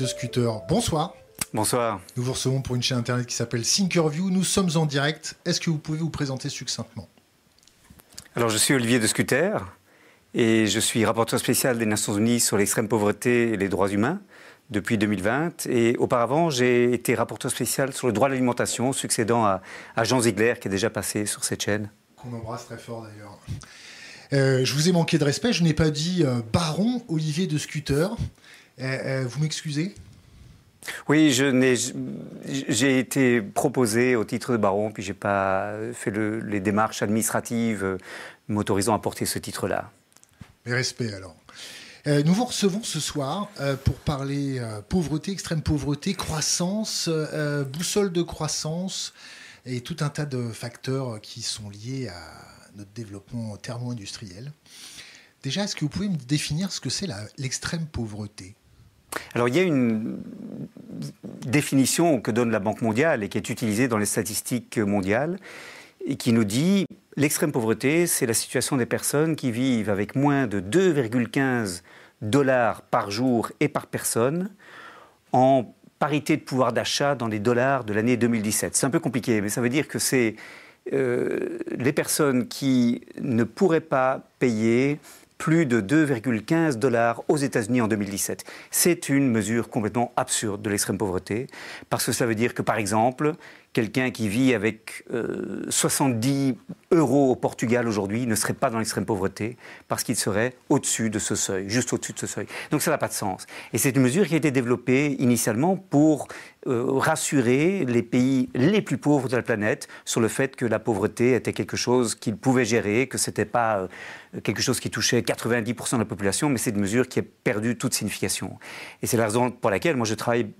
Olivier de Scooter. Bonsoir. Bonsoir. Nous vous recevons pour une chaîne internet qui s'appelle Thinkerview. Nous sommes en direct. Est-ce que vous pouvez vous présenter succinctement? Alors, je suis Olivier de Scooter et je suis rapporteur spécial des Nations Unies sur l'extrême pauvreté et les droits humains depuis 2020. Et auparavant, j'ai été rapporteur spécial sur le droit à l'alimentation, succédant à, Jean Ziegler, qui est déjà passé sur cette chaîne. Qu'on embrasse très fort d'ailleurs. Euh, je vous ai manqué de respect, je n'ai pas dit euh, baron Olivier de Scooter. Euh, vous m'excusez? Oui, j'ai été proposé au titre de baron, puis j'ai pas fait les démarches administratives m'autorisant à porter ce titre-là. Mais respect alors. nous vous recevons ce soir pour parler pauvreté, extrême pauvreté, croissance, boussole de croissance et tout un tas de facteurs qui sont liés à notre développement thermo-industriel. Déjà, est-ce que vous pouvez me définir ce que c'est l'extrême pauvreté? Alors il y a une définition que donne la Banque mondiale et qui est utilisée dans les statistiques mondiales et qui nous dit l'extrême pauvreté, c'est la situation des personnes qui vivent avec moins de 2,15 dollars par jour et par personne en parité de pouvoir d'achat dans les dollars de l'année 2017. C'est un peu compliqué, mais ça veut dire que c'est euh, les personnes qui ne pourraient pas payer plus de 2,15 dollars aux États-Unis en 2017. C'est une mesure complètement absurde de l'extrême pauvreté, parce que ça veut dire que, par exemple, quelqu'un qui vit avec 70 euh, euros au Portugal aujourd'hui ne serait pas dans l'extrême pauvreté parce qu'il serait au-dessus de ce seuil, juste au-dessus de ce seuil. Donc ça n'a pas de sens. Et c'est une mesure qui a été développée initialement pour euh, rassurer les pays les plus pauvres de la planète sur le fait que la pauvreté était quelque chose qu'ils pouvaient gérer, que ce n'était pas euh, quelque chose qui touchait 90% de la population, mais c'est une mesure qui a perdu toute signification. Et c'est la raison pour laquelle moi je travaille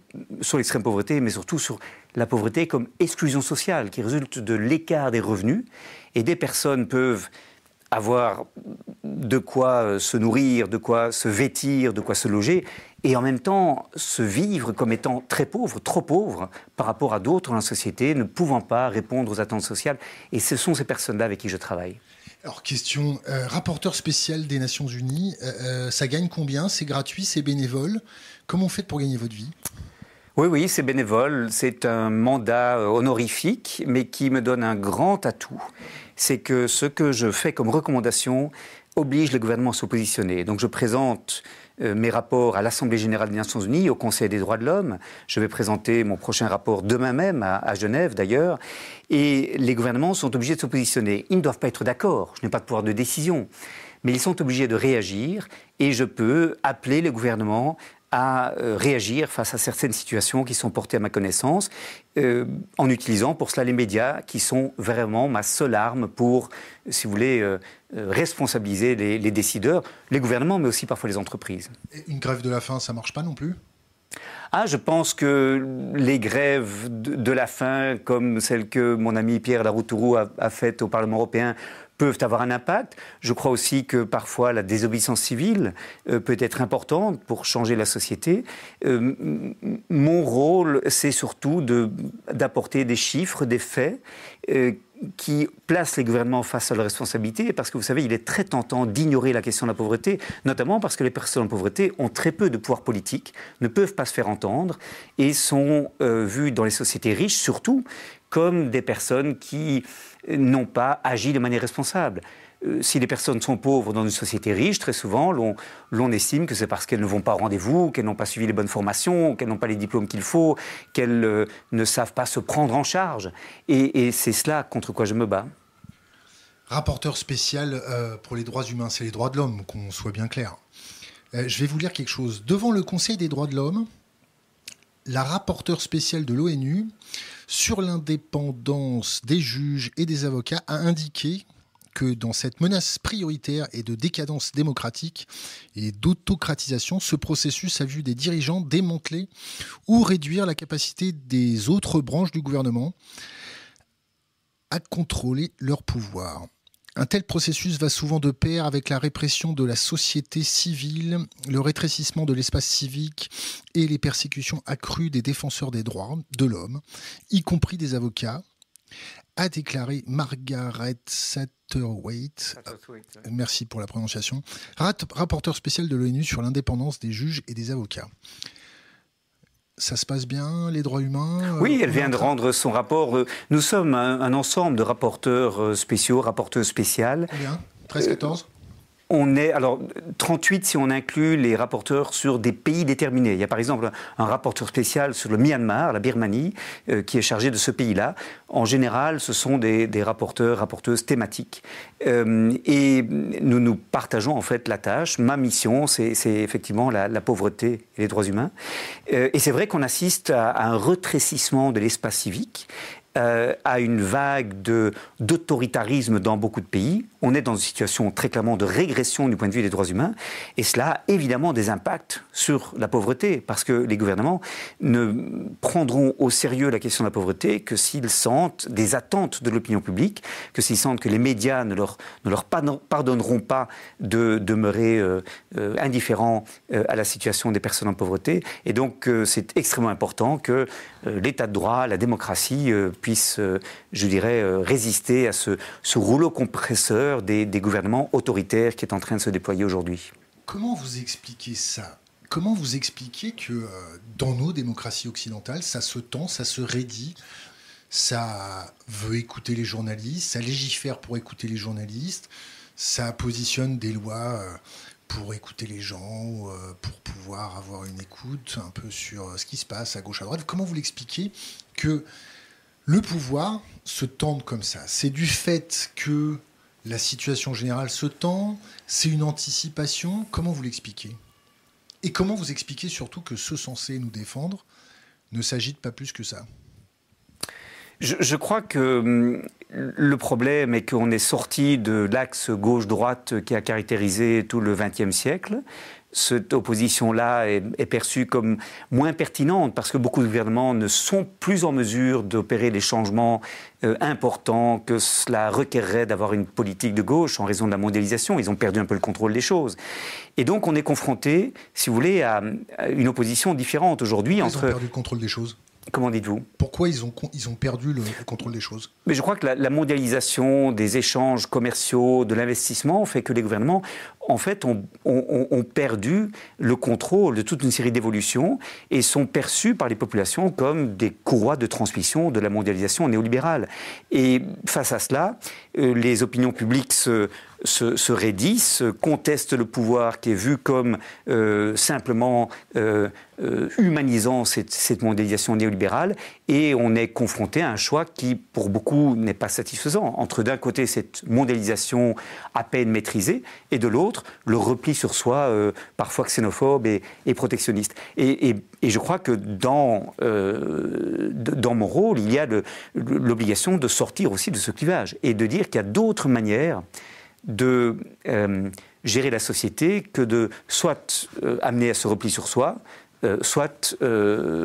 sur l'extrême pauvreté, mais surtout sur la pauvreté comme exclusion sociale qui résulte de l'écart des revenus. Et des personnes peuvent avoir de quoi euh, se nourrir, de quoi se vêtir, de quoi se loger, et en même temps se vivre comme étant très pauvre, trop pauvre par rapport à d'autres dans la société, ne pouvant pas répondre aux attentes sociales. Et ce sont ces personnes-là avec qui je travaille. Alors, question, euh, rapporteur spécial des Nations Unies, euh, ça gagne combien? C'est gratuit, c'est bénévole? Comment vous faites pour gagner votre vie? Oui, oui, c'est bénévole. C'est un mandat honorifique, mais qui me donne un grand atout. C'est que ce que je fais comme recommandation oblige le gouvernement à se positionner. Donc je présente euh, mes rapports à l'Assemblée générale des Nations Unies, au Conseil des droits de l'homme. Je vais présenter mon prochain rapport demain même, à, Genève d'ailleurs. Et les gouvernements sont obligés de se positionner. Ils ne doivent pas être d'accord. Je n'ai pas de pouvoir de décision. Mais ils sont obligés de réagir et je peux appeler le gouvernement à euh, réagir face à certaines situations qui sont portées à ma connaissance, euh, en utilisant pour cela les médias, qui sont vraiment ma seule arme pour, si vous voulez, euh, responsabiliser les, décideurs, les gouvernements, mais aussi parfois les entreprises. une grève de la faim, ça marche pas non plus? Ah, je pense que les grèves de, la faim, comme celle que mon ami Pierre Laroutourou a, a faite au Parlement européen, peuvent avoir un impact. Je crois aussi que parfois la désobéissance civile euh, peut être importante pour changer la société. Euh, mon rôle, c'est surtout d'apporter des chiffres, des faits. Euh, qui placent les gouvernements face à leurs responsabilités, parce que vous savez, il est très tentant d'ignorer la question de la pauvreté, notamment parce que les personnes en pauvreté ont très peu de pouvoir politique, ne peuvent pas se faire entendre, et sont vues dans les sociétés riches, surtout, comme des personnes qui n'ont pas agi de manière responsable. Euh, si les personnes sont pauvres dans une société riche, très souvent, l'on estime que c'est parce qu'elles ne vont pas au rendez-vous, qu'elles n'ont pas suivi les bonnes formations, qu'elles n'ont pas les diplômes qu'il faut, qu'elles euh, ne savent pas se prendre en charge. Et, c'est cela contre quoi je me bats. Rapporteur spécial euh, pour les droits humains, c'est les droits de l'homme, qu'on soit bien clair. je vais vous lire quelque chose. Devant le Conseil des droits de l'homme, la rapporteure spéciale de l'ONU sur l'indépendance des juges et des avocats a indiqué que dans cette menace prioritaire et de décadence démocratique et d'autocratisation, ce processus a vu des dirigeants démanteler ou réduire la capacité des autres branches du gouvernement à contrôler leur pouvoir. Un tel processus va souvent de pair avec la répression de la société civile, le rétrécissement de l'espace civique et les persécutions accrues des défenseurs des droits de l'homme, y compris des avocats, a déclaré Margaret Satterthwaite, merci pour la prononciation, rapporteur spécial de l'ONU sur l'indépendance des juges et des avocats. ça se passe bien, les droits humains Oui, elle vient de rendre son rapport. Nous sommes un, ensemble de rapporteurs spéciaux, rapporteurs spéciales. Combien? 13, 14 on est, alors 38 si on inclut les rapporteurs sur des pays déterminés. Il y a par exemple un rapporteur spécial sur le Myanmar, la Birmanie, euh, qui est chargé de ce pays-là. En général, ce sont des, rapporteurs, rapporteuses thématiques. Euh, et nous nous partageons en fait la tâche. Ma mission, c'est effectivement la, pauvreté et les droits humains. Euh, et c'est vrai qu'on assiste à un retrécissement de l'espace civique euh, à une vague d'autoritarisme dans beaucoup de pays. On est dans une situation très clairement de régression du point de vue des droits humains. Et cela a évidemment des impacts sur la pauvreté, parce que les gouvernements ne prendront au sérieux la question de la pauvreté que s'ils sentent des attentes de l'opinion publique, que s'ils sentent que les médias ne leur, ne leur pardonneront pas de demeurer euh, euh, indifférents à la situation des personnes en pauvreté. Et donc c'est extrêmement important que l'état de droit, la démocratie puisse, euh, je dirais, euh, résister à ce, rouleau compresseur des, gouvernements autoritaires qui est en train de se déployer aujourd'hui. Comment vous expliquez ça? Comment vous expliquez que euh, dans nos démocraties occidentales, ça se tend, ça se raidit, ça veut écouter les journalistes, ça légifère pour écouter les journalistes, ça positionne des lois pour écouter les gens, pour pouvoir avoir une écoute un peu sur ce qui se passe à gauche, à droite? Comment vous l'expliquez que le pouvoir se tende comme ça. C'est du fait que la situation générale se tend, c'est une anticipation. Comment vous l'expliquez? Et comment vous expliquez surtout que ceux censés nous défendre ne s'agitent pas plus que ça? Je, crois que hum, le problème est qu'on est sorti de l'axe gauche-droite qui a caractérisé tout le XXe siècle cette opposition-là est, perçue comme moins pertinente parce que beaucoup de gouvernements ne sont plus en mesure d'opérer les changements euh, importants que cela requerrait d'avoir une politique de gauche en raison de la mondialisation. Ils ont perdu un peu le contrôle des choses. Et donc on est confronté, si vous voulez, à, une opposition différente aujourd'hui entre... Ils ont perdu le contrôle des choses Comment dites-vous? Pourquoi ils ont, ils ont perdu le, contrôle des choses? Mais je crois que la, mondialisation des échanges commerciaux, de l'investissement, fait que les gouvernements, en fait, ont, ont, perdu le contrôle de toute une série d'évolutions et sont perçus par les populations comme des courroies de transmission de la mondialisation néolibérale. Et face à cela, euh, les opinions publiques se, se, raidissent, contestent le pouvoir qui est vu comme euh, simplement euh, euh, humanisant cette, mondialisation néolibérale, et on est confronté à un choix qui, pour beaucoup, n'est pas satisfaisant. Entre d'un côté cette mondialisation à peine maîtrisée, et de l'autre le repli sur soi, parfois xénophobe et, protectionniste. Et, je crois que dans, dans mon rôle, il y a l'obligation de sortir aussi de ce clivage et de dire qu'il y a d'autres manières de euh, gérer la société que de soit euh, amener à se repli sur soi, euh, soit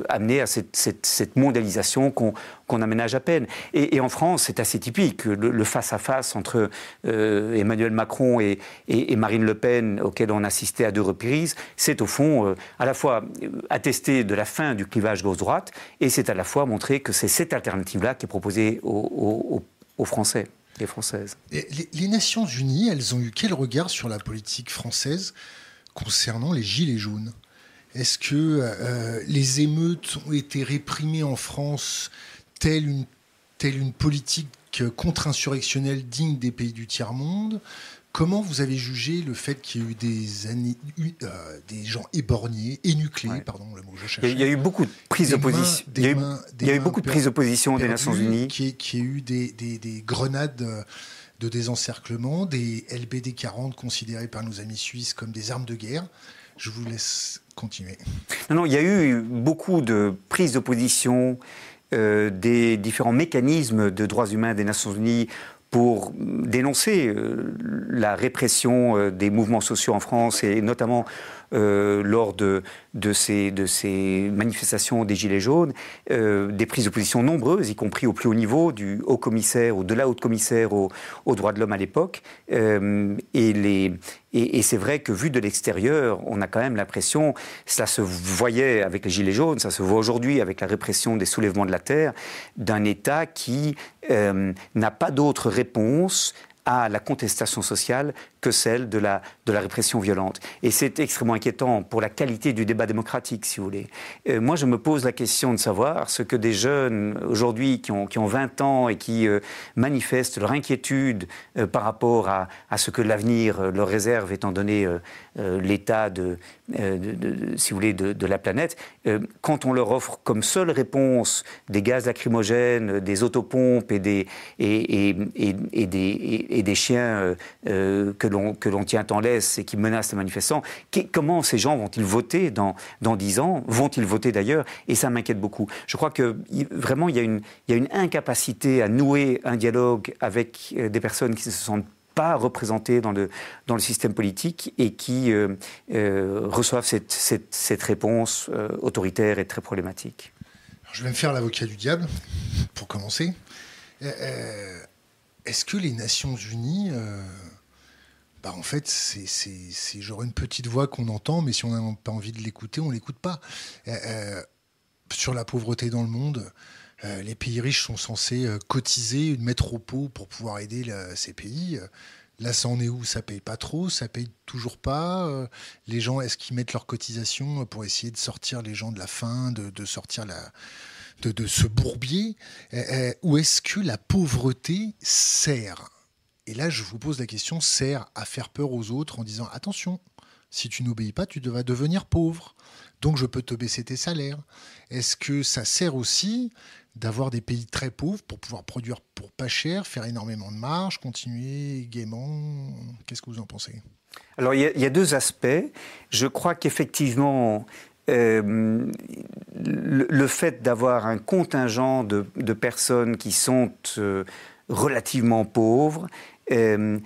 amener à cette, mondialisation qu'on aménage à peine. Et, en France, c'est assez typique. Le face-à-face entre Emmanuel Macron et, Marine Le Pen, auquel on assistait à deux reprises, c'est au fond à la fois attester de la fin du clivage gauche-droite, et c'est à la fois montrer que c'est cette alternative-là qui est proposée aux Français les Nations Unies, elles ont eu quel regard sur la politique française concernant les Gilets jaunes? Est-ce que euh, les émeutes ont été réprimées en France telle une, telle une politique contre-insurrectionnelle digne des pays du tiers-monde? Comment vous avez jugé le fait qu'il y ait eu des, années, euh, des gens éborgnés, énucléés, pardon, le mot que je cherchais. Il y a eu beaucoup de prises d'opposition. Il y a eu, beaucoup de prises d'opposition des Nations Unies. Qui, qui a eu des, des, des, grenades euh, de désencerclement, des LBD 40 considérés par nos amis suisses comme des armes de guerre. Je vous laisse continuer. Non, non, il y a eu beaucoup de prises d'opposition. Euh, des différents mécanismes de droits humains des Nations Unies pour dénoncer euh, la répression euh, des mouvements sociaux en France et notamment euh, lors de, ces, manifestations des Gilets jaunes, euh, des prises de position nombreuses, y compris au plus haut niveau, du haut commissaire ou de la haute commissaire aux, droits de l'homme à l'époque. Euh, et, c'est vrai que vu de l'extérieur, on a quand même l'impression, cela se voyait avec les Gilets jaunes, ça se voit aujourd'hui avec la répression des soulèvements de la terre, d'un État qui n'a pas d'autre réponse à la contestation sociale que celle de la, de la répression violente. Et c'est extrêmement inquiétant pour la qualité du débat démocratique, si vous voulez. Euh, moi, je me pose la question de savoir ce que des jeunes aujourd'hui qui ont, qui ont 20 ans et qui euh, manifestent leur inquiétude euh, par rapport à, à ce que l'avenir leur réserve, étant donné l'état de, de, si vous voulez, de, la planète, quand on leur offre comme seule réponse des gaz lacrymogènes, des autopompes et des, et, et, et, des, et des chiens que que l'on tient en laisse et qui menacent les manifestants, comment ces gens vont-ils voter dans, dans 10 ans? Vont-ils voter d'ailleurs? Et ça m'inquiète beaucoup. Je crois que vraiment, il y, a une, incapacité à nouer un dialogue avec euh, des personnes qui ne se sentent pas représentées dans le, dans le système politique et qui euh, euh, reçoivent cette, réponse autoritaire et très problématique. je vais me faire l'avocat du diable, pour commencer. Est-ce que les Nations Unies bah, en fait, c'est genre une petite voix qu'on entend, mais si on n'a pas envie de l'écouter, on l'écoute pas. Euh, euh, sur la pauvreté dans le monde, euh, les pays riches sont censés cotiser, mettre au pot pour pouvoir aider ces pays. Là, ça en est où? Ça paye pas trop, ça paye toujours pas. les gens, est-ce qu'ils mettent leur cotisation pour essayer de sortir les gens de la faim, de, sortir de, de ce bourbier? Ou est-ce que la pauvreté sert et là, je vous pose la question, sert à faire peur aux autres en disant attention, si tu n'obéis pas, tu vas devenir pauvre. Donc je peux te baisser tes salaires. Est-ce que ça sert aussi d'avoir des pays très pauvres pour pouvoir produire pour pas cher, faire énormément de marge, continuer gaiement? Qu'est-ce que vous en pensez? Alors il y, a deux aspects. Je crois qu'effectivement, euh, le, fait d'avoir un contingent de, personnes qui sont euh, relativement pauvres euh,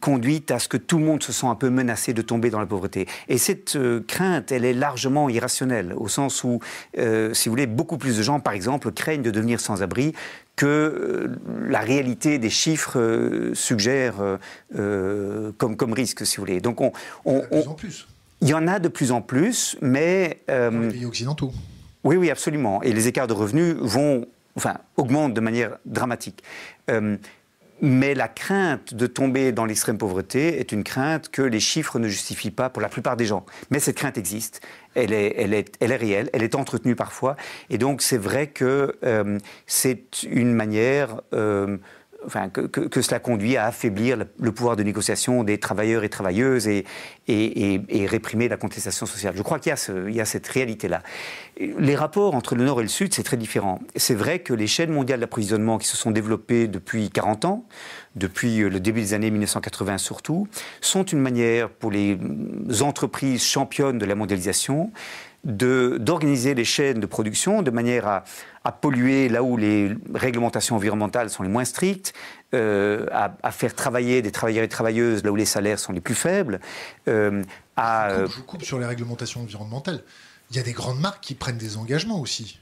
conduit à ce que tout le monde se sent un peu menacé de tomber dans la pauvreté. Et cette euh, crainte, elle est largement irrationnelle, au sens où, euh, si vous voulez, beaucoup plus de gens, par exemple, craignent de devenir sans-abri que la réalité des chiffres suggère comme, comme risque, si vous voulez. Donc on, on, de plus en plus. Il y en a de plus en plus, mais... Dans les pays occidentaux. Oui, oui, absolument. Et les écarts de revenus vont, enfin, augmentent de manière dramatique. Mais la crainte de tomber dans l'extrême pauvreté est une crainte que les chiffres ne justifient pas pour la plupart des gens. Mais cette crainte existe, elle est, elle est, elle est réelle, elle est entretenue parfois. Et donc c'est vrai que euh, c'est une manière... Euh, enfin, que, cela conduit à affaiblir le, pouvoir de négociation des travailleurs et travailleuses et, et, réprimer la contestation sociale. Je crois qu'il y, y, a cette réalité-là. Les rapports entre le Nord et le Sud, c'est très différent. C'est vrai que les chaînes mondiales d'approvisionnement qui se sont développées depuis 40 ans, depuis le début des années 1980 surtout, sont une manière pour les entreprises championnes de la mondialisation d'organiser les chaînes de production de manière à, à, polluer là où les réglementations environnementales sont les moins strictes, euh, à, faire travailler des travailleurs et travailleuses là où les salaires sont les plus faibles. Euh, à, je, vous coupe, sur les réglementations environnementales. Il y a des grandes marques qui prennent des engagements aussi.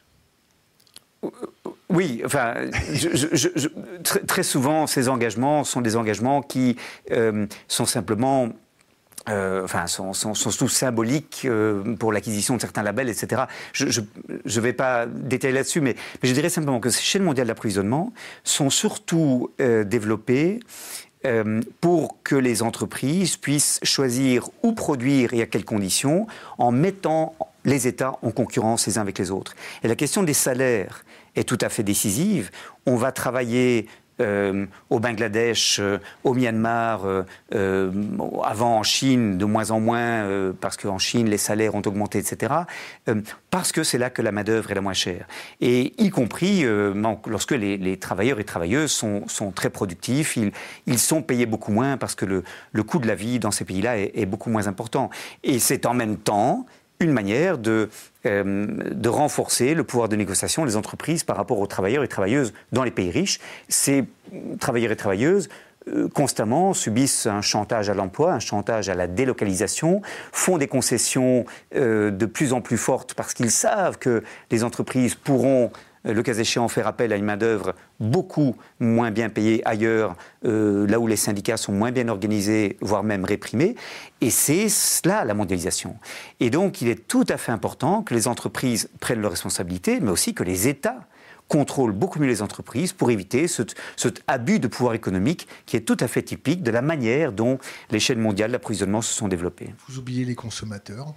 Oui, enfin, je, très, souvent, ces engagements sont des engagements qui euh, sont simplement euh, enfin, sont, sont, symboliques euh, pour l'acquisition de certains labels, etc. Je ne vais pas détailler là-dessus, mais, je dirais simplement que ces chaînes mondiales d'approvisionnement sont surtout euh, développées pour que les entreprises puissent choisir où produire et à quelles conditions en mettant les États en concurrence les uns avec les autres. Et la question des salaires est tout à fait décisive. On va travailler euh, au Bangladesh, euh, au Myanmar, euh, avant en Chine, de moins en moins, parce qu'en Chine, les salaires ont augmenté, etc., parce que c'est là que la main-d'œuvre est la moins chère. Et y compris lorsque les, travailleurs et travailleuses sont, très productifs, ils, sont payés beaucoup moins parce que le, coût de la vie dans ces pays-là est beaucoup moins important. Et c'est en même temps une manière de, euh, de renforcer le pouvoir de négociation des entreprises par rapport aux travailleurs et travailleuses dans les pays riches. Ces travailleurs et travailleuses euh, constamment subissent un chantage à l'emploi, un chantage à la délocalisation, font des concessions euh, de plus en plus fortes parce qu'ils savent que les entreprises pourront le cas échéant, faire appel à une main-d'œuvre beaucoup moins bien payée ailleurs, euh, là où les syndicats sont moins bien organisés, voire même réprimés. Et c'est cela la mondialisation. Et donc, il est tout à fait important que les entreprises prennent leurs responsabilités, mais aussi que les États contrôlent beaucoup mieux les entreprises pour éviter cet, abus de pouvoir économique qui est tout à fait typique de la manière dont les chaînes mondiales d'approvisionnement se sont développées. Vous oubliez les consommateurs?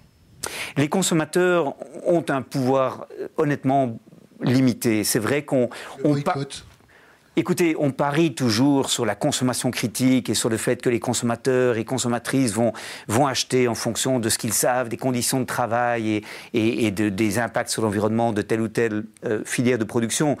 Les consommateurs ont un pouvoir euh, honnêtement limité. C'est vrai qu'on... On, Écoutez, on parie toujours sur la consommation critique et sur le fait que les consommateurs et consommatrices vont, vont acheter en fonction de ce qu'ils savent, des conditions de travail et, et, de, des impacts sur l'environnement de telle ou telle euh, filière de production.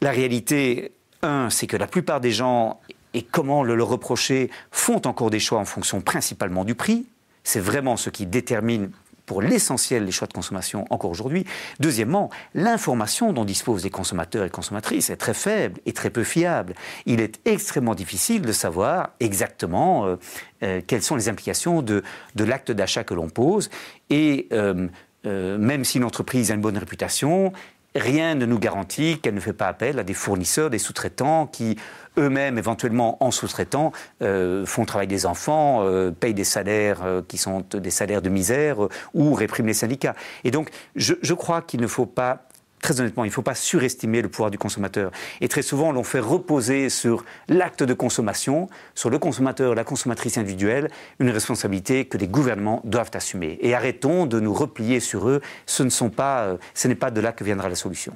La réalité, un, c'est que la plupart des gens, et comment le leur reprocher, font encore des choix en fonction principalement du prix. C'est vraiment ce qui détermine pour l'essentiel les choix de consommation encore aujourd'hui. Deuxièmement, l'information dont disposent les consommateurs et consommatrices est très faible et très peu fiable. Il est extrêmement difficile de savoir exactement euh, euh, quelles sont les implications de, l'acte d'achat que l'on pose. Et euh, même si l'entreprise a une bonne réputation, rien ne nous garantit qu'elle ne fait pas appel à des fournisseurs, des sous-traitants qui eux-mêmes, éventuellement en sous-traitant, euh, font travailler des enfants, euh, payent des salaires euh, qui sont des salaires de misère ou répriment les syndicats. Et donc, je crois qu'il ne faut pas très honnêtement, il ne faut pas surestimer le pouvoir du consommateur. Et très souvent, l'on fait reposer sur l'acte de consommation, sur le consommateur, la consommatrice individuelle, une responsabilité que les gouvernements doivent assumer. Et arrêtons de nous replier sur eux. Ce n'est pas de là que viendra la solution.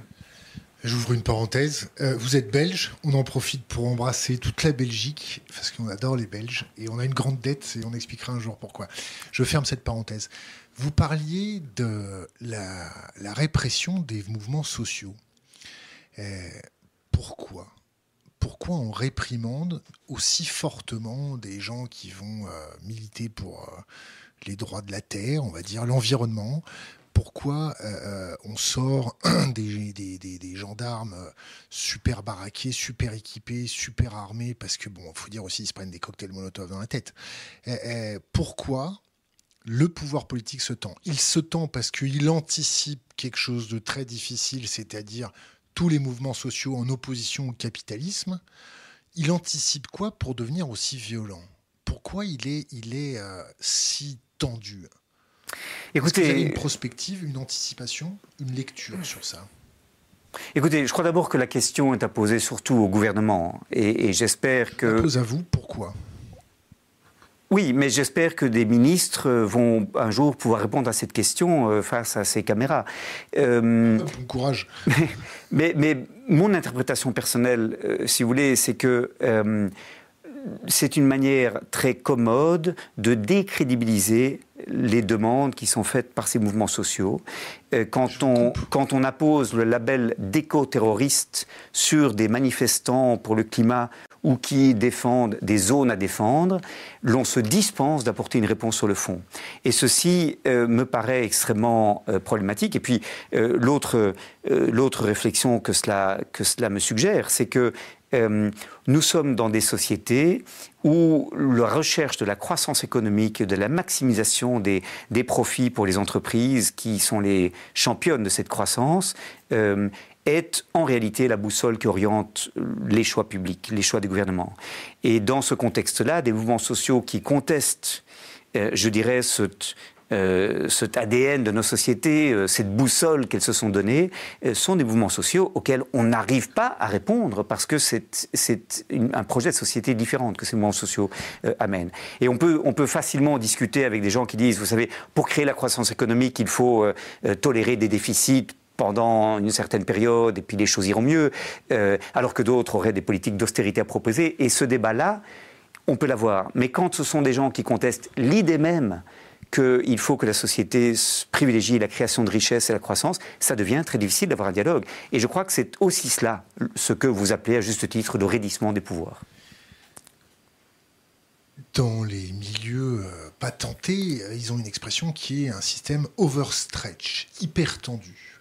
J'ouvre une parenthèse. Euh, vous êtes belge, on en profite pour embrasser toute la Belgique, parce qu'on adore les Belges, et on a une grande dette, et on expliquera un jour pourquoi. Je ferme cette parenthèse. Vous parliez de la, répression des mouvements sociaux. Euh, pourquoi? Pourquoi on réprimande aussi fortement des gens qui vont euh, militer pour les droits de la terre, on va dire, l'environnement pourquoi euh, euh, on sort des, des, gendarmes super baraqués, super équipés, super armés, parce que, bon, il faut dire aussi, ils se prennent des cocktails Molotov dans la tête. pourquoi le pouvoir politique se tend? Il se tend parce qu'il anticipe quelque chose de très difficile, c'est-à-dire tous les mouvements sociaux en opposition au capitalisme. Il anticipe quoi pour devenir aussi violent? Pourquoi il est, il est euh, si tendu? Écoutez, vous avez une prospective, une anticipation, une lecture sur ça Écoutez, je crois d'abord que la question est à poser surtout au gouvernement, et, j'espère que. Je pose à vous, pourquoi? Oui, mais j'espère que des ministres vont un jour pouvoir répondre à cette question euh, face à ces caméras. Euh, bon courage. Mais, mais, mon interprétation personnelle, euh, si vous voulez, c'est que c'est une manière très commode de décrédibiliser les demandes qui sont faites par ces mouvements sociaux. Euh, quand on, quand on appose le label d'éco-terroriste sur des manifestants pour le climat ou qui défendent des zones à défendre, l'on se dispense d'apporter une réponse sur le fond. Et ceci euh, me paraît extrêmement euh, problématique. Et puis l'autre l'autre réflexion que cela, que cela me suggère, c'est que euh, nous sommes dans des sociétés où la recherche de la croissance économique, de la maximisation des, profits pour les entreprises qui sont les championnes de cette croissance, euh, est en réalité la boussole qui oriente les choix publics, les choix des gouvernements. Et dans ce contexte-là, des mouvements sociaux qui contestent, euh, je dirais, ce, euh, cet ADN de nos sociétés, euh, cette boussole qu'elles se sont données, euh, sont des mouvements sociaux auxquels on n'arrive pas à répondre parce que c'est un projet de société différent que ces mouvements sociaux amènent. Et on peut, on peut facilement discuter avec des gens qui disent, vous savez, pour créer la croissance économique, il faut tolérer des déficits pendant une certaine période et puis les choses iront mieux, alors que d'autres auraient des politiques d'austérité à proposer. Et ce débat-là, on peut l'avoir. Mais quand ce sont des gens qui contestent l'idée même qu'il faut que la société privilégie la création de richesses et la croissance, ça devient très difficile d'avoir un dialogue. Et je crois que c'est aussi cela, ce que vous appelez à juste titre le raidissement des pouvoirs. Dans les milieux euh, patentés, euh, ils ont une expression qui est un système overstretch, hyper tendu.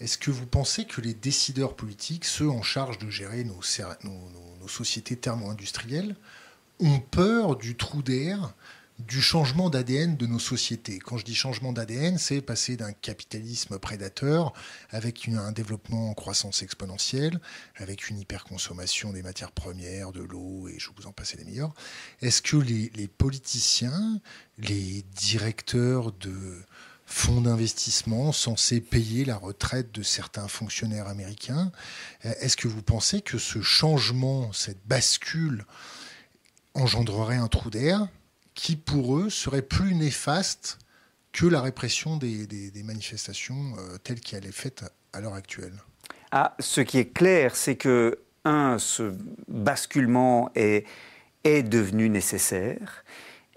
Est-ce que vous pensez que les décideurs politiques, ceux en charge de gérer nos, nos sociétés thermo-industrielles, ont peur du trou d'air du changement d'ADN de nos sociétés. Quand je dis changement d'ADN, c'est passer d'un capitalisme prédateur avec un développement en croissance exponentielle, avec une hyperconsommation des matières premières, de l'eau, et je vous en passer les meilleurs. Est-ce que les, politiciens, les directeurs de fonds d'investissement censés payer la retraite de certains fonctionnaires américains. Est-ce que vous pensez que ce changement, cette bascule, engendrerait un trou d'air qui, pour eux, serait plus néfaste que la répression des, manifestations euh, telles qu'elle est faite à, l'heure actuelle ah, Ce qui est clair, c'est que, un, ce basculement est, est devenu nécessaire,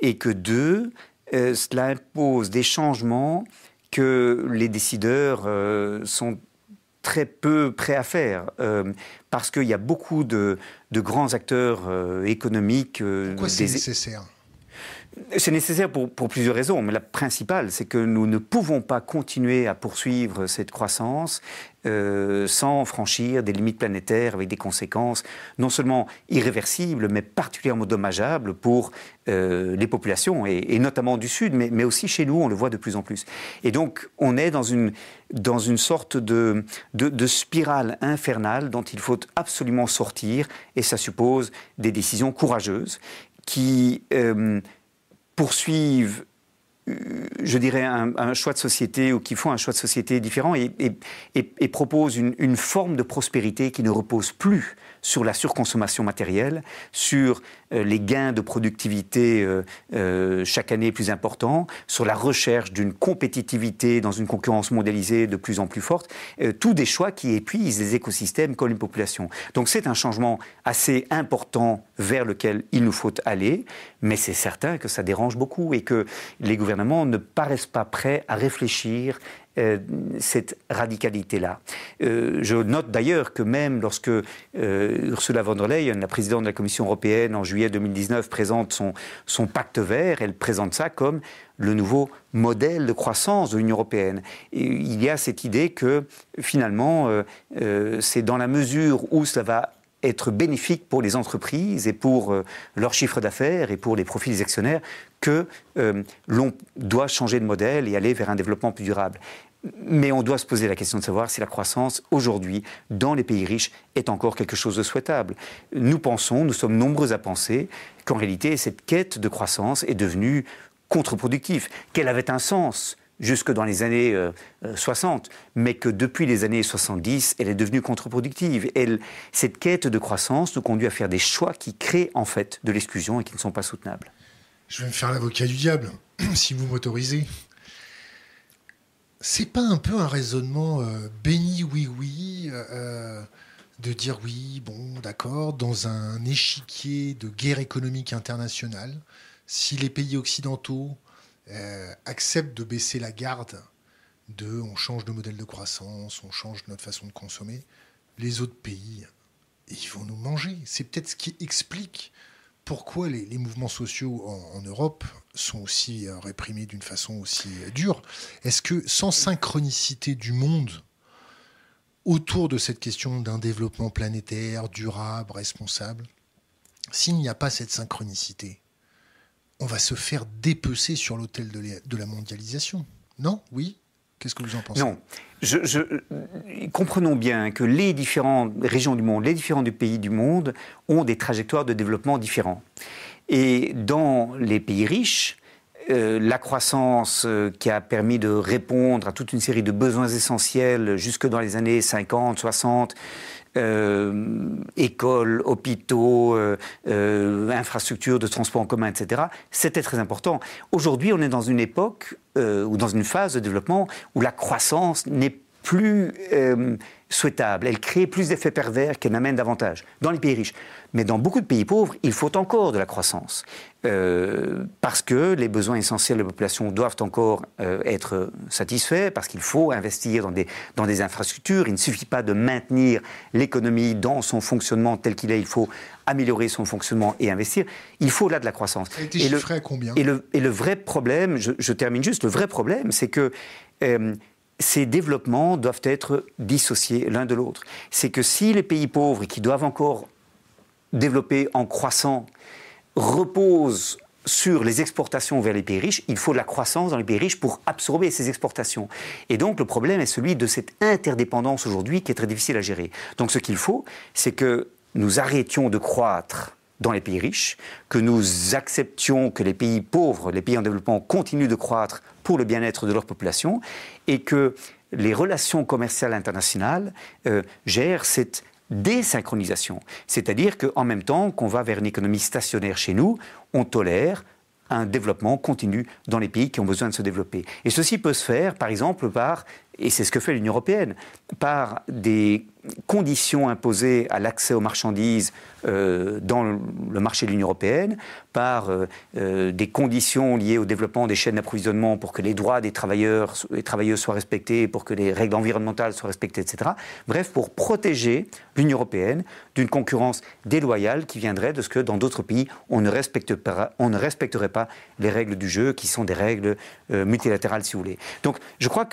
et que, deux, euh, cela impose des changements que les décideurs euh, sont très peu prêts à faire, parce qu'il y a beaucoup de, grands acteurs économiques. Pourquoi c'est nécessaire? C'est nécessaire pour, plusieurs raisons, mais la principale, c'est que nous ne pouvons pas continuer à poursuivre cette croissance euh, sans franchir des limites planétaires avec des conséquences non seulement irréversibles, mais particulièrement dommageables pour euh, les populations, et, notamment du Sud, mais, aussi chez nous, on le voit de plus en plus. Et donc, on est dans une, sorte de, de, spirale infernale dont il faut absolument sortir, et ça suppose des décisions courageuses qui... Euh, poursuivent je dirais, un, choix de société ou qui font un choix de société différent et, proposent une, forme de prospérité qui ne repose plus sur la surconsommation matérielle, sur euh, les gains de productivité euh, euh, chaque année plus importants, sur la recherche d'une compétitivité dans une concurrence mondialisée de plus en plus forte, tous des choix qui épuisent les écosystèmes comme une population. Donc c'est un changement assez important vers lequel il nous faut aller, mais c'est certain que ça dérange beaucoup et que les gouvernements ne paraissent pas prêts à réfléchir cette radicalité-là. Euh, je note d'ailleurs que même lorsque euh, Ursula von der Leyen, la présidente de la Commission européenne, en juillet 2019, présente son, pacte vert, elle présente ça comme le nouveau modèle de croissance de l'Union européenne. Il y a cette idée que finalement, c'est dans la mesure où ça va être bénéfique pour les entreprises et pour leur chiffre d'affaires et pour les profits des actionnaires que l'on doit changer de modèle et aller vers un développement plus durable. Mais on doit se poser la question de savoir si la croissance aujourd'hui dans les pays riches est encore quelque chose de souhaitable. Nous pensons, nous sommes nombreux à penser qu'en réalité cette quête de croissance est devenue contre-productive, qu'elle avait un sens jusque dans les années 60, euh, mais que depuis les années 70, elle est devenue contre-productive. cette quête de croissance nous conduit à faire des choix qui créent en fait de l'exclusion et qui ne sont pas soutenables. Je vais me faire l'avocat du diable, si vous m'autorisez. C'est pas un peu un raisonnement euh, béni oui oui euh, de dire oui bon d'accord dans un échiquier de guerre économique internationale si les pays occidentaux euh, acceptent de baisser la garde de on change de modèle de croissance on change notre façon de consommer les autres pays ils vont nous manger. C'est peut-être ce qui explique pourquoi les, mouvements sociaux en, Europe sont aussi euh, réprimés d'une façon aussi euh, dure? Est-ce que sans synchronicité du monde autour de cette question d'un développement planétaire, durable, responsable, s'il n'y a pas cette synchronicité, on va se faire dépecer sur l'autel de la mondialisation? Non? Oui? Qu'est-ce que vous en pensez? Je, comprenons bien que les différentes régions du monde, les différents pays du monde ont des trajectoires de développement différents. Et dans les pays riches, euh, la croissance euh, qui a permis de répondre à toute une série de besoins essentiels jusque dans les années 50, 60, euh, écoles, hôpitaux, euh, euh, infrastructures de transport en commun, etc. C'était très important. Aujourd'hui, on est dans une époque ou dans une phase de développement où la croissance n'est plus souhaitable. Elle crée plus d'effets pervers qu'elle n'amène davantage dans les pays riches. Mais dans beaucoup de pays pauvres, il faut encore de la croissance. Euh, parce que les besoins essentiels de la population doivent encore euh, être satisfaits, parce qu'il faut investir dans des, dans des infrastructures. Il ne suffit pas de maintenir l'économie dans son fonctionnement tel qu'il est, il faut améliorer son fonctionnement et investir. Il faut là de la croissance. et, le, à combien? et le, et le, vrai problème, je, termine juste, le vrai problème, c'est que... Euh, ces développements doivent être dissociés l'un de l'autre. C'est que si les pays pauvres qui doivent encore développer en croissant repose sur les exportations vers les pays riches, il faut de la croissance dans les pays riches pour absorber ces exportations. Et donc le problème est celui de cette interdépendance aujourd'hui qui est très difficile à gérer. Donc ce qu'il faut, c'est que nous arrêtions de croître dans les pays riches, que nous acceptions que les pays pauvres, les pays en développement continuent de croître pour le bien-être de leur population et que les relations commerciales internationales euh, gèrent cette désynchronisation. C'est-à-dire qu'en même temps qu'on va vers une économie stationnaire chez nous, on tolère un développement continu dans les pays qui ont besoin de se développer. Et ceci peut se faire, par exemple, par, et c'est ce que fait l'Union européenne, par des conditions imposées à l'accès aux marchandises euh, dans le marché de l'Union européenne, par euh, euh, des conditions liées au développement des chaînes d'approvisionnement pour que les droits des travailleurs et travailleuses soient respectés, pour que les règles environnementales soient respectées, etc. Bref, pour protéger l'Union européenne d'une concurrence déloyale qui viendrait de ce que dans d'autres pays, on ne, respecte pas, on ne respecterait pas les règles du jeu, qui sont des règles multilatérales, si vous voulez. Donc, je crois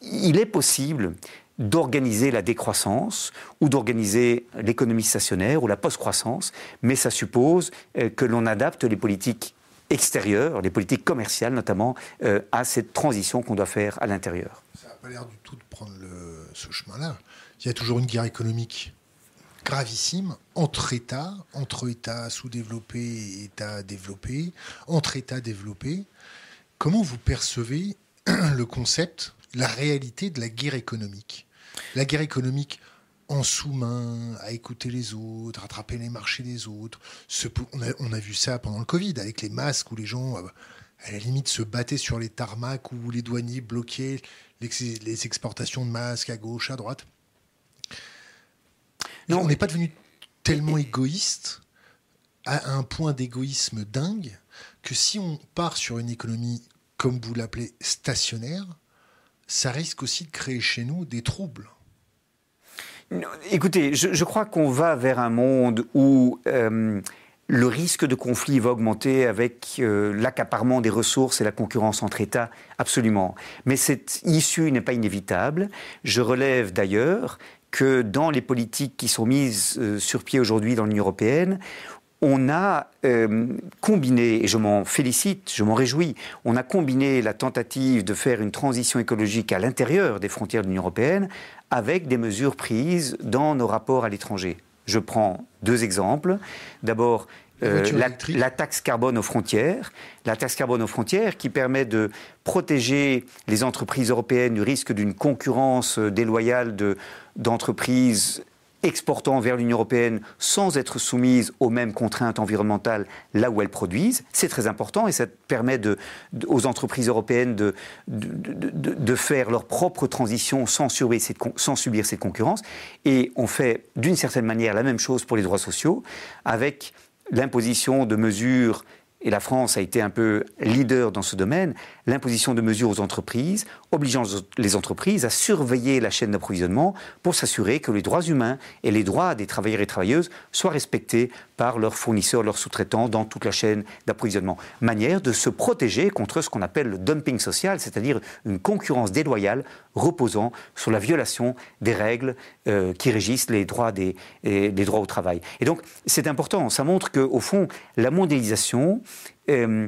qu'il est possible d'organiser la décroissance ou d'organiser l'économie stationnaire ou la post-croissance, mais ça suppose euh, que l'on adapte les politiques extérieures, les politiques commerciales notamment, euh, à cette transition qu'on doit faire à l'intérieur. Ça n'a pas l'air du tout de prendre ce chemin-là. Il y a toujours une guerre économique gravissime entre États, entre États sous-développés et États développés, entre États développés. Comment vous percevez le concept la réalité de la guerre économique. La guerre économique en sous-main, à écouter les autres, attraper les marchés des autres. on, a, vu ça pendant le Covid, avec les masques où les gens, euh, à la limite, se battaient sur les tarmacs, où les douaniers bloquaient les, exportations de masques à gauche, à droite. Non, on n'est pas devenu tellement égoïste, à un point d'égoïsme dingue, que si on part sur une économie, comme vous l'appelez, stationnaire, ça risque aussi de créer chez nous des troubles. Écoutez, je, crois qu'on va vers un monde où euh, le risque de conflit va augmenter avec euh, l'accaparement des ressources et la concurrence entre États, absolument. Mais cette issue n'est pas inévitable. Je relève d'ailleurs que dans les politiques qui sont mises euh, sur pied aujourd'hui dans l'Union européenne, on a euh, combiné, et je m'en félicite, je m'en réjouis, on a combiné la tentative de faire une transition écologique à l'intérieur des frontières de l'Union européenne avec des mesures prises dans nos rapports à l'étranger. Je prends deux exemples. D'abord, euh, la, taxe carbone aux frontières, la taxe carbone aux frontières qui permet de protéger les entreprises européennes du risque d'une concurrence déloyale d'entreprises exportant vers l'Union européenne sans être soumises aux mêmes contraintes environnementales là où elles produisent. C'est très important et ça permet aux entreprises européennes de, faire leur propre transition sans subir cette concurrence. Et on fait d'une certaine manière la même chose pour les droits sociaux avec l'imposition de mesures et la France a été un peu leader dans ce domaine, l'imposition de mesures aux entreprises, obligeant les entreprises à surveiller la chaîne d'approvisionnement pour s'assurer que les droits humains et les droits des travailleurs et travailleuses soient respectés par leurs fournisseurs, leurs sous-traitants dans toute la chaîne d'approvisionnement. Manière de se protéger contre ce qu'on appelle le dumping social, c'est-à-dire une concurrence déloyale reposant sur la violation des règles euh, qui régissent les droits, des, droits au travail. Et donc c'est important, ça montre qu'au fond, la mondialisation... Euh,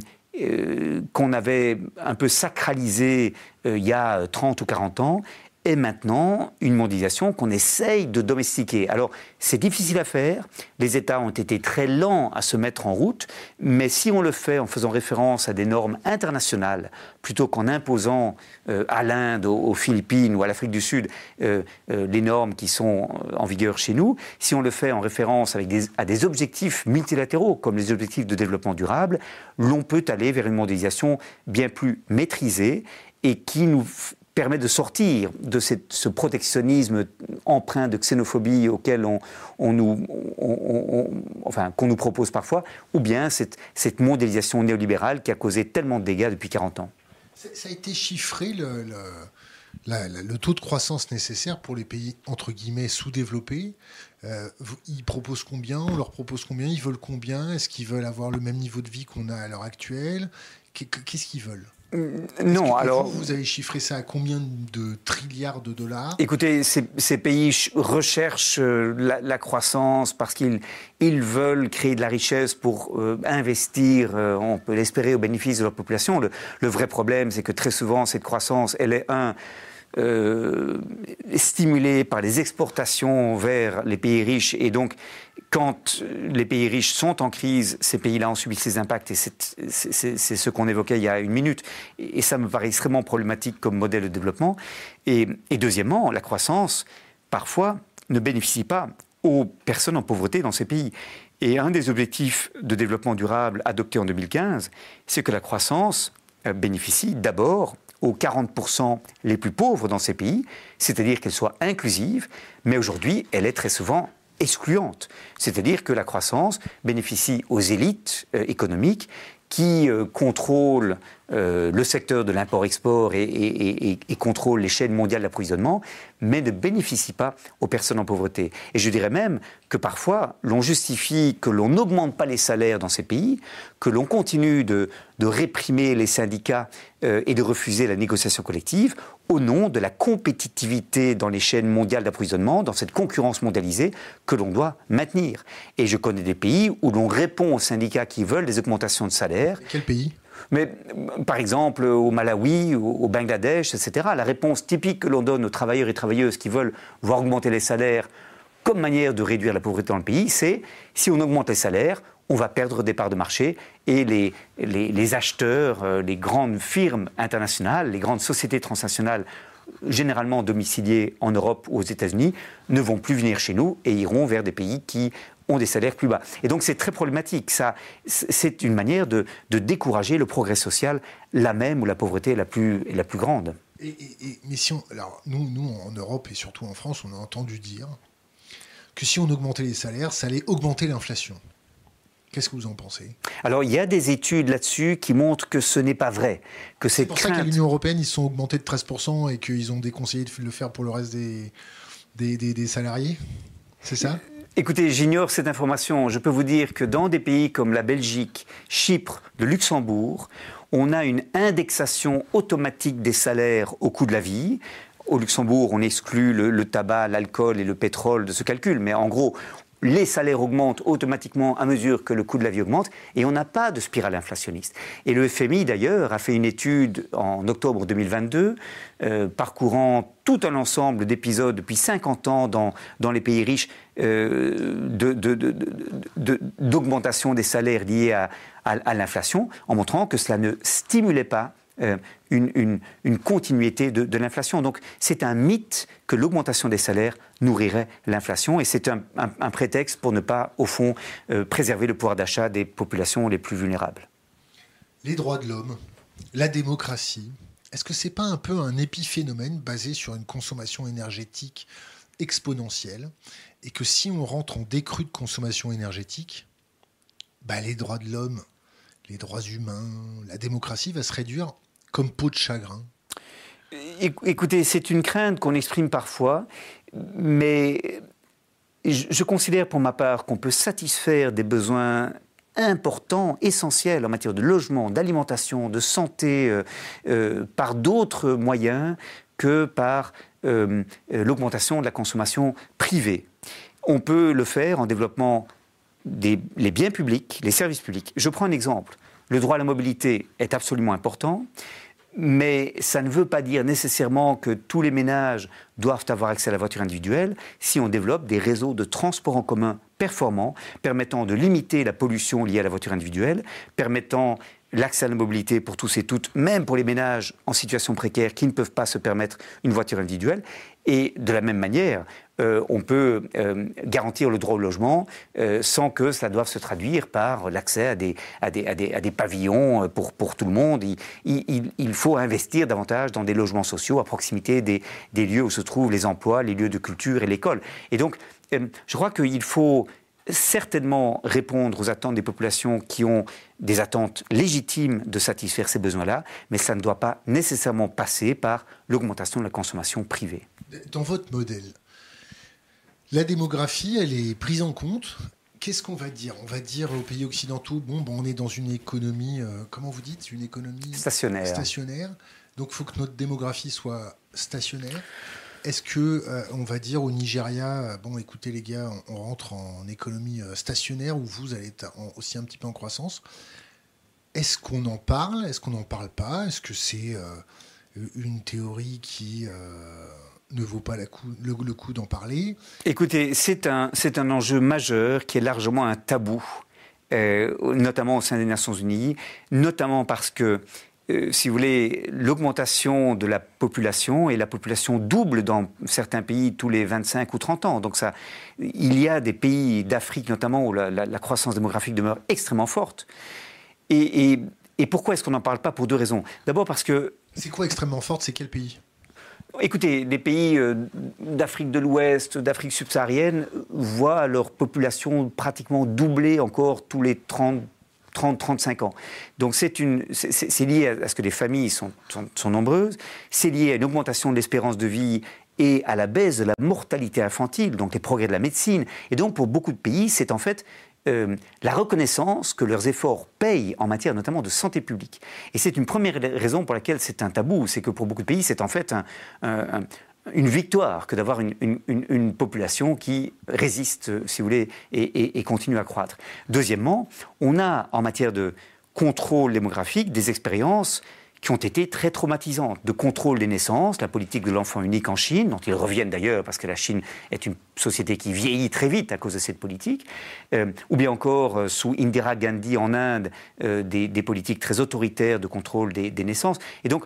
qu'on avait un peu sacralisée il y a 30 ou 40 ans, est maintenant une mondialisation qu'on essaye de domestiquer. Alors, c'est difficile à faire. Les États ont été très lents à se mettre en route, mais si on le fait en faisant référence à des normes internationales, plutôt qu'en imposant euh, à l'Inde, aux, Philippines ou à l'Afrique du Sud euh, euh, les normes qui sont en vigueur chez nous, si on le fait en référence à des objectifs multilatéraux, comme les objectifs de développement durable, l'on peut aller vers une mondialisation bien plus maîtrisée et qui nous permet de sortir de ce protectionnisme empreint de xénophobie auquel on, nous, enfin, qu'on nous propose parfois, ou bien cette, mondialisation néolibérale qui a causé tellement de dégâts depuis 40 ans. Ça a été chiffré le, le, taux de croissance nécessaire pour les pays entre guillemets sous-développés. Euh, ils proposent combien? On leur propose combien? Ils veulent combien? Est-ce qu'ils veulent avoir le même niveau de vie qu'on a à l'heure actuelle? Qu'est-ce qu'ils veulent? Non, alors. Vous, avez chiffré ça à combien de trilliards de dollars? Écoutez, ces, pays recherchent euh, la, croissance parce qu'ils ils veulent créer de la richesse pour euh, investir, euh, on peut l'espérer, au bénéfice de leur population. Le, le vrai problème, c'est que très souvent, cette croissance, elle est un euh, stimulée par les exportations vers les pays riches. Et donc, quand les pays riches sont en crise, ces pays-là ont subi ces impacts. Et c'est ce qu'on évoquait il y a une minute. Et ça me paraît extrêmement problématique comme modèle de développement. Et, et deuxièmement, la croissance, parfois, ne bénéficie pas aux personnes en pauvreté dans ces pays. Et un des objectifs de développement durable adoptés en 2015, c'est que la croissance euh, bénéficie d'abord aux 40% les plus pauvres dans ces pays, c'est-à-dire qu'elle soit inclusive, mais aujourd'hui, elle est très souvent excluante. C'est-à-dire que la croissance bénéficie aux élites euh, économiques qui euh, contrôlent euh, le secteur de l'import-export et, contrôle les chaînes mondiales d'approvisionnement, mais ne bénéficie pas aux personnes en pauvreté. Et je dirais même que parfois, l'on justifie que l'on n'augmente pas les salaires dans ces pays, que l'on continue de, réprimer les syndicats et de refuser la négociation collective au nom de la compétitivité dans les chaînes mondiales d'approvisionnement, dans cette concurrence mondialisée que l'on doit maintenir. Et je connais des pays où l'on répond aux syndicats qui veulent des augmentations de salaire. Quel pays? Mais par exemple, au Malawi, au Bangladesh, etc., la réponse typique que l'on donne aux travailleurs et travailleuses qui veulent voir augmenter les salaires comme manière de réduire la pauvreté dans le pays, c'est si on augmente les salaires, on va perdre des parts de marché et les, les, acheteurs, euh, les grandes firmes internationales, les grandes sociétés transnationales généralement domiciliées en Europe ou aux États-Unis, ne vont plus venir chez nous et iront vers des pays qui ont des salaires plus bas. Et donc c'est très problématique. Ça, c'est une manière de, décourager le progrès social, là même où la pauvreté est la plus, la plus grande. Et, mais si alors nous, nous, en Europe et surtout en France, on a entendu dire que si on augmentait les salaires, ça allait augmenter l'inflation. Qu'est-ce que vous en pensez? Alors, il y a des études là-dessus qui montrent que ce n'est pas vrai. Que c'est pour ça qu'à l'Union européenne, ils sont augmentés de 13% et qu'ils ont déconseillé de le faire pour le reste des, des, des salariés? C'est ça? Écoutez, j'ignore cette information. Je peux vous dire que dans des pays comme la Belgique, Chypre, le Luxembourg, on a une indexation automatique des salaires au coût de la vie. Au Luxembourg, on exclut le, tabac, l'alcool et le pétrole de ce calcul, mais en gros, les salaires augmentent automatiquement à mesure que le coût de la vie augmente et on n'a pas de spirale inflationniste. Et le FMI d'ailleurs a fait une étude en octobre 2022 euh, parcourant tout un ensemble d'épisodes depuis 50 ans dans, dans les pays riches euh, d'augmentation des salaires liés à, à l'inflation en montrant que cela ne stimulait pas euh, une, continuité de, l'inflation. Donc c'est un mythe que l'augmentation des salaires nourrirait l'inflation et c'est un, prétexte pour ne pas, au fond, euh, préserver le pouvoir d'achat des populations les plus vulnérables. Les droits de l'homme, la démocratie, est-ce que c'est pas un peu un épiphénomène basé sur une consommation énergétique exponentielle et que si on rentre en décrue de consommation énergétique, bah, les droits de l'homme, les droits humains, la démocratie va se réduire comme peau de chagrin Écoutez, c'est une crainte qu'on exprime parfois, mais je, considère pour ma part qu'on peut satisfaire des besoins importants, essentiels en matière de logement, d'alimentation, de santé, euh, euh, par d'autres moyens que par euh, l'augmentation de la consommation privée. On peut le faire en développant des, les biens publics, les services publics. Je prends un exemple. Le droit à la mobilité est absolument important mais ça ne veut pas dire nécessairement que tous les ménages doivent avoir accès à la voiture individuelle si on développe des réseaux de transport en commun performants, permettant de limiter la pollution liée à la voiture individuelle, permettant l'accès à la mobilité pour tous et toutes, même pour les ménages en situation précaire qui ne peuvent pas se permettre une voiture individuelle. Et de la même manière, euh, on peut euh, garantir le droit au logement euh, sans que cela doive se traduire par l'accès à des, pavillons pour, tout le monde. Il, faut investir davantage dans des logements sociaux à proximité des, lieux où se trouvent les emplois, les lieux de culture et l'école. Et donc, je crois qu'il faut certainement répondre aux attentes des populations qui ont des attentes légitimes de satisfaire ces besoins-là, mais ça ne doit pas nécessairement passer par l'augmentation de la consommation privée. Dans votre modèle, la démographie, elle est prise en compte. Qu'est-ce qu'on va dire? On va dire aux pays occidentaux, bon, bon, on est dans une économie, euh, comment vous dites, une économie stationnaire. stationnaire. Donc il faut que notre démographie soit stationnaire. Est-ce que euh, on va dire au Nigeria, euh, bon, écoutez les gars, on, rentre en économie stationnaire où vous allez être aussi un petit peu en croissance? Est-ce qu'on en parle? Est-ce qu'on n'en parle pas? Est-ce que c'est une théorie qui ne vaut pas la coup, le, coup d'en parler Écoutez, c'est un, c'est un enjeu majeur qui est largement un tabou, notamment au sein des Nations Unies, notamment parce que euh, si vous voulez, l'augmentation de la population et la population double dans certains pays tous les 25 ou 30 ans. Donc ça, il y a des pays d'Afrique notamment où la, croissance démographique demeure extrêmement forte. Et, pourquoi est-ce qu'on n'en parle pas Pour deux raisons? D'abord parce que... C'est quoi extrêmement forte? C'est quel pays? Écoutez, les pays euh, d'Afrique de l'Ouest, d'Afrique subsaharienne voient leur population pratiquement doubler encore tous les 30 30-35 ans. Donc c'est lié à ce que les familles sont, sont, nombreuses, c'est lié à une augmentation de l'espérance de vie et à la baisse de la mortalité infantile, donc les progrès de la médecine. Et donc pour beaucoup de pays, c'est en fait euh, la reconnaissance que leurs efforts payent en matière notamment de santé publique. Et c'est une première raison pour laquelle c'est un tabou, c'est que pour beaucoup de pays, c'est en fait un, une victoire que d'avoir une, population qui résiste, si vous voulez, et, continue à croître. Deuxièmement, on a en matière de contrôle démographique des expériences qui ont été très traumatisantes, de contrôle des naissances, la politique de l'enfant unique en Chine, dont ils reviennent d'ailleurs parce que la Chine est une société qui vieillit très vite à cause de cette politique, euh, ou bien encore euh, sous Indira Gandhi en Inde, euh, des, politiques très autoritaires de contrôle des, naissances. Et donc,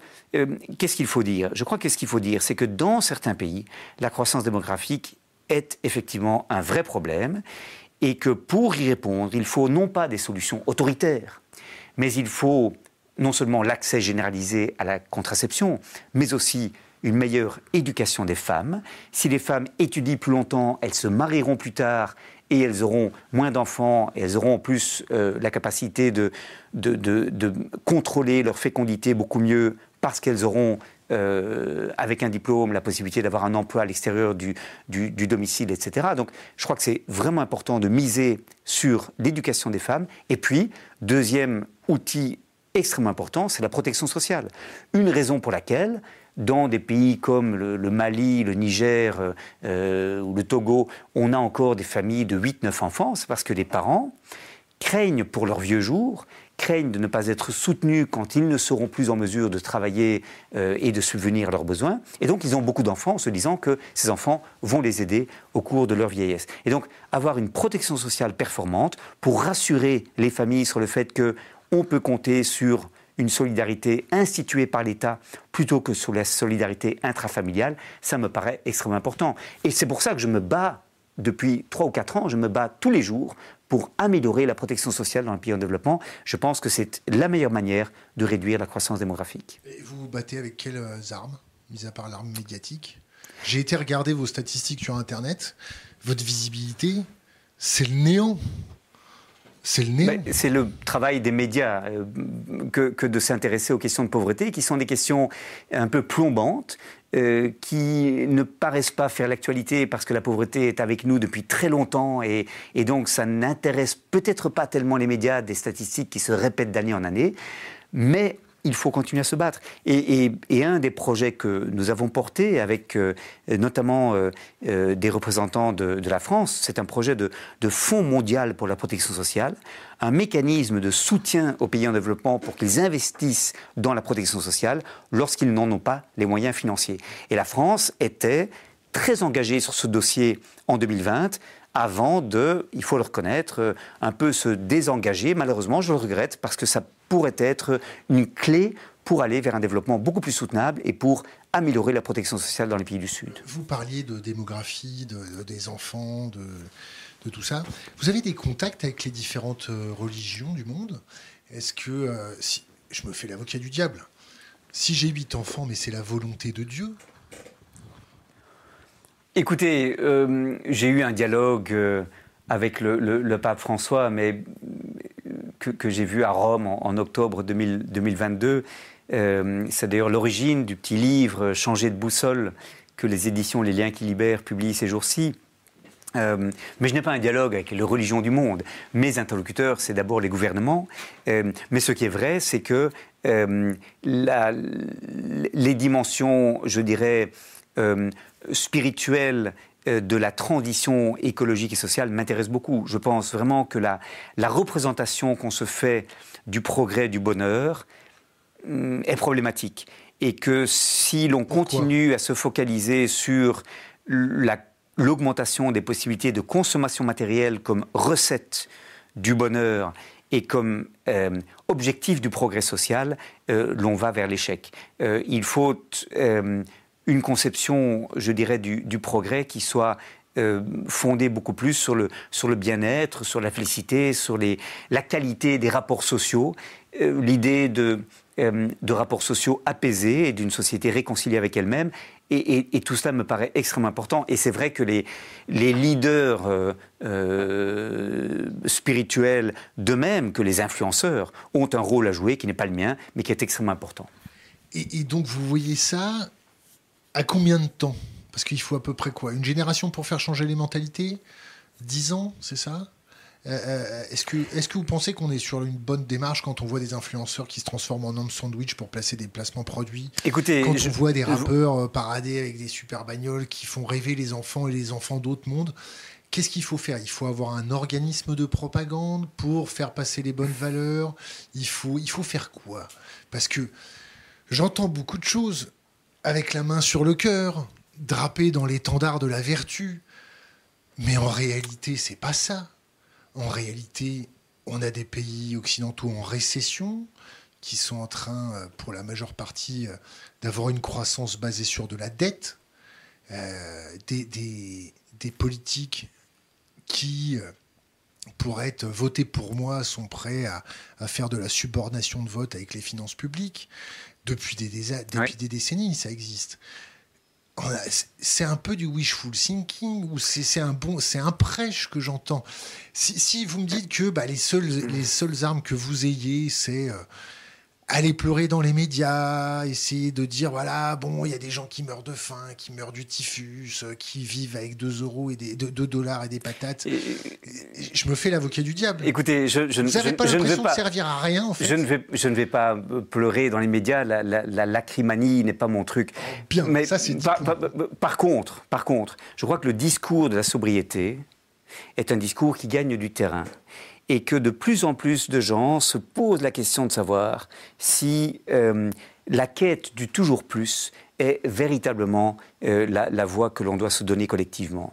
qu'est-ce qu'il faut dire? Je crois que ce qu'il faut dire, c'est que dans certains pays, la croissance démographique est effectivement un vrai problème et que pour y répondre, il faut non pas des solutions autoritaires, mais il faut non seulement l'accès généralisé à la contraception, mais aussi une meilleure éducation des femmes. Si les femmes étudient plus longtemps, elles se marieront plus tard et elles auront moins d'enfants elles auront en plus euh, la capacité de, de, contrôler leur fécondité beaucoup mieux parce qu'elles auront, euh, avec un diplôme, la possibilité d'avoir un emploi à l'extérieur du, du, domicile, etc. Donc je crois que c'est vraiment important de miser sur l'éducation des femmes. Et puis, deuxième outil extrêmement important, c'est la protection sociale. Une raison pour laquelle, dans des pays comme le, Mali, le Niger euh, euh, ou le Togo, on a encore des familles de 8-9 enfants, c'est parce que les parents craignent pour leurs vieux jours, craignent de ne pas être soutenus quand ils ne seront plus en mesure de travailler euh, et de subvenir à leurs besoins. Et donc, ils ont beaucoup d'enfants en se disant que ces enfants vont les aider au cours de leur vieillesse. Et donc, avoir une protection sociale performante pour rassurer les familles sur le fait que on peut compter sur une solidarité instituée par l'État plutôt que sur la solidarité intrafamiliale, ça me paraît extrêmement important. Et c'est pour ça que je me bats depuis trois ou quatre ans, je me bats tous les jours pour améliorer la protection sociale dans les pays en développement. Je pense que c'est la meilleure manière de réduire la croissance démographique. Et vous vous battez avec quelles armes, mis à part l'arme médiatique? J'ai été regarder vos statistiques sur Internet. Votre visibilité, c'est le néant. C'est le travail des médias euh, que, de s'intéresser aux questions de pauvreté, qui sont des questions un peu plombantes, euh, qui ne paraissent pas faire l'actualité parce que la pauvreté est avec nous depuis très longtemps et, et donc ça n'intéresse peut-être pas tellement les médias des statistiques qui se répètent d'année en année, mais il faut continuer à se battre. Et, un des projets que nous avons porté avec euh, notamment euh, euh, des représentants de, la France, c'est un projet de, Fonds mondial pour la protection sociale, un mécanisme de soutien aux pays en développement pour qu'ils investissent dans la protection sociale lorsqu'ils n'en ont pas les moyens financiers. Et la France était très engagée sur ce dossier en 2020 avant de, il faut le reconnaître, un peu se désengager. Malheureusement, je le regrette parce que ça pourrait être une clé pour aller vers un développement beaucoup plus soutenable et pour améliorer la protection sociale dans les pays du Sud. Vous parliez de démographie, de, des enfants, de, de, tout ça. Vous avez des contacts avec les différentes euh, religions du monde? Est-ce que, euh, si, je me fais l'avocat du diable, si j'ai huit enfants, mais c'est la volonté de Dieu Écoutez, euh, j'ai eu un dialogue avec le, pape François, mais que, j'ai vu à Rome en, octobre 2022. Euh, c'est d'ailleurs l'origine du petit livre Changer de boussole que les éditions Les Liens qui libèrent publient ces jours-ci. Euh, mais je n'ai pas un dialogue avec les religions du monde. Mes interlocuteurs, c'est d'abord les gouvernements. Euh, mais ce qui est vrai, c'est que les dimensions, je dirais, spirituelles euh, de la transition écologique et sociale m'intéresse beaucoup. Je pense vraiment que la, la représentation qu'on se fait du progrès, du bonheur, hum, est problématique. et que si l'on continue à se focaliser sur l'augmentation des possibilités de consommation matérielle comme recette du bonheur et comme euh, objectif du progrès social, euh, l'on va vers l'échec. Euh, il faut une conception, je dirais, du, progrès qui soit fondée beaucoup plus sur le, sur le bien-être, sur la félicité, sur les, la qualité des rapports sociaux, l'idée de euh, de rapports sociaux apaisés et d'une société réconciliée avec elle-même. Et, tout cela me paraît extrêmement important. Et c'est vrai que les, les leaders euh, euh, spirituels, de même que les influenceurs, ont un rôle à jouer qui n'est pas le mien, mais qui est extrêmement important. Et, donc vous voyez ça à combien de temps? Parce qu'il faut à peu près quoi? Une génération pour faire changer les mentalités? Dix ans, c'est ça? Euh, euh, est-ce que, est que vous pensez qu'on est sur une bonne démarche quand on voit des influenceurs qui se transforment en homme sandwich pour placer des placements produits? Écoutez, quand on voit des rappeurs euh, parader avec des super bagnoles qui font rêver les enfants et les enfants d'autres mondes, qu'est-ce qu'il faut faire? Il faut avoir un organisme de propagande pour faire passer les bonnes valeurs? Il faut, il faut faire quoi? Parce que j'entends beaucoup de choses avec la main sur le cœur, drapé dans l'étendard de la vertu. Mais en réalité, c'est pas ça. En réalité, on a des pays occidentaux en récession qui sont en train, euh, pour la majeure partie, euh, d'avoir une croissance basée sur de la dette, euh, des, politiques qui, pour être votés pour moi, sont prêts à, faire de la subordination de vote avec les finances publiques. Depuis des, depuis des décennies, ça existe c'est un peu du wishful thinking ou c'est un bon, c'est un prêche que j'entends. Si, vous me dites que bah, les seules les seules armes que vous ayez, c'est euh, aller pleurer dans les médias, essayer de dire voilà, bon, il y a des gens qui meurent de faim, qui meurent du typhus, euh, qui vivent avec 2 euros et des 2 dollars et des patates. je me fais l'avocat du diable. Écoutez, je, je, Vous n'avez pas l'impression de servir à rien en fait. Je ne vais, je ne vais pas pleurer dans les médias. La, la, lacrymanie n'est pas mon truc. Bien, Mais ça c'est. Par, par contre, par contre, je crois que le discours de la sobriété est un discours qui gagne du terrain et que de plus en plus de gens se posent la question de savoir si euh, la quête du toujours plus est véritablement euh, la, voie que l'on doit se donner collectivement.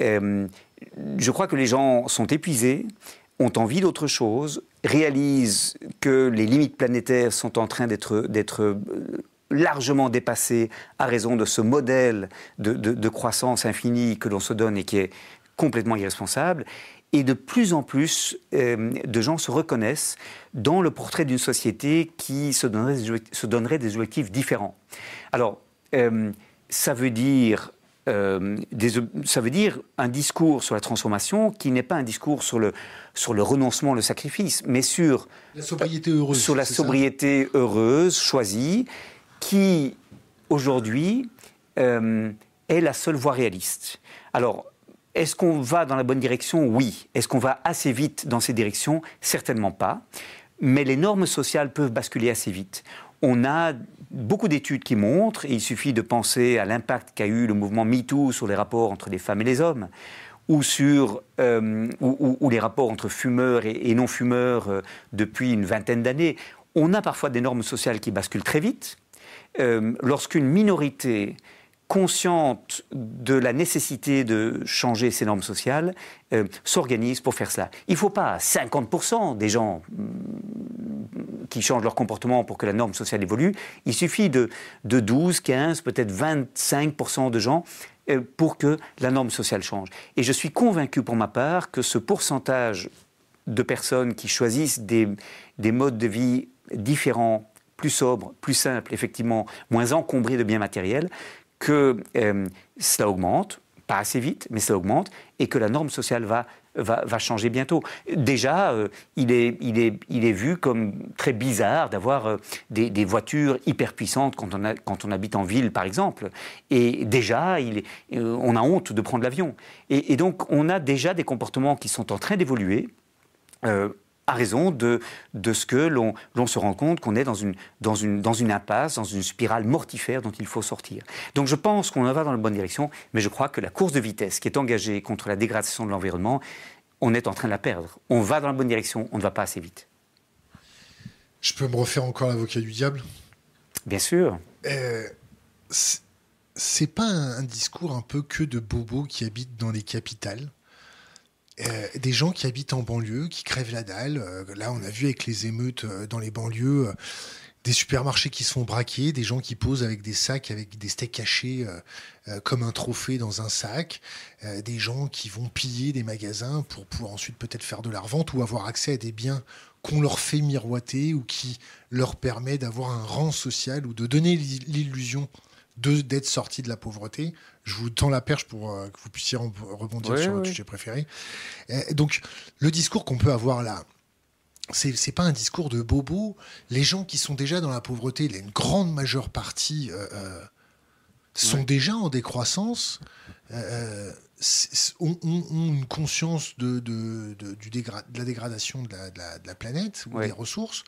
Euh, je crois que les gens sont épuisés, ont envie d'autre chose, réalisent que les limites planétaires sont en train d'être largement dépassées à raison de ce modèle de, de croissance infinie que l'on se donne et qui est complètement irresponsable. Et de plus en plus euh, de gens se reconnaissent dans le portrait d'une société qui se donnerait, des, se donnerait des objectifs différents. Alors, euh, ça veut dire euh, des, ça veut dire un discours sur la transformation qui n'est pas un discours sur le, sur le renoncement, le sacrifice, mais sur la sobriété heureuse. Sur la sobriété heureuse, choisie, qui aujourd'hui est la seule voie réaliste. Alors, est-ce qu'on va dans la bonne direction? Oui. Est-ce qu'on va assez vite dans ces directions? Certainement pas. Mais les normes sociales peuvent basculer assez vite. On a beaucoup d'études qui montrent, et il suffit de penser à l'impact qu'a eu le mouvement MeToo sur les rapports entre les femmes et les hommes, ou sur euh, ou, les rapports entre fumeurs et, non-fumeurs euh, depuis une vingtaine d'années. On a parfois des normes sociales qui basculent très vite. Euh, lorsqu'une minorité consciente de la nécessité de changer ces normes sociales, euh, s'organise pour faire cela. Il ne faut pas 50% des gens mm, qui changent leur comportement pour que la norme sociale évolue. Il suffit de, de 12, 15, peut-être 25% de gens euh, pour que la norme sociale change. Et je suis convaincu pour ma part que ce pourcentage de personnes qui choisissent des modes de vie différents, plus sobres, plus simples, effectivement, moins encombrés de biens matériels, que euh, cela augmente, pas assez vite, mais ça augmente, et que la norme sociale va, va, changer bientôt. Déjà, euh, il, est, il, est, il est vu comme très bizarre d'avoir euh, des, voitures hyper puissantes quand on, a, quand on habite en ville, par exemple. Et déjà, il on a honte de prendre l'avion. Et, donc, on a déjà des comportements qui sont en train d'évoluer à raison de, de ce que l'on se rend compte qu'on est dans une, dans, une, dans une impasse, dans une spirale mortifère dont il faut sortir. Donc je pense qu'on va dans la bonne direction, mais je crois que la course de vitesse qui est engagée contre la dégradation de l'environnement, on est en train de la perdre. On va dans la bonne direction, on ne va pas assez vite. Je peux me refaire encore l'avocat du diable? Bien sûr. Euh, c'est pas un, discours un peu que de bobos qui habitent dans les capitales? Euh, des gens qui habitent en banlieue, qui crèvent la dalle. Euh, là, on a vu avec les émeutes dans les banlieues des supermarchés qui se font braquer, des gens qui posent avec des sacs, avec des steaks cachés comme un trophée dans un sac, des gens qui vont piller des magasins pour pouvoir ensuite peut-être faire de la revente ou avoir accès à des biens qu'on leur fait miroiter ou qui leur permet d'avoir un rang social ou de donner l'illusion d'être sorti de la pauvreté. Je vous tends la perche pour euh, que vous puissiez rebondir sur votre sujet préféré. donc, le discours qu'on peut avoir là, c'est n'est pas un discours de bobo. Les gens qui sont déjà dans la pauvreté, une grande majeure partie euh, euh, sont déjà en décroissance, ont, une conscience de, de, du de la dégradation de la, de la, planète ou des ressources.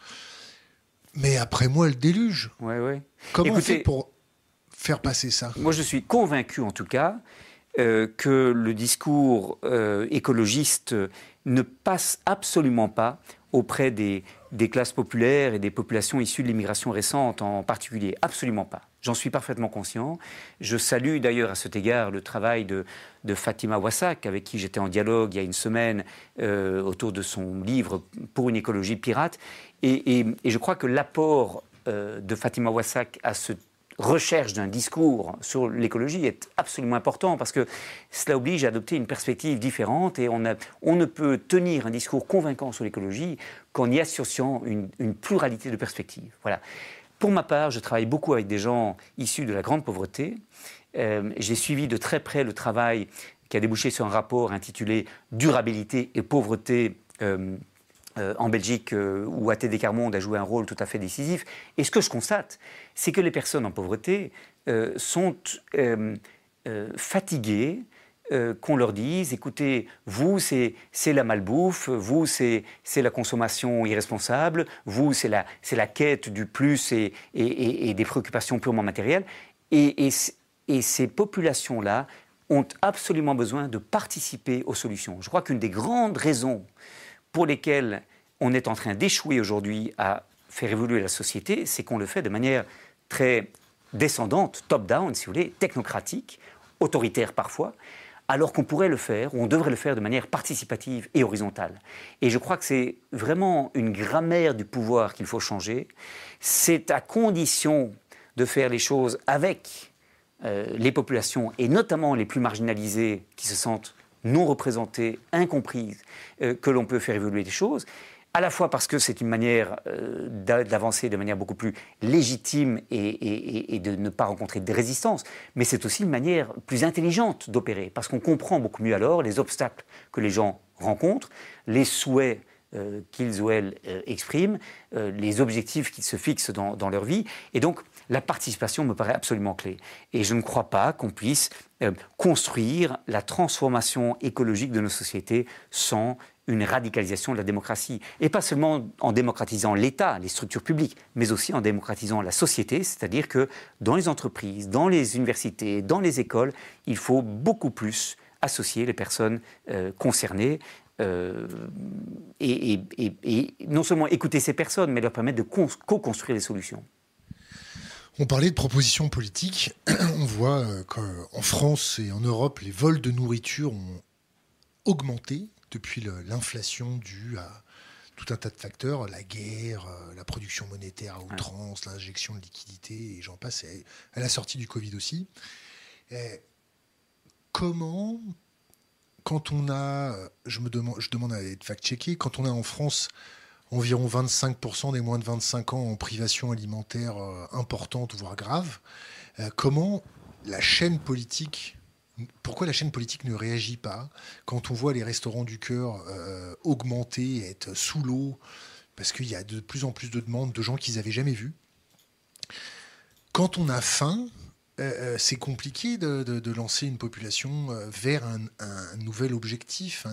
Mais après moi, le déluge. Comment on fait pour faire passer ça Moi, je suis convaincu, en tout cas, euh, que le discours euh, écologiste ne passe absolument pas auprès des, classes populaires et des populations issues de l'immigration récente en particulier. Absolument pas. J'en suis parfaitement conscient. Je salue d'ailleurs à cet égard le travail de, Fatima Wassak, avec qui j'étais en dialogue il y a une semaine euh, autour de son livre Pour une écologie pirate. Et je crois que l'apport de Fatima Wassak à ce recherche d'un discours sur l'écologie est absolument important parce que cela oblige à adopter une perspective différente et on, ne peut tenir un discours convaincant sur l'écologie qu'en y associant une, pluralité de perspectives. Voilà. Pour ma part, je travaille beaucoup avec des gens issus de la grande pauvreté. Euh, j'ai suivi de très près le travail qui a débouché sur un rapport intitulé Durabilité et pauvreté. Euh, euh, en Belgique, où ATD Carmonde a joué un rôle tout à fait décisif. Et ce que je constate, c'est que les personnes en pauvreté euh, sont fatiguées qu'on leur dise, écoutez, vous, c'est la malbouffe, vous, c'est la consommation irresponsable, vous, c'est la, la quête du plus et, et, et des préoccupations purement matérielles. Et, et ces populations-là ont absolument besoin de participer aux solutions. Je crois qu'une des grandes raisons pour lesquels on est en train d'échouer aujourd'hui à faire évoluer la société, c'est qu'on le fait de manière très descendante, top-down, si vous voulez, technocratique, autoritaire parfois, alors qu'on pourrait le faire, ou on devrait le faire de manière participative et horizontale. Et je crois que c'est vraiment une grammaire du pouvoir qu'il faut changer. C'est à condition de faire les choses avec euh, les populations, et notamment les plus marginalisées, qui se sentent non représentées, incomprises, euh, que l'on peut faire évoluer les choses à la fois parce que c'est une manière euh, d'avancer de manière beaucoup plus légitime et, de ne pas rencontrer de résistance, mais c'est aussi une manière plus intelligente d'opérer, parce qu'on comprend beaucoup mieux alors les obstacles que les gens rencontrent, les souhaits euh, qu'ils ou elles expriment, les objectifs qu'ils se fixent dans, dans, leur vie, et donc la participation me paraît absolument clé. Et je ne crois pas qu'on puisse euh, construire la transformation écologique de nos sociétés sans une radicalisation de la démocratie. Et pas seulement en démocratisant l'État, les structures publiques, mais aussi en démocratisant la société, c'est-à-dire que dans les entreprises, dans les universités, dans les écoles, il faut beaucoup plus associer les personnes euh, concernées euh, et, et, non seulement écouter ces personnes, mais leur permettre de co-construire des solutions. On parlait de propositions politiques. On voit euh, qu'en France et en Europe, les vols de nourriture ont augmenté depuis l'inflation due à tout un tas de facteurs, la guerre, euh, la production monétaire à outrance, l'injection de liquidités, et j'en passe, à la sortie du Covid aussi. comment, quand on a, je me demande, je demande à être fact-checké, quand on a en France environ 25% des moins de 25 ans en privation alimentaire euh, importante, voire grave. Euh, comment la chaîne politique, pourquoi la chaîne politique ne réagit pas quand on voit les restaurants du cœur euh, augmenter, être sous l'eau, parce qu'il y a de plus en plus de demandes de gens qu'ils n'avaient jamais vus Quand on a faim, c'est compliqué de, lancer une population vers un, nouvel objectif.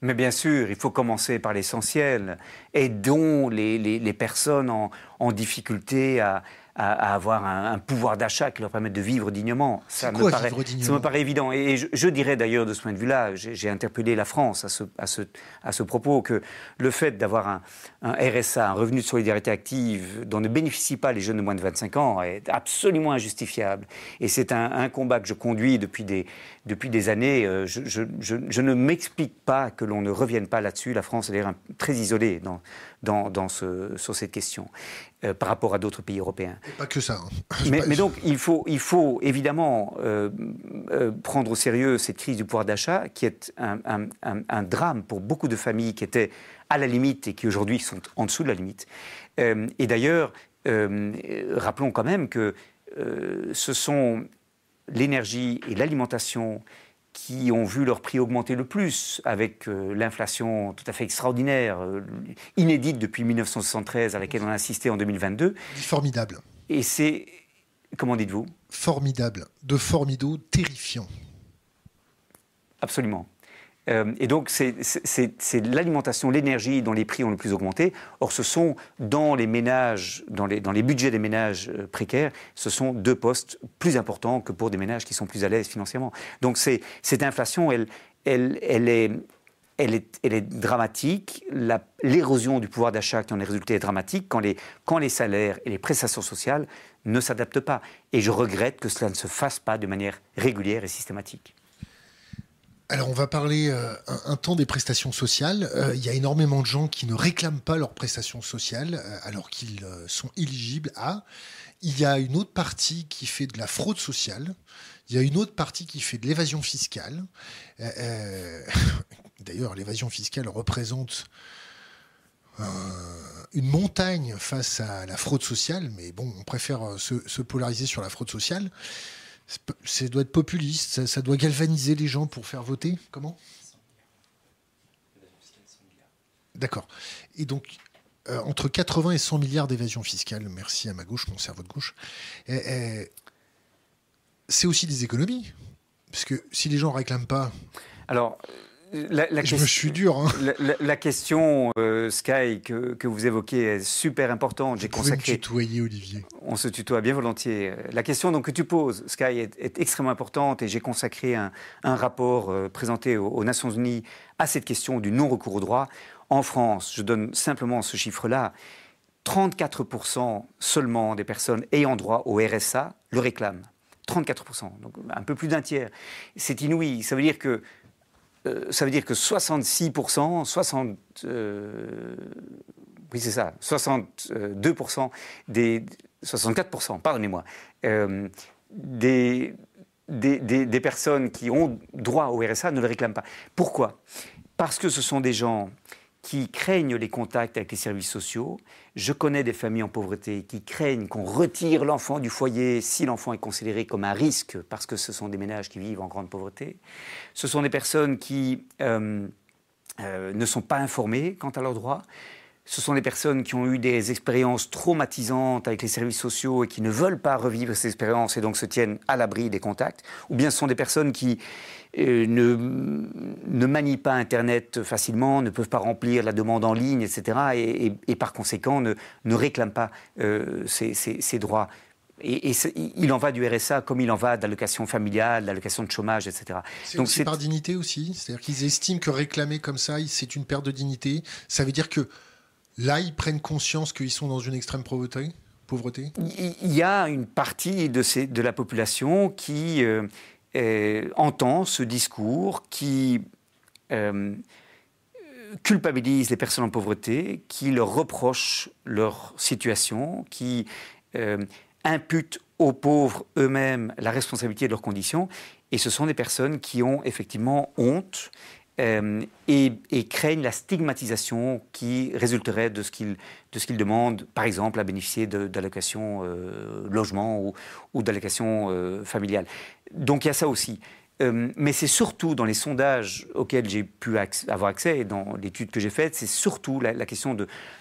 Mais bien sûr, il faut commencer par l'essentiel. Aidons les, les, les personnes en, en difficulté à, à, avoir un, pouvoir d'achat qui leur permette de vivre dignement. Ça, me, paraît, ça me paraît évident. Et je, dirais d'ailleurs de ce point de vue-là, j'ai interpellé la France à ce, à, ce, à ce, propos, que le fait d'avoir un, un, RSA, un revenu de solidarité active, dont ne bénéficient pas les jeunes de moins de 25 ans, est absolument injustifiable. Et c'est un, un, combat que je conduis depuis des, depuis des années. Euh, je, je, je ne m'explique pas que l'on ne revienne pas là-dessus. La France est d'ailleurs très isolée dans, dans, dans ce, sur cette question. Euh, par rapport à d'autres pays européens. pas que ça. Hein. Mais, donc, il faut, il faut évidemment euh, euh, prendre au sérieux cette crise du pouvoir d'achat, qui est un, un, drame pour beaucoup de familles qui étaient à la limite et qui aujourd'hui sont en dessous de la limite. et d'ailleurs, rappelons quand même que ce sont l'énergie et l'alimentation qui ont vu leur prix augmenter le plus, avec euh, l'inflation tout à fait extraordinaire, euh, inédite depuis 1973, à laquelle on a assisté en 2022. Formidable. Et c'est, comment dites-vous? Formidable, de formidaux terrifiant. Absolument. Euh, et donc, c'est l'alimentation, l'énergie dont les prix ont le plus augmenté. Or, ce sont dans les ménages, dans les, budgets des ménages euh, précaires, ce sont deux postes plus importants que pour des ménages qui sont plus à l'aise financièrement. Donc, cette inflation, elle, est dramatique. L'érosion du pouvoir d'achat qui en est résulté est dramatique quand les salaires et les prestations sociales ne s'adaptent pas. Et je regrette que cela ne se fasse pas de manière régulière et systématique. Alors on va parler euh, un, temps des prestations sociales. Euh, il y a énormément de gens qui ne réclament pas leurs prestations sociales euh, alors qu'ils sont éligibles à. Il y a une autre partie qui fait de la fraude sociale. Il y a une autre partie qui fait de l'évasion fiscale. D'ailleurs, l'évasion fiscale représente une montagne face à la fraude sociale, mais bon, on préfère se polariser sur la fraude sociale ça doit être populiste, ça, doit galvaniser les gens pour faire voter. Comment? D'accord. Et donc, euh, entre 80 et 100 milliards d'évasion fiscale, merci à ma gauche, mon cerveau de gauche, c'est aussi des économies. Parce que si les gens ne réclament pas. Alors, la, je me suis dur. Hein. La, question, euh, Sky, que, vous évoquez est super importante. J'ai consacré. Me tutoyer, Olivier. On se tutoie bien volontiers. La question donc, que tu poses, Sky, est, extrêmement importante et j'ai consacré un, rapport euh, présenté aux, Nations Unies à cette question du non-recours au droit. En France, je donne simplement ce chiffre-là. 34% seulement des personnes ayant droit au RSA le réclament. 34%, donc un peu plus d'un tiers. C'est inouï. Ça veut dire que ça veut dire que 66%, 60, euh, oui c'est ça, 62% des, 64%, pardonnez-moi, euh, des, des, des, personnes qui ont droit au RSA ne le réclament pas. Pourquoi? Parce que ce sont des gens qui craignent les contacts avec les services sociaux. Je connais des familles en pauvreté qui craignent qu'on retire l'enfant du foyer si l'enfant est considéré comme un risque parce que ce sont des ménages qui vivent en grande pauvreté. Ce sont des personnes qui euh, euh, ne sont pas informées quant à leurs droits. Ce sont des personnes qui ont eu des expériences traumatisantes avec les services sociaux et qui ne veulent pas revivre ces expériences et donc se tiennent à l'abri des contacts. Ou bien ce sont des personnes qui ne, ne manient pas Internet facilement, ne peuvent pas remplir la demande en ligne, etc. Et, par conséquent ne, ne réclament pas euh, ces, droits. Et, il en va du RSA comme il en va d'allocation familiale, d'allocation de chômage, etc. C'est aussi par dignité aussi C'est-à-dire qu'ils estiment que réclamer comme ça, c'est une perte de dignité. Ça veut dire que là, ils prennent conscience qu'ils sont dans une extrême pauvreté pauvreté? Il y a une partie de, ces, de la population qui... Euh, euh, entend ce discours qui euh, culpabilise les personnes en pauvreté, qui leur reproche leur situation, qui euh, impute aux pauvres eux-mêmes la responsabilité de leurs conditions. Et ce sont des personnes qui ont effectivement honte et, craignent la stigmatisation qui résulterait de ce qu'ils de demandent, par exemple, à bénéficier d'allocations logement ou, ou d'allocations familiales. Donc il y a ça aussi. mais c'est surtout dans les sondages auxquels j'ai pu avoir accès et dans l'étude que j'ai faite, c'est surtout la, question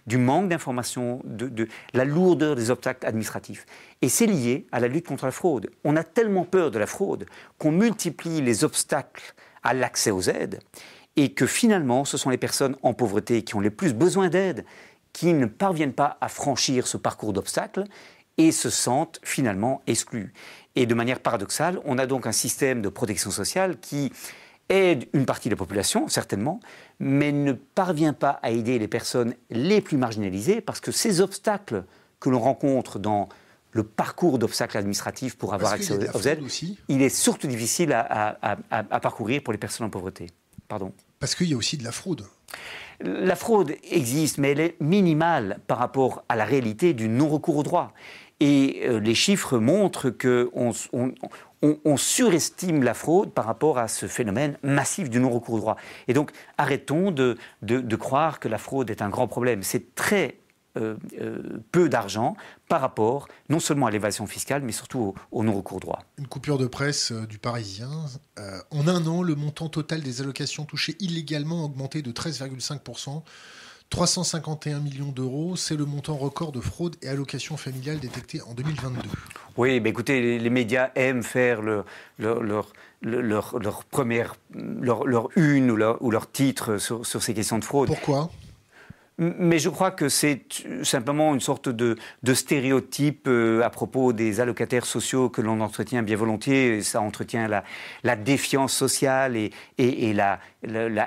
du manque d'information, de, la lourdeur des obstacles administratifs. Et c'est lié à la lutte contre la fraude. On a tellement peur de la fraude qu'on multiplie les obstacles à l'accès aux aides, et que finalement, ce sont les personnes en pauvreté qui ont le plus besoin d'aide qui ne parviennent pas à franchir ce parcours d'obstacles et se sentent finalement exclus. Et de manière paradoxale, on a donc un système de protection sociale qui aide une partie de la population, certainement, mais ne parvient pas à aider les personnes les plus marginalisées parce que ces obstacles que l'on rencontre dans le parcours d'obstacles administratifs pour avoir accès aux aides, il est surtout difficile à, à, parcourir pour les personnes en pauvreté. Pardon. Parce qu'il y a aussi de la fraude. La fraude existe, mais elle est minimale par rapport à la réalité du non-recours au droit. Et euh, les chiffres montrent qu'on on, surestime la fraude par rapport à ce phénomène massif du non-recours droit. Et donc, arrêtons de, de, croire que la fraude est un grand problème. C'est très euh, euh, peu d'argent par rapport non seulement à l'évasion fiscale, mais surtout au, non-recours droit. Une coupure de presse du Parisien. en un an, le montant total des allocations touchées illégalement a augmenté de 13,5%. 351 millions d'euros, c'est le montant record de fraude et allocations familiales détectées en 2022. Oui, mais écoutez, les, médias aiment faire leur, leur, leur, première, leur, une ou leur, ou leur titre sur, sur ces questions de fraude. Pourquoi? Mais je crois que c'est simplement une sorte de, stéréotype euh, à propos des allocataires sociaux que l'on entretient bien volontiers. Ça entretient la, défiance sociale et, la,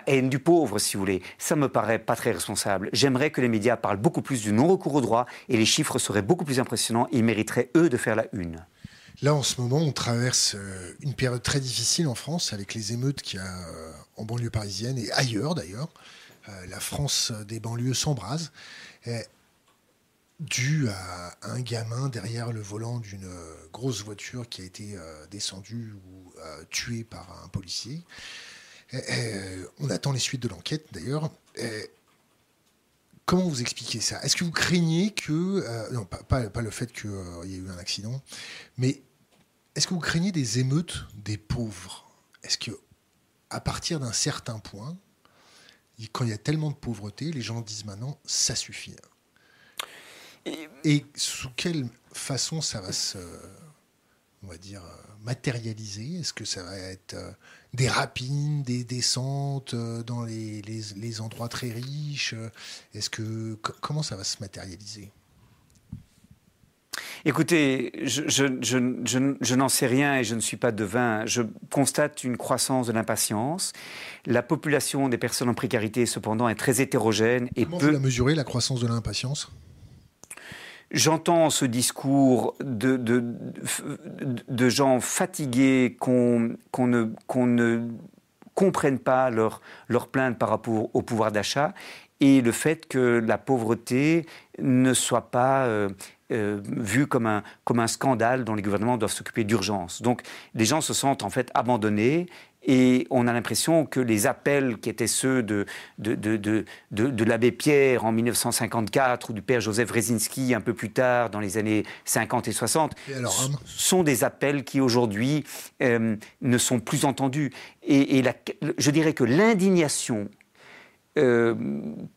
haine du pauvre, si vous voulez. Ça me paraît pas très responsable. J'aimerais que les médias parlent beaucoup plus du non-recours au droit et les chiffres seraient beaucoup plus impressionnants. Ils mériteraient, eux, de faire la une. Là, en ce moment, on traverse euh, une période très difficile en France avec les émeutes qu'il y a euh, en banlieue parisienne et ailleurs d'ailleurs. Euh, la France des banlieues s'embrase, dû à un gamin derrière le volant d'une grosse voiture qui a été euh, descendue ou euh, tuée par un policier. on attend les suites de l'enquête d'ailleurs. Comment vous expliquez ça? Est-ce que vous craignez que... non, pas, pas, le fait qu'il y ait eu un accident, mais est-ce que vous craignez des émeutes des pauvres? Est-ce que à partir d'un certain point, quand il y a tellement de pauvreté, les gens disent maintenant, ça suffit. Et, sous quelle façon ça va se, on va dire, matérialiser? Est-ce que ça va être euh, des rapines, des descentes euh, dans les, les endroits très riches? Est-ce que comment ça va se matérialiser? Écoutez, je, n'en sais rien et je ne suis pas devin. Je constate une croissance de l'impatience. La population des personnes en précarité, cependant, est très hétérogène. Et Comment vous la mesurez, la croissance de l'impatience? J'entends ce discours de, de, gens fatigués qu'on ne, qu'on ne comprenne pas leur, leur plainte par rapport au pouvoir d'achat et le fait que la pauvreté ne soit pas euh, euh, vu comme un, comme un scandale dont les gouvernements doivent s'occuper d'urgence. Donc les gens se sentent en fait abandonnés et on a l'impression que les appels qui étaient ceux de, de, de, de, de l'abbé Pierre en 1954 ou du père Joseph Rezinski un peu plus tard dans les années 50 et 60 sont des appels qui aujourd'hui euh, ne sont plus entendus. Et, et la, je dirais que l'indignation euh,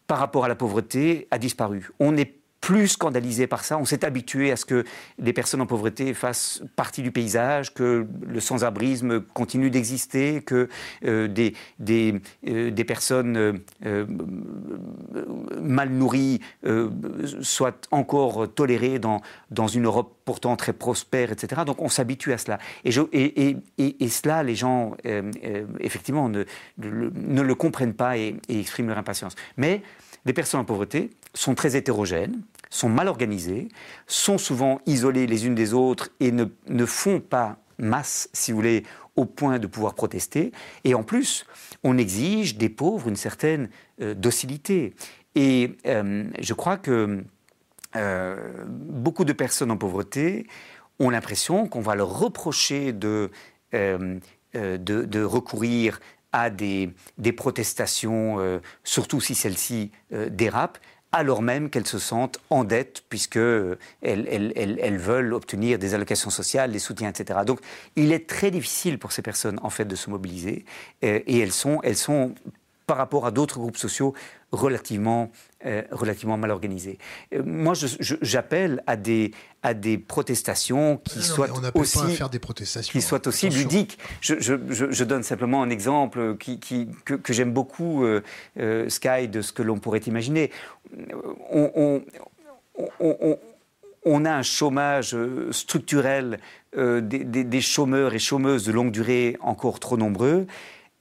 par rapport à la pauvreté a disparu. On n'est plus scandalisé par ça. On s'est habitué à ce que les personnes en pauvreté fassent partie du paysage, que le sans-abrisme continue d'exister, que euh, des, des, euh, personnes euh, mal nourries soient encore tolérées dans, dans une Europe pourtant très prospère, etc. Donc on s'habitue à cela. Et, et, et, cela, les gens, effectivement, ne, ne, le comprennent pas et expriment leur impatience. Mais les personnes en pauvreté sont très hétérogènes sont mal organisées, sont souvent isolées les unes des autres et ne, ne font pas masse, si vous voulez, au point de pouvoir protester. Et en plus, on exige des pauvres une certaine euh, docilité. Et euh, je crois que euh, beaucoup de personnes en pauvreté ont l'impression qu'on va leur reprocher de, de, de, recourir à des, des protestations, surtout si celles-ci dérapent, alors même qu'elles se sentent en dette puisqu'elles elles, veulent obtenir des allocations sociales, des soutiens, etc. Donc il est très difficile pour ces personnes en fait de se mobiliser euh, et elles sont, elles sont par rapport à d'autres groupes sociaux relativement, euh, relativement mal organisés. Euh, moi, j'appelle à des, à des protestations qui soient aussi, faire des protestations, qui soient aussi ludiques. Je, je, je, donne simplement un exemple qui, qui que, que j'aime beaucoup, euh, Sky, de ce que l'on pourrait imaginer. On, on, on, on a un chômage structurel, des, chômeurs et chômeuses de longue durée encore trop nombreux,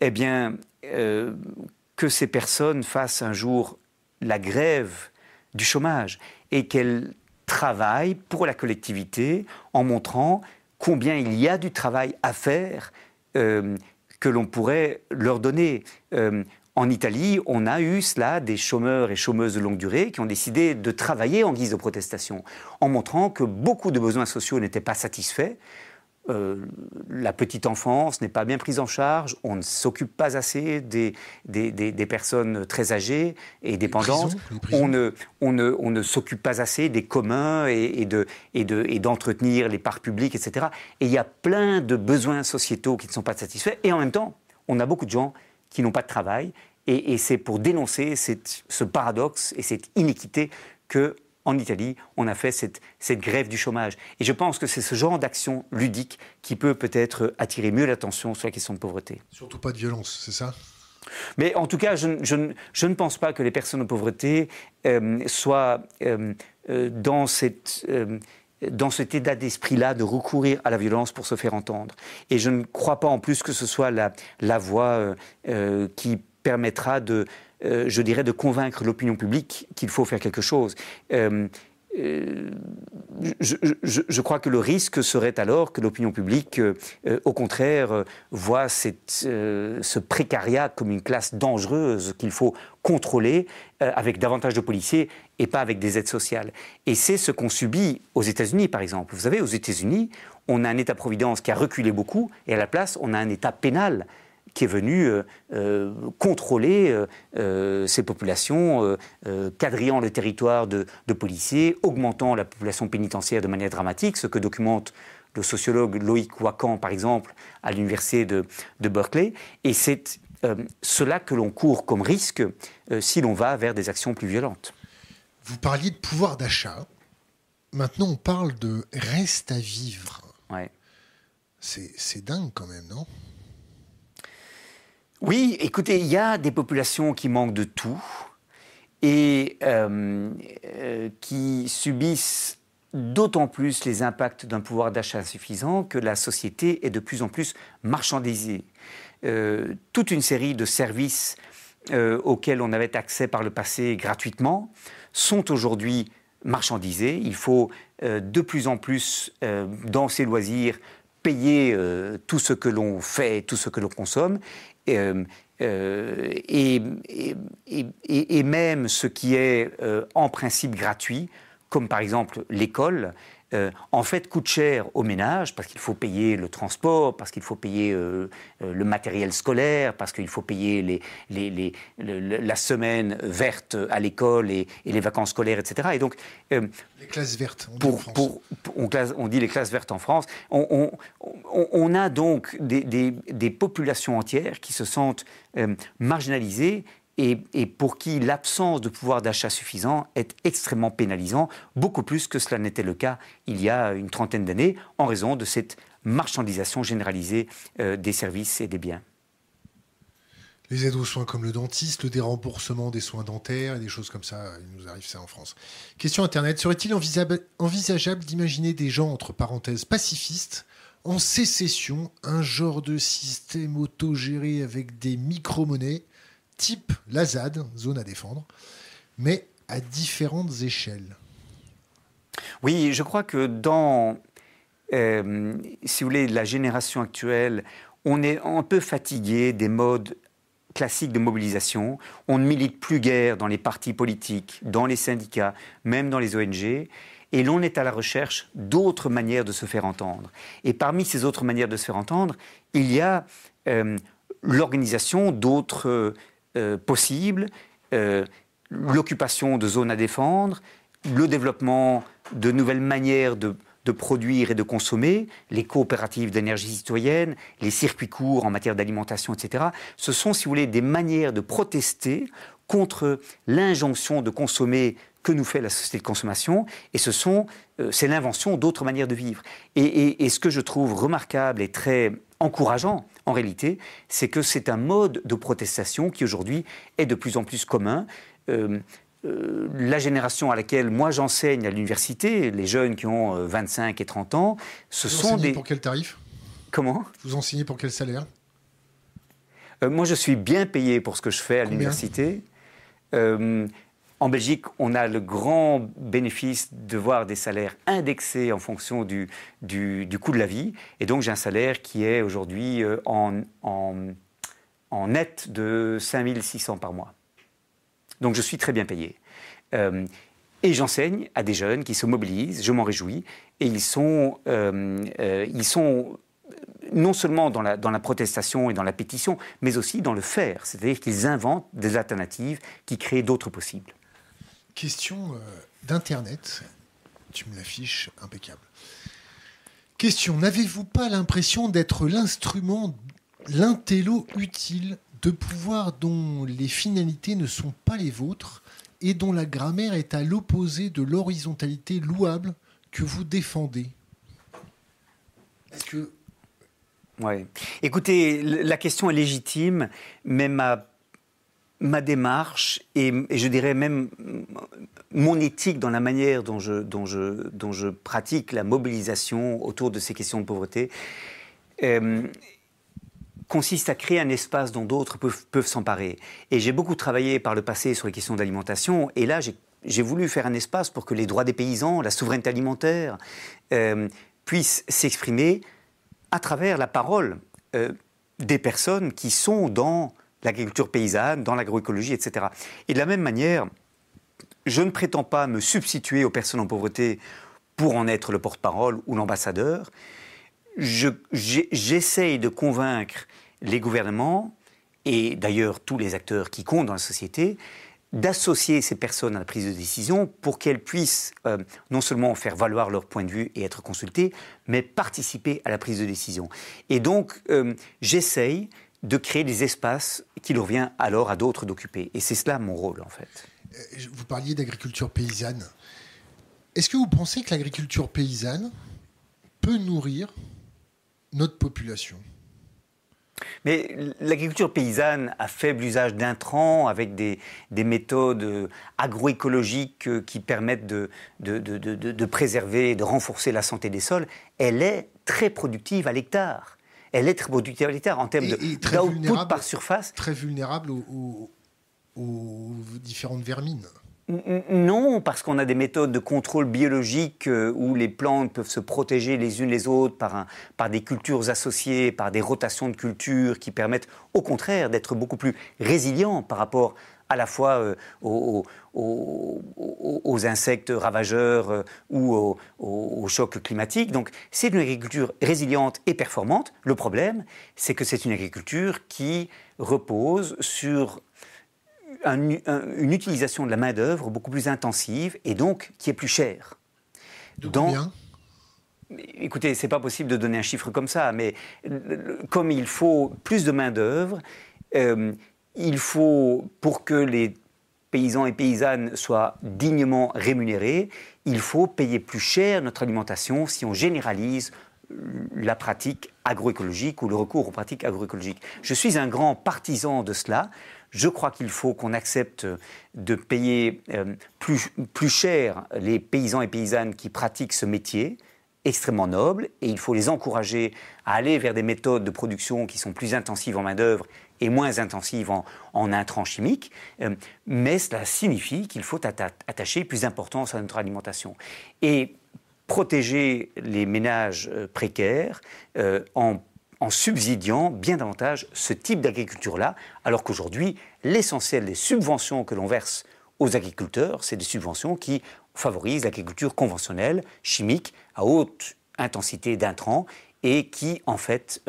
eh bien, que ces personnes fassent un jour la grève du chômage et qu'elles travaillent pour la collectivité en montrant combien il y a du travail à faire euh, que l'on pourrait leur donner. Euh, en Italie, on a eu cela des chômeurs et chômeuses de longue durée qui ont décidé de travailler en guise de protestation, en montrant que beaucoup de besoins sociaux n'étaient pas satisfaits, euh, la petite enfance n'est pas bien prise en charge, on ne s'occupe pas assez des, des, personnes très âgées et dépendantes, on ne, on ne, on ne s'occupe pas assez des communs et, de, et, de, et d'entretenir les parcs publics, etc. Et il y a plein de besoins sociétaux qui ne sont pas satisfaits, et en même temps, on a beaucoup de gens qui n'ont pas de travail, et, c'est pour dénoncer cette, ce paradoxe et cette iniquité que en Italie, on a fait cette, grève du chômage. Et je pense que c'est ce genre d'action ludique qui peut peut-être attirer mieux l'attention sur la question de pauvreté. Surtout pas de violence, c'est ça? Mais en tout cas, je, ne pense pas que les personnes en pauvreté euh, soient euh, euh, dans, cette, dans cet état d'esprit-là de recourir à la violence pour se faire entendre. Et je ne crois pas en plus que ce soit la, la voie qui permettra de, euh, je dirais, de convaincre l'opinion publique qu'il faut faire quelque chose. Euh, euh, je, crois que le risque serait alors que l'opinion publique, au contraire, voit ce précariat comme une classe dangereuse qu'il faut contrôler avec davantage de policiers et pas avec des aides sociales. Et c'est ce qu'on subit aux États-Unis, par exemple. Vous savez, aux États-Unis, on a un État-providence qui a reculé beaucoup, et à la place, on a un État pénal qui est venu euh, euh, contrôler euh, ces populations, quadrillant le territoire de, policiers, augmentant la population pénitentiaire de manière dramatique, ce que documente le sociologue Loïc Wacan, par exemple, à l'université de, de, Berkeley. Et c'est cela que l'on court comme risque si l'on va vers des actions plus violentes. Vous parliez de pouvoir d'achat. Maintenant, on parle de reste à vivre. Ouais. C'est dingue quand même, non? Oui, écoutez, il y a des populations qui manquent de tout et euh, euh, qui subissent d'autant plus les impacts d'un pouvoir d'achat insuffisant que la société est de plus en plus marchandisée. Euh, toute une série de services auxquels on avait accès par le passé gratuitement sont aujourd'hui marchandisés. Il faut de plus en plus, dans ces loisirs, payer tout ce que l'on fait, tout ce que l'on consomme. Euh, euh, et, et, même ce qui est euh, en principe gratuit, comme par exemple l'école, euh, en fait coûte cher au ménage parce qu'il faut payer le transport, parce qu'il faut payer euh, euh, le matériel scolaire, parce qu'il faut payer les, la semaine verte à l'école et, les vacances scolaires, etc. Et donc, les classes vertes, on dit en France. on, dit les classes vertes en France. On, a donc des, des, populations entières qui se sentent marginalisées et, pour qui l'absence de pouvoir d'achat suffisant est extrêmement pénalisant, beaucoup plus que cela n'était le cas il y a une trentaine d'années, en raison de cette marchandisation généralisée euh, des services et des biens. Les aides aux soins comme le dentiste, le déremboursement des soins dentaires et des choses comme ça, il nous arrive ça en France. Question Internet, serait-il envisageable d'imaginer des gens, entre parenthèses, pacifistes, en sécession, un genre de système autogéré avec des micro-monnaies type la ZAD, zone à défendre, mais à différentes échelles. Oui, je crois que dans, euh, si vous voulez, la génération actuelle, on est un peu fatigué des modes classiques de mobilisation. On ne milite plus guère dans les partis politiques, dans les syndicats, même dans les ONG. Et l'on est à la recherche d'autres manières de se faire entendre. Et parmi ces autres manières de se faire entendre, il y a euh, l'organisation d'autres euh, possible, euh, l'occupation de zones à défendre, le développement de nouvelles manières de, produire et de consommer, les coopératives d'énergie citoyenne, les circuits courts en matière d'alimentation, etc. Ce sont, si vous voulez, des manières de protester contre l'injonction de consommer que nous fait la société de consommation, et ce sont, euh, c'est l'invention d'autres manières de vivre. et, ce que je trouve remarquable et très encourageant, en réalité, c'est que c'est un mode de protestation qui aujourd'hui est de plus en plus commun. Euh, la génération à laquelle moi j'enseigne à l'université, les jeunes qui ont 25 et 30 ans, ce Vous sont des... Pour quel tarif? Comment? Vous enseignez pour quel salaire? Moi, je suis bien payé pour ce que je fais à l'université. En Belgique, on a le grand bénéfice de voir des salaires indexés en fonction du, coût de la vie. Et donc, j'ai un salaire qui est aujourd'hui euh, en, net de 5600 par mois. Donc, je suis très bien payé. Euh, et j'enseigne à des jeunes qui se mobilisent, je m'en réjouis, et ils sont, euh, non seulement dans la, protestation et dans la pétition, mais aussi dans le faire. C'est-à-dire qu'ils inventent des alternatives qui créent d'autres possibles. Question euh, d'Internet. Tu me l'affiches, impeccable. Question, n'avez-vous pas l'impression d'être l'instrument, l'intello utile de pouvoir dont les finalités ne sont pas les vôtres et dont la grammaire est à l'opposé de l'horizontalité louable que vous défendez? Est-ce que... Ouais. Écoutez, la question est légitime, mais ma ma démarche et, je dirais même mon éthique dans la manière dont je, pratique la mobilisation autour de ces questions de pauvreté euh, consiste à créer un espace dont d'autres peuvent, peuvent s'emparer. Et j'ai beaucoup travaillé par le passé sur les questions d'alimentation et là j'ai voulu faire un espace pour que les droits des paysans, la souveraineté alimentaire euh, puissent s'exprimer à travers la parole euh, des personnes qui sont dans l'agriculture paysanne, dans l'agroécologie, etc. Et de la même manière, je ne prétends pas me substituer aux personnes en pauvreté pour en être le porte-parole ou l'ambassadeur. J'essaye de convaincre les gouvernements et d'ailleurs tous les acteurs qui comptent dans la société d'associer ces personnes à la prise de décision pour qu'elles puissent euh, non seulement faire valoir leur point de vue et être consultées, mais participer à la prise de décision. Et donc, euh, j'essaye de créer des espaces qu'il revient alors à d'autres d'occuper. Et c'est cela mon rôle, en fait. Euh, vous parliez d'agriculture paysanne. Est-ce que vous pensez que l'agriculture paysanne peut nourrir notre population? Mais l'agriculture paysanne a faible usage d'intrants avec des, méthodes agroécologiques qui permettent de, de, de, de, préserver et de renforcer la santé des sols. Elle est très productive à l'hectare elle est très productive en termes d'output par surface. Très vulnérable aux, différentes vermines. Non, parce qu'on a des méthodes de contrôle biologique euh, où les plantes peuvent se protéger les unes les autres par, par des cultures associées, par des rotations de cultures qui permettent au contraire d'être beaucoup plus résilients par rapport à la fois euh, aux, insectes ravageurs euh, ou aux, chocs climatiques. Donc c'est une agriculture résiliente et performante. Le problème, c'est que c'est une agriculture qui repose sur une utilisation de la main-d'œuvre beaucoup plus intensive et donc qui est plus chère. De combien? Écoutez, c'est pas possible de donner un chiffre comme ça, mais comme il faut plus de main-d'œuvre, euh, il faut, pour que les paysans et paysannes soient dignement rémunérés, il faut payer plus cher notre alimentation si on généralise la pratique agroécologique ou le recours aux pratiques agroécologiques. Je suis un grand partisan de cela. Je crois qu'il faut qu'on accepte de payer euh, plus, plus cher les paysans et paysannes qui pratiquent ce métier extrêmement noble et il faut les encourager à aller vers des méthodes de production qui sont plus intensives en main-d'œuvre et moins intensive en, intrants chimiques, euh, mais cela signifie qu'il faut attacher plus d'importance à notre alimentation. Et protéger les ménages euh, précaires euh, en subsidiant bien davantage ce type d'agriculture-là, alors qu'aujourd'hui, l'essentiel des subventions que l'on verse aux agriculteurs, c'est des subventions qui favorisent l'agriculture conventionnelle, chimique, à haute intensité d'intrants, et qui, en fait,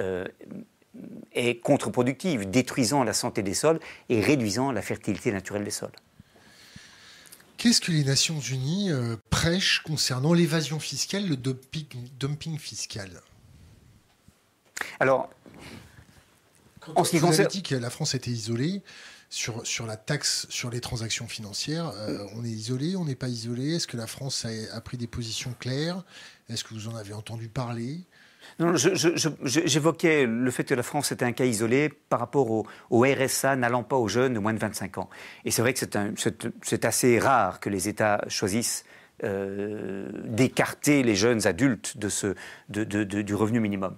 est contre-productive, détruisant la santé des sols et réduisant la fertilité naturelle des sols. Qu'est-ce que les Nations Unies euh, prêchent concernant l'évasion fiscale, le dumping, fiscal? Alors, en ce qui concerne... dit que la France était isolée sur, sur la taxe sur les transactions financières. Euh, on est isolé, on n'est pas isolé? Est-ce que la France a, a, pris des positions claires? Est-ce que vous en avez entendu parler? J'évoquais le fait que la France était un cas isolé par rapport au, RSA n'allant pas aux jeunes de moins de 25 ans. Et c'est vrai que c'est assez rare que les États choisissent euh, d'écarter les jeunes adultes du revenu minimum.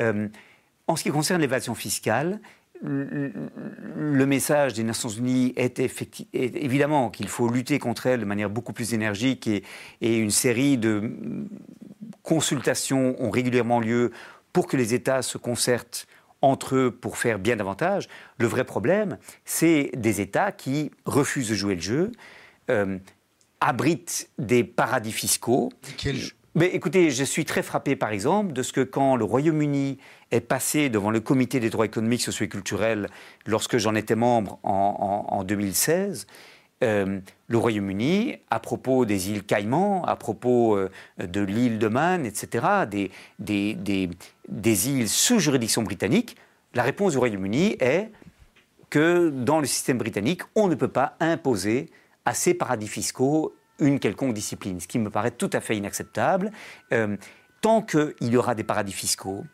Euh, en ce qui concerne l'évasion fiscale, le message des Nations Unies est, évidemment qu'il faut lutter contre elle de manière beaucoup plus énergique et, une série de consultations ont régulièrement lieu pour que les États se concertent entre eux pour faire bien davantage. Le vrai problème, c'est des États qui refusent de jouer le jeu, euh, abritent des paradis fiscaux. Mais écoutez, je suis très frappé, par exemple, de ce que quand le Royaume-Uni est passé devant le Comité des droits économiques, sociaux et culturels, lorsque j'en étais membre en, 2016, euh, le Royaume-Uni, à propos des îles Caïmans, à propos euh, de l'île de Man, etc., des, îles sous juridiction britannique, la réponse du Royaume-Uni est que dans le système britannique, on ne peut pas imposer à ces paradis fiscaux une quelconque discipline, ce qui me paraît tout à fait inacceptable. Euh, tant qu'il y aura des paradis fiscaux,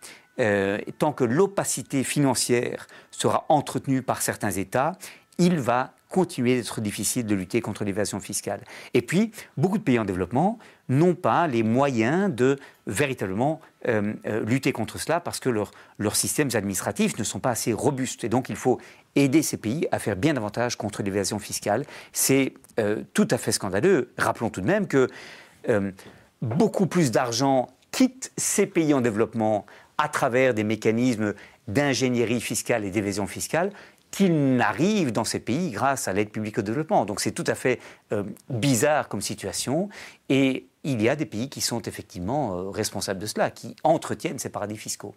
tant que l'opacité financière sera entretenue par certains États, il va continuer d'être difficile de lutter contre l'évasion fiscale. Et puis, beaucoup de pays en développement n'ont pas les moyens de véritablement euh, lutter contre cela parce que leurs systèmes administratifs ne sont pas assez robustes. Et donc, il faut aider ces pays à faire bien davantage contre l'évasion fiscale. C'est euh, tout à fait scandaleux. Rappelons tout de même que euh, beaucoup plus d'argent quitte ces pays en développement à travers des mécanismes d'ingénierie fiscale et d'évasion fiscale qu'il n'arrive dans ces pays grâce à l'aide publique au développement. Donc c'est tout à fait euh, bizarre comme situation et il y a des pays qui sont effectivement responsables de cela, qui entretiennent ces paradis fiscaux.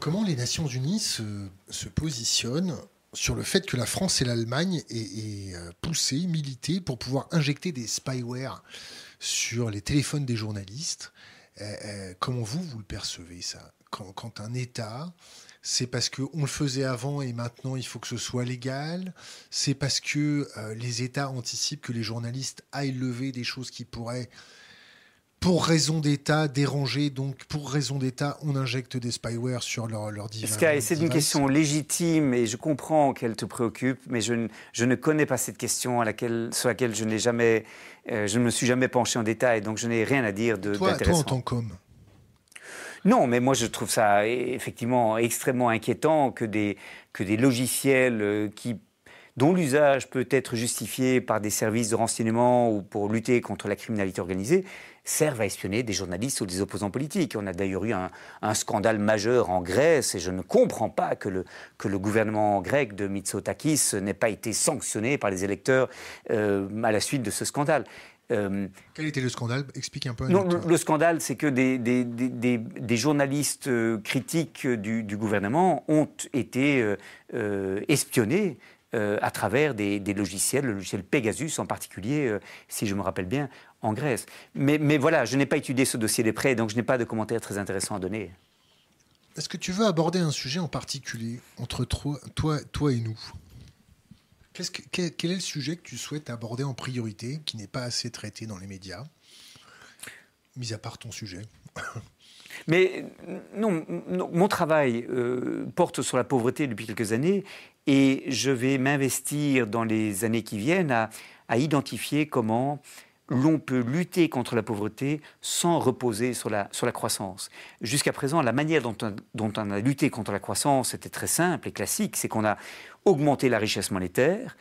Comment les Nations Unies se, positionnent sur le fait que la France et l'Allemagne aient, euh, poussé, milité pour pouvoir injecter des spyware sur les téléphones des journalistes? Euh, euh, Comment vous, vous le percevez ça? Quand, un État c'est parce qu'on le faisait avant et maintenant il faut que ce soit légal. C'est parce que les États anticipent que les journalistes aillent lever des choses qui pourraient pour raison d'État déranger, donc pour raison d'État, on injecte des spyware sur leur, leur C'est une question légitime et je comprends qu'elle te préoccupe, mais je ne, je ne connais pas cette question à laquelle, sur laquelle je n'ai jamais, euh, je ne me suis jamais penché en détail, donc je n'ai rien à dire de toi, toi, en tant qu'homme non, mais moi je trouve ça effectivement extrêmement inquiétant que des, que des logiciels euh, dont l'usage peut être justifié par des services de renseignement ou pour lutter contre la criminalité organisée, servent à espionner des journalistes ou des opposants politiques. On a d'ailleurs eu un, scandale majeur en Grèce et je ne comprends pas que le, que le gouvernement grec de Mitsotakis n'ait pas été sanctionné par les électeurs euh, à la suite de ce scandale. Euh, Quel était le scandale? Explique un peu. Non, le, scandale, c'est que des, des, des, des, journalistes euh, critiques du, du, gouvernement ont été espionnés euh, à travers des, logiciels, le logiciel Pegasus en particulier, euh, si je me rappelle bien, en Grèce. Mais, mais voilà, je n'ai pas étudié ce dossier de près, donc je n'ai pas de commentaires très intéressants à donner. Est-ce que tu veux aborder un sujet en particulier entre toi, toi, toi et nous? Que, quel, quel, est le sujet que tu souhaites aborder en priorité, qui n'est pas assez traité dans les médias, mis à part ton sujet? Mais non, mon travail euh, porte sur la pauvreté depuis quelques années et je vais m'investir dans les années qui viennent à, identifier comment l'on peut lutter contre la pauvreté sans reposer sur la, sur la croissance. Jusqu'à présent, la manière dont on, a lutté contre la croissance était très simple et classique, c'est qu'on a augmenté la richesse monétaire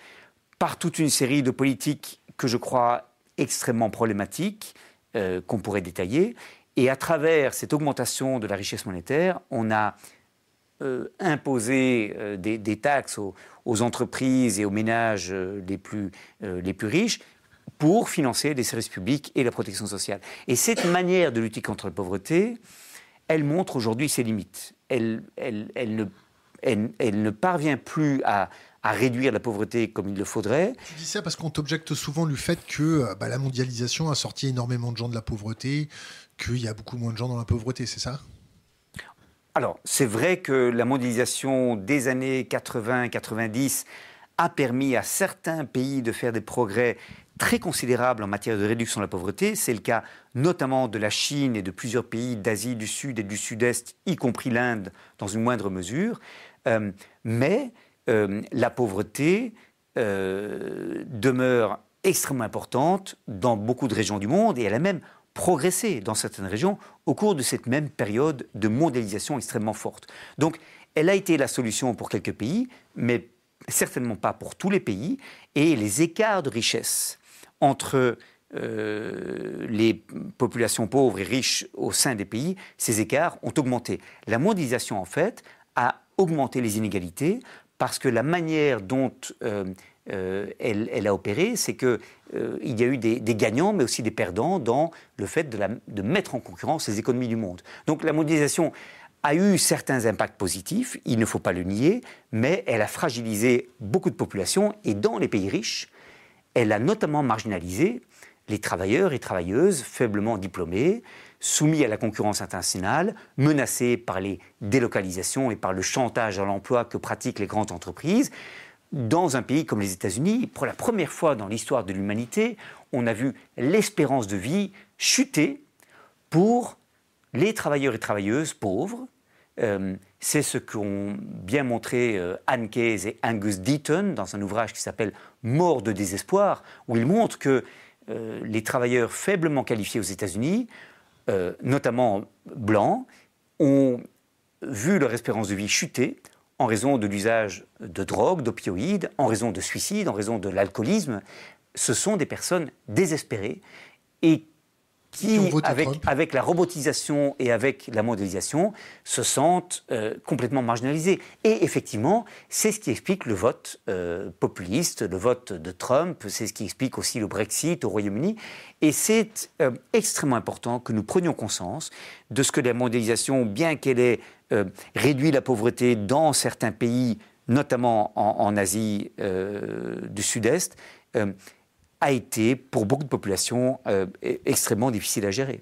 par toute une série de politiques que je crois extrêmement problématiques, euh, qu'on pourrait détailler, et à travers cette augmentation de la richesse monétaire, on a euh, imposé euh, des, taxes aux, entreprises et aux ménages les, plus, les plus riches pour financer les services publics et la protection sociale. Et cette manière de lutter contre la pauvreté, elle montre aujourd'hui ses limites. Elle, elle, elle, ne, elle, ne parvient plus à, à réduire la pauvreté comme il le faudrait. Tu dis ça parce qu'on t'objecte souvent du fait que bah, la mondialisation a sorti énormément de gens de la pauvreté, qu'il y a beaucoup moins de gens dans la pauvreté, c'est ça? Alors, c'est vrai que la mondialisation des années 80-90 a permis à certains pays de faire des progrès très considérables en matière de réduction de la pauvreté. C'est le cas notamment de la Chine et de plusieurs pays d'Asie du Sud et du Sud-Est, y compris l'Inde dans une moindre mesure. Euh, mais euh, la pauvreté euh, demeure extrêmement importante dans beaucoup de régions du monde et elle a même progressé dans certaines régions au cours de cette même période de mondialisation extrêmement forte. Donc, elle a été la solution pour quelques pays, mais certainement pas pour tous les pays, et les écarts de richesse entre euh, les populations pauvres et riches au sein des pays, ces écarts ont augmenté. La mondialisation, en fait, a augmenté les inégalités parce que la manière dont euh, euh, elle, a opéré, c'est qu'il il y a eu des, gagnants, mais aussi des perdants dans le fait de, de mettre en concurrence les économies du monde. Donc la mondialisation a eu certains impacts positifs, il ne faut pas le nier, mais elle a fragilisé beaucoup de populations et dans les pays riches, elle a notamment marginalisé les travailleurs et travailleuses faiblement diplômés, soumis à la concurrence internationale, menacés par les délocalisations et par le chantage à l'emploi que pratiquent les grandes entreprises. Dans un pays comme les États-Unis, pour la première fois dans l'histoire de l'humanité, on a vu l'espérance de vie chuter pour les travailleurs et travailleuses pauvres, euh, c'est ce qu'ont bien montré euh, Anne Case et Angus Deaton dans un ouvrage qui s'appelle Mort de désespoir, où ils montrent que euh, les travailleurs faiblement qualifiés aux États-Unis, notamment blancs, ont vu leur espérance de vie chuter en raison de l'usage de drogue, d'opioïdes, en raison de suicides, en raison de l'alcoolisme. Ce sont des personnes désespérées et qui, avec, avec, la robotisation et avec la mondialisation, se sentent euh, complètement marginalisés. Et effectivement, c'est ce qui explique le vote euh, populiste, le vote de Trump, c'est ce qui explique aussi le Brexit au Royaume-Uni. Et c'est euh, extrêmement important que nous prenions conscience de ce que la mondialisation, bien qu'elle ait réduit la pauvreté dans certains pays, notamment en, en Asie du Sud-Est, a été, pour beaucoup de populations, euh, e-, extrêmement difficile à gérer.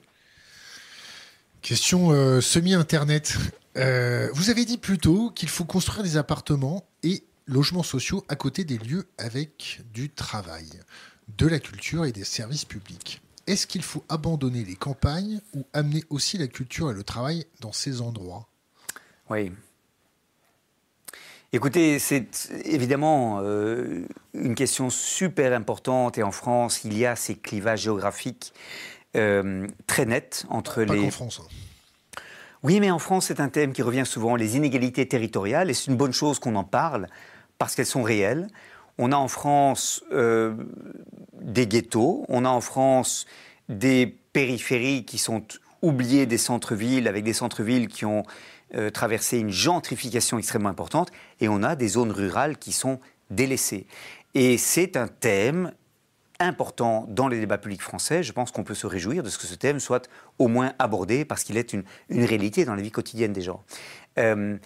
Question euh, semi-internet. Euh, vous avez dit plus tôt qu'il faut construire des appartements et logements sociaux à côté des lieux avec du travail, de la culture et des services publics. Est-ce qu'il faut abandonner les campagnes ou amener aussi la culture et le travail dans ces endroits? Oui, Écoutez, c'est évidemment euh, une question super importante et en France, il y a ces clivages géographiques euh, très nets entre Pas les. En France. Hein. Oui, mais en France, c'est un thème qui revient souvent, les inégalités territoriales, et c'est une bonne chose qu'on en parle parce qu'elles sont réelles. On a en France euh, des ghettos, on a en France des périphéries qui sont oubliées des centres-villes, avec des centres-villes qui ont euh, traverser une gentrification extrêmement importante et on a des zones rurales qui sont délaissées. Et c'est un thème important dans les débats publics français. Je pense qu'on peut se réjouir de ce que ce thème soit au moins abordé parce qu'il est une, réalité dans la vie quotidienne des gens. Euh,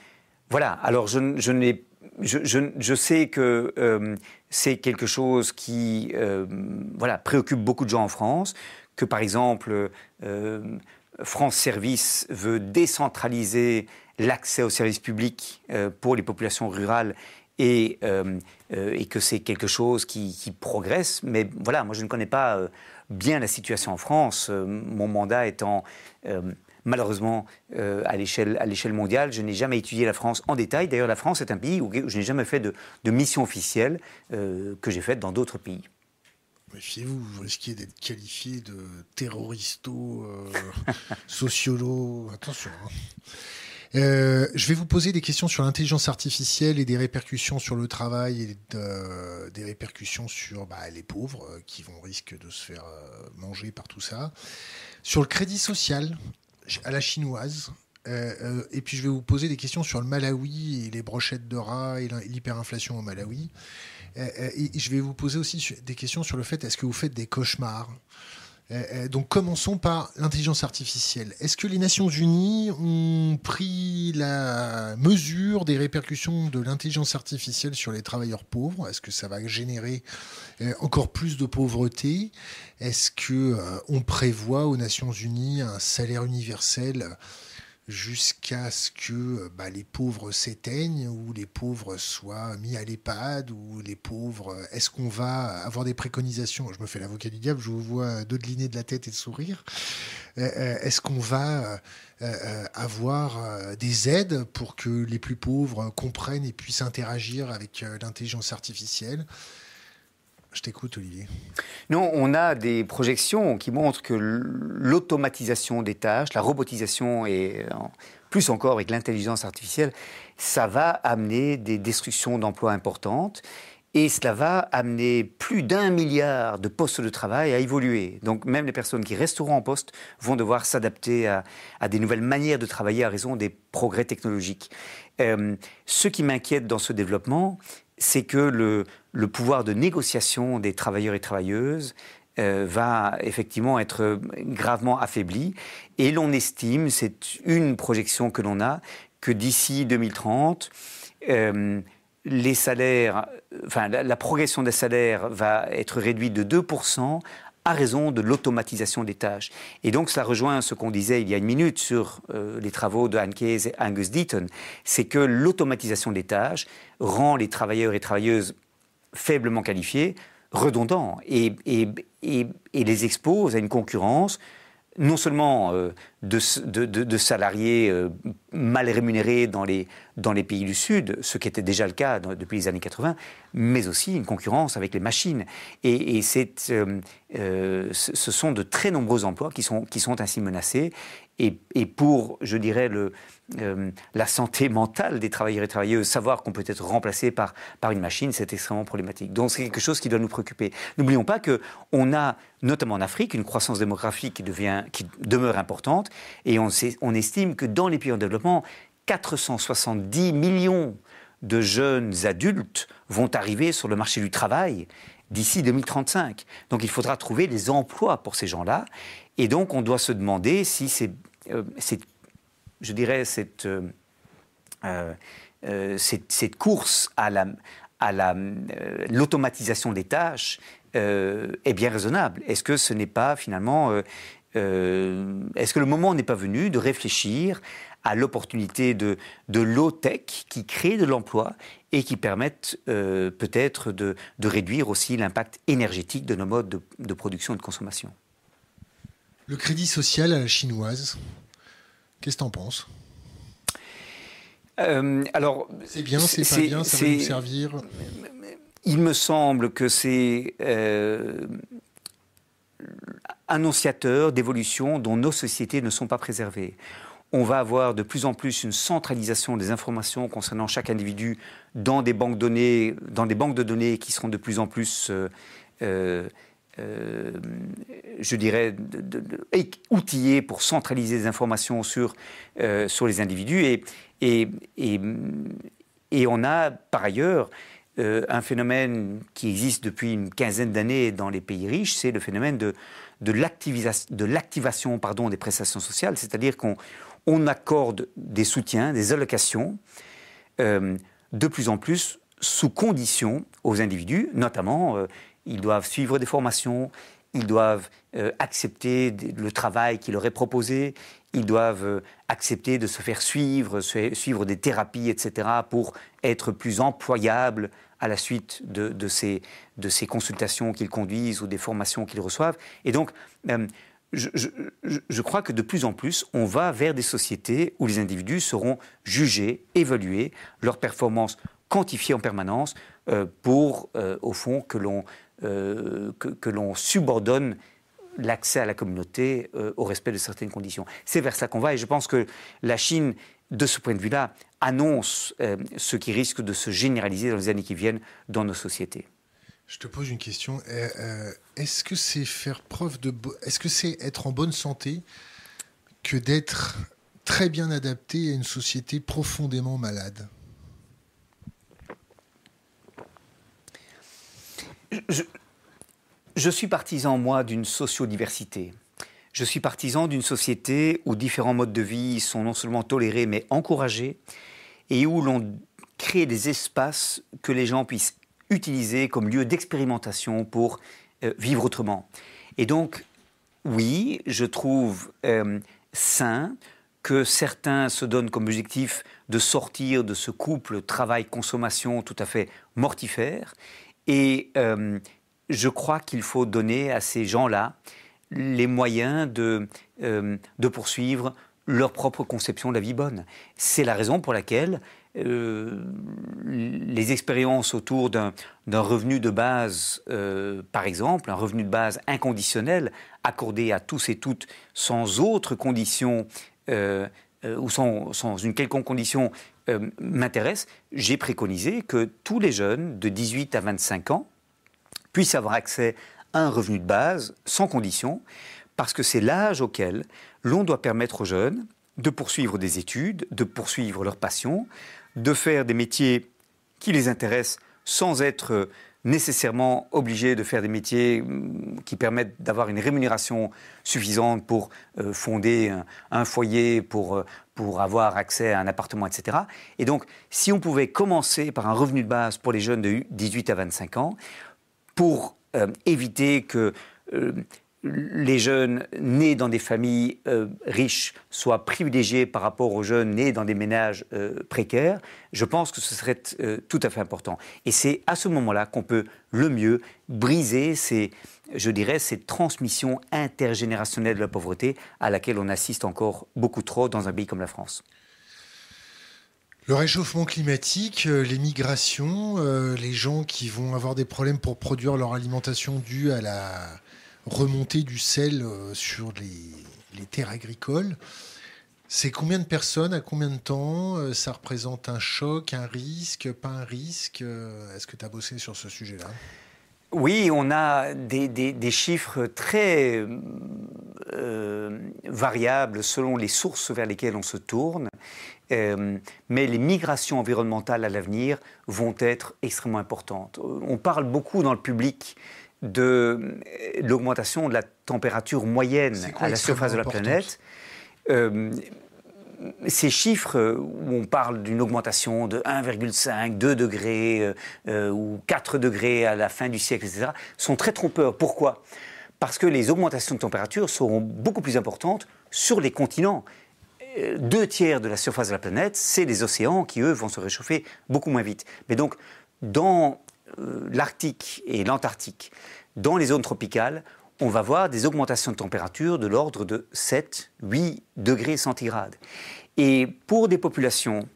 voilà, alors je, je, je, je, sais que euh, c'est quelque chose qui voilà, préoccupe beaucoup de gens en France, que par exemple France Service veut décentraliser l'accès aux services publics euh, pour les populations rurales et, euh, euh, que c'est quelque chose qui, progresse. Mais voilà, moi je ne connais pas bien la situation en France, mon mandat étant malheureusement à l'échelle mondiale. Je n'ai jamais étudié la France en détail. D'ailleurs, la France est un pays où je n'ai jamais fait de, de mission officielle que j'ai faite dans d'autres pays. Méfiez-vous, vous risquez d'être qualifié de terroristo, euh, sociolo. Attention. Hein. Euh, je vais vous poser des questions sur l'intelligence artificielle et des répercussions sur le travail et des répercussions sur bah, les pauvres euh, qui vont risquer de se faire manger par tout ça. Sur le crédit social à la chinoise. et puis je vais vous poser des questions sur le Malawi et les brochettes de rats et l'hyperinflation au Malawi. Euh, euh, et je vais vous poser aussi des questions sur le fait est-ce que vous faites des cauchemars? Euh, donc commençons par l'intelligence artificielle. Est-ce que les Nations Unies ont pris la mesure des répercussions de l'intelligence artificielle sur les travailleurs pauvres? Est-ce que ça va générer encore plus de pauvreté? Est-ce que on prévoit aux Nations Unies un salaire universel jusqu'à ce que bah, les pauvres s'éteignent ou les pauvres soient mis à l'EHPAD ou les pauvres. Est-ce qu'on va avoir des préconisations? Je me fais l'avocat du diable, je vous vois dodeliner de la tête et de sourire. Est-ce qu'on va avoir des aides pour que les plus pauvres comprennent et puissent interagir avec l'intelligence artificielle? Je t'écoute, Olivier. Non, on a des projections qui montrent que l'automatisation des tâches, la robotisation et plus encore avec l'intelligence artificielle, ça va amener des destructions d'emplois importantes. Et cela va amener plus d'un milliard de postes de travail à évoluer. Donc même les personnes qui resteront en poste vont devoir s'adapter à, des nouvelles manières de travailler à raison des progrès technologiques. Euh, ce qui m'inquiète dans ce développement, c'est que le, pouvoir de négociation des travailleurs et travailleuses euh, va effectivement être gravement affaibli. Et l'on estime, c'est une projection que l'on a, que d'ici 2030, euh, les salaires, enfin, la, la, progression des salaires va être réduite de 2% à raison de l'automatisation des tâches. Et donc cela rejoint ce qu'on disait il y a une minute sur euh, les travaux de Anne et Angus Deaton, c'est que l'automatisation des tâches rend les travailleurs et travailleuses faiblement qualifiés redondants et, et les expose à une concurrence non seulement euh, de, salariés euh, mal rémunérés dans les, dans les pays du Sud, ce qui était déjà le cas depuis les années 80, mais aussi une concurrence avec les machines. Et, euh, ce sont de très nombreux emplois qui sont, qui sont ainsi menacés. Et, pour, je dirais, euh, la santé mentale des travailleurs et travailleuses, savoir qu'on peut être remplacé par, par une machine, c'est extrêmement problématique. Donc c'est quelque chose qui doit nous préoccuper. N'oublions pas qu'on a, notamment en Afrique, une croissance démographique qui, devient, qui demeure importante, et on, on estime que dans les pays en développement, 470 millions de jeunes adultes vont arriver sur le marché du travail d'ici 2035. Donc il faudra trouver des emplois pour ces gens-là. Et donc on doit se demander si c'est euh, je dirais, cette, euh, euh, cette, course à la, à l'automatisation des tâches est bien raisonnable. Est-ce que ce n'est pas finalement... Est-ce que le moment n'est pas venu de réfléchir à l'opportunité de, de low-tech qui crée de l'emploi et qui permettent peut-être de, réduire aussi l'impact énergétique de nos modes de, de production et de consommation? Le crédit social à la chinoise, Qu'est-ce que tu en penses? Euh, alors, c'est bien, c'est pas bien, ça va nous servir? Il me semble que c'est euh, annonciateur d'évolutions dont nos sociétés ne sont pas préservées. On va avoir de plus en plus une centralisation des informations concernant chaque individu dans des banques, données, dans des banques de données qui seront de plus en plus euh, euh, je dirais, outillés pour centraliser des informations sur, euh, sur les individus. Et, et, et, on a par ailleurs euh, un phénomène qui existe depuis une quinzaine d'années dans les pays riches, c'est le phénomène de, de l'activation pardon, des prestations sociales, c'est-à-dire qu'on on accorde des soutiens, des allocations, de plus en plus sous conditions aux individus, notamment ils doivent suivre des formations, ils doivent euh, accepter le travail qui leur est proposé, ils doivent euh, accepter de se faire suivre, suivre des thérapies, etc., pour être plus employables à la suite de, ces, consultations qu'ils conduisent ou des formations qu'ils reçoivent. Et donc, euh, je, je, crois que de plus en plus, on va vers des sociétés où les individus seront jugés, évalués, leurs performances quantifiées en permanence, pour, au fond, que l'on euh, que, l'on subordonne l'accès à la communauté euh, au respect de certaines conditions. C'est vers ça qu'on va et je pense que la Chine, de ce point de vue-là, annonce euh, ce qui risque de se généraliser dans les années qui viennent dans nos sociétés. Je te pose une question. Est-ce que c'est faire preuve de, est-ce que c'est être en bonne santé que d'être très bien adapté à une société profondément malade? Je, suis partisan, moi, d'une sociodiversité. Je suis partisan d'une société où différents modes de vie sont non seulement tolérés, mais encouragés, et où l'on crée des espaces que les gens puissent utiliser comme lieu d'expérimentation pour euh, vivre autrement. Et donc, oui, je trouve euh, sain que certains se donnent comme objectif de sortir de ce couple travail-consommation tout à fait mortifère. Et euh, je crois qu'il faut donner à ces gens-là les moyens de, euh, de poursuivre leur propre conception de la vie bonne. C'est la raison pour laquelle euh, les expériences autour d'un revenu de base, par exemple, un revenu de base inconditionnel, accordé à tous et toutes sans autre condition ou sans, une quelconque condition, m'intéresse. J'ai préconisé que tous les jeunes de 18 à 25 ans puissent avoir accès à un revenu de base sans condition, parce que c'est l'âge auquel l'on doit permettre aux jeunes de poursuivre des études, de poursuivre leur passion, de faire des métiers qui les intéressent sans être nécessairement obligés de faire des métiers mm, qui permettent d'avoir une rémunération suffisante pour euh, fonder un, foyer, pour, euh, pour avoir accès à un appartement, etc. Et donc, si on pouvait commencer par un revenu de base pour les jeunes de 18 à 25 ans, pour euh, éviter que les jeunes nés dans des familles euh, riches soient privilégiés par rapport aux jeunes nés dans des ménages euh, précaires, je pense que ce serait euh, tout à fait important. Et c'est à ce moment-là qu'on peut le mieux briser ces, je dirais, ces transmissions intergénérationnelles de la pauvreté à laquelle on assiste encore beaucoup trop dans un pays comme la France. Le réchauffement climatique, les migrations, les gens qui vont avoir des problèmes pour produire leur alimentation due à la, remonter du sel euh, sur les, terres agricoles. C'est combien de personnes, à combien de temps euh, Ça représente un choc, un risque, pas un risque euh, Est-ce que tu as bossé sur ce sujet-là? Oui, on a des, chiffres très variables selon les sources vers lesquelles on se tourne. mais les migrations environnementales à l'avenir vont être extrêmement importantes. On parle beaucoup dans le public de l'augmentation de la température moyenne à la surface de la planète. Euh, ces chiffres où on parle d'une augmentation de 1,5, 2 degrés euh, euh, ou 4 degrés à la fin du siècle, etc., sont très trompeurs. Pourquoi? Parce que les augmentations de température seront beaucoup plus importantes sur les continents. Deux tiers de la surface de la planète, c'est les océans qui, eux, vont se réchauffer beaucoup moins vite. Mais donc, dans euh, l'Arctique et l'Antarctique, dans les zones tropicales, on va voir des augmentations de température de l'ordre de 7-8 degrés centigrades. Et pour des populations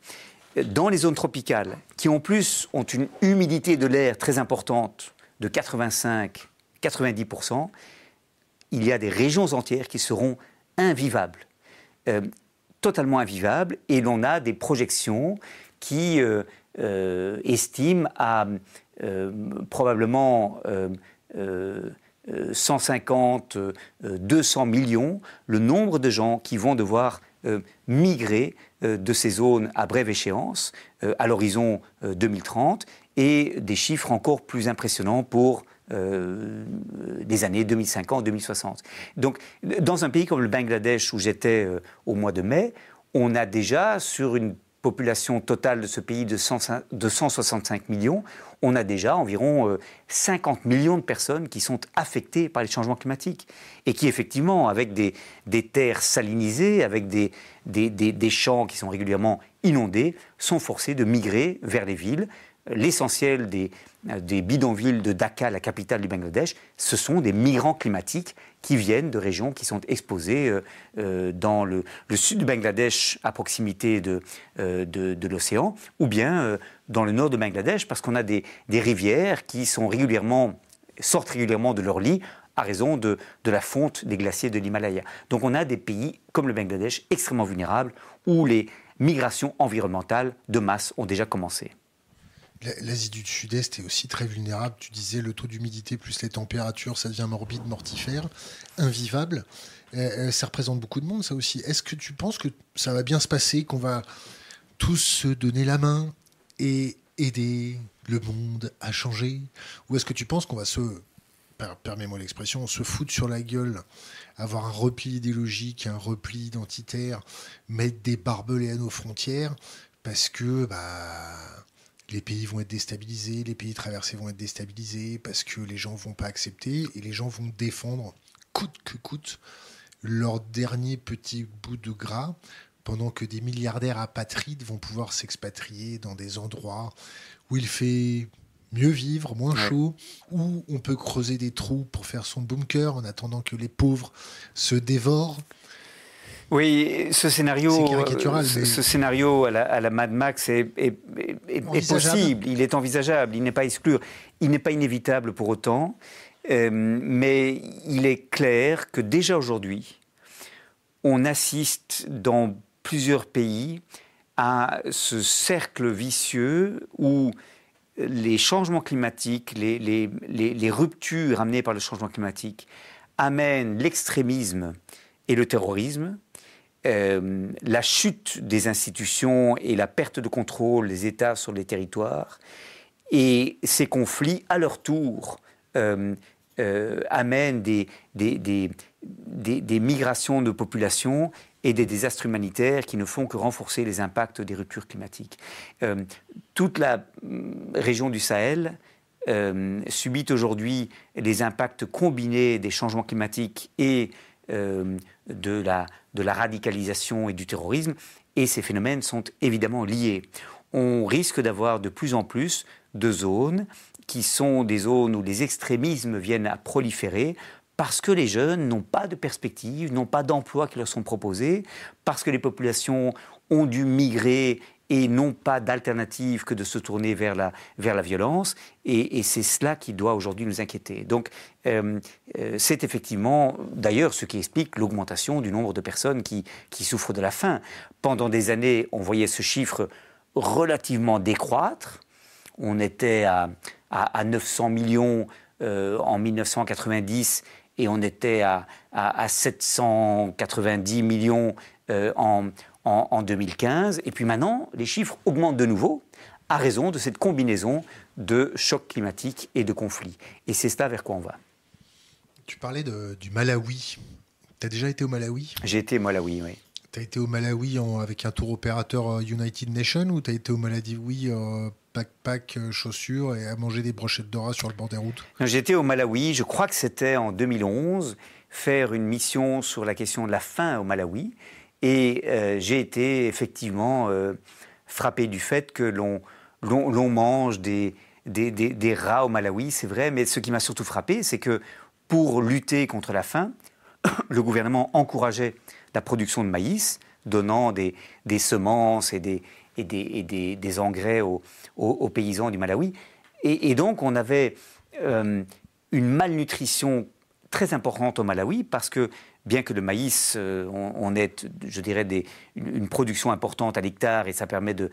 dans les zones tropicales, qui en plus ont une humidité de l'air très importante, de 85-90%, il y a des régions entières qui seront invivables, euh, totalement invivables, et l'on a des projections qui euh, estiment à euh, probablement 150, euh, 200 euh, millions, le nombre de gens qui vont devoir migrer de ces zones à brève échéance à l'horizon 2030 et des chiffres encore plus impressionnants pour des années 2050-2060. Donc, dans un pays comme le Bangladesh où j'étais au mois de mai, on a déjà sur une population totale de ce pays de, 165 millions, on a déjà environ 50 euh, millions de personnes qui sont affectées par les changements climatiques et qui, effectivement, avec des, terres salinisées, avec des, des, champs qui sont régulièrement inondés, sont forcés de migrer vers les villes. L'essentiel des, des bidonvilles de Dhaka, la capitale du Bangladesh, ce sont des migrants climatiques qui viennent de régions qui sont exposées euh, euh, dans le, sud du Bangladesh, à proximité de, euh, de, l'océan, ou bien dans le nord du Bangladesh, parce qu'on a des, rivières qui sortent régulièrement de leur lit à raison de, de la fonte des glaciers de l'Himalaya. Donc on a des pays comme le Bangladesh extrêmement vulnérables, où les migrations environnementales de masse ont déjà commencé. L'Asie du Sud-Est est aussi très vulnérable. Tu disais le taux d'humidité plus les températures, ça devient morbide, mortifère, invivable. Euh, euh, ça représente beaucoup de monde, ça aussi. Est-ce que tu penses que ça va bien se passer, qu'on va tous se donner la main et aider le monde à changer? Ou est-ce que tu penses qu'on va se, permets-moi l'expression, se foutre sur la gueule, avoir un repli idéologique, un repli identitaire, mettre des barbelés à nos frontières parce que bah les pays vont être déstabilisés, les pays traversés vont être déstabilisés parce que les gens vont pas accepter et les gens vont défendre coûte que coûte leur dernier petit bout de gras pendant que des milliardaires apatrides vont pouvoir s'expatrier dans des endroits où il fait mieux vivre, moins chaud, où on peut creuser des trous pour faire son bunker en attendant que les pauvres se dévorent. Oui, ce scénario, ce, scénario à la, Mad Max est, possible, il est envisageable, il n'est pas exclu, il n'est pas inévitable pour autant, euh, mais il est clair que déjà aujourd'hui, on assiste dans plusieurs pays à ce cercle vicieux où les changements climatiques, les, les ruptures amenées par le changement climatique amènent l'extrémisme et le terrorisme, euh, la chute des institutions et la perte de contrôle des États sur les territoires. Et ces conflits, à leur tour, euh, euh, amènent des, migrations de population et des désastres humanitaires qui ne font que renforcer les impacts des ruptures climatiques. toute la région du Sahel subit aujourd'hui les impacts combinés des changements climatiques et de la de la radicalisation et du terrorisme, et ces phénomènes sont évidemment liés. On risque d'avoir de plus en plus de zones qui sont des zones où les extrémismes viennent à proliférer parce que les jeunes n'ont pas de perspective, n'ont pas d'emploi qui leur sont proposés, parce que les populations ont dû migrer et n'ont pas d'alternative que de se tourner vers la, vers la violence. Et, c'est cela qui doit aujourd'hui nous inquiéter. Donc euh, euh, c'est effectivement d'ailleurs ce qui explique l'augmentation du nombre de personnes qui, qui souffrent de la faim. Pendant des années, on voyait ce chiffre relativement décroître. On était à, à, 900 millions euh, en 1990 et on était à, à 790 millions en, en, 2015. Et puis maintenant, les chiffres augmentent de nouveau à raison de cette combinaison de chocs climatiques et de conflits. Et c'est cela vers quoi on va. Tu parlais du Malawi. Tu as déjà été au Malawi? J'ai été au Malawi, oui. Tu as été au Malawi avec un tour opérateur euh, United Nations ou tu as été au Malawi euh, backpack, euh, chaussures et à manger des brochettes d'ora sur le bord des routes? J'ai été au Malawi, je crois que c'était en 2011, faire une mission sur la question de la faim au Malawi. Et euh, j'ai été effectivement euh, frappé du fait que l'on, mange des, rats au Malawi, c'est vrai, mais ce qui m'a surtout frappé, c'est que pour lutter contre la faim, le gouvernement encourageait la production de maïs, donnant des, semences et des, engrais aux, aux, paysans du Malawi. Et, donc on avait euh, une malnutrition très importante au Malawi parce que bien que le maïs, euh, on, ait, je dirais, une, production importante à l'hectare et ça permet de,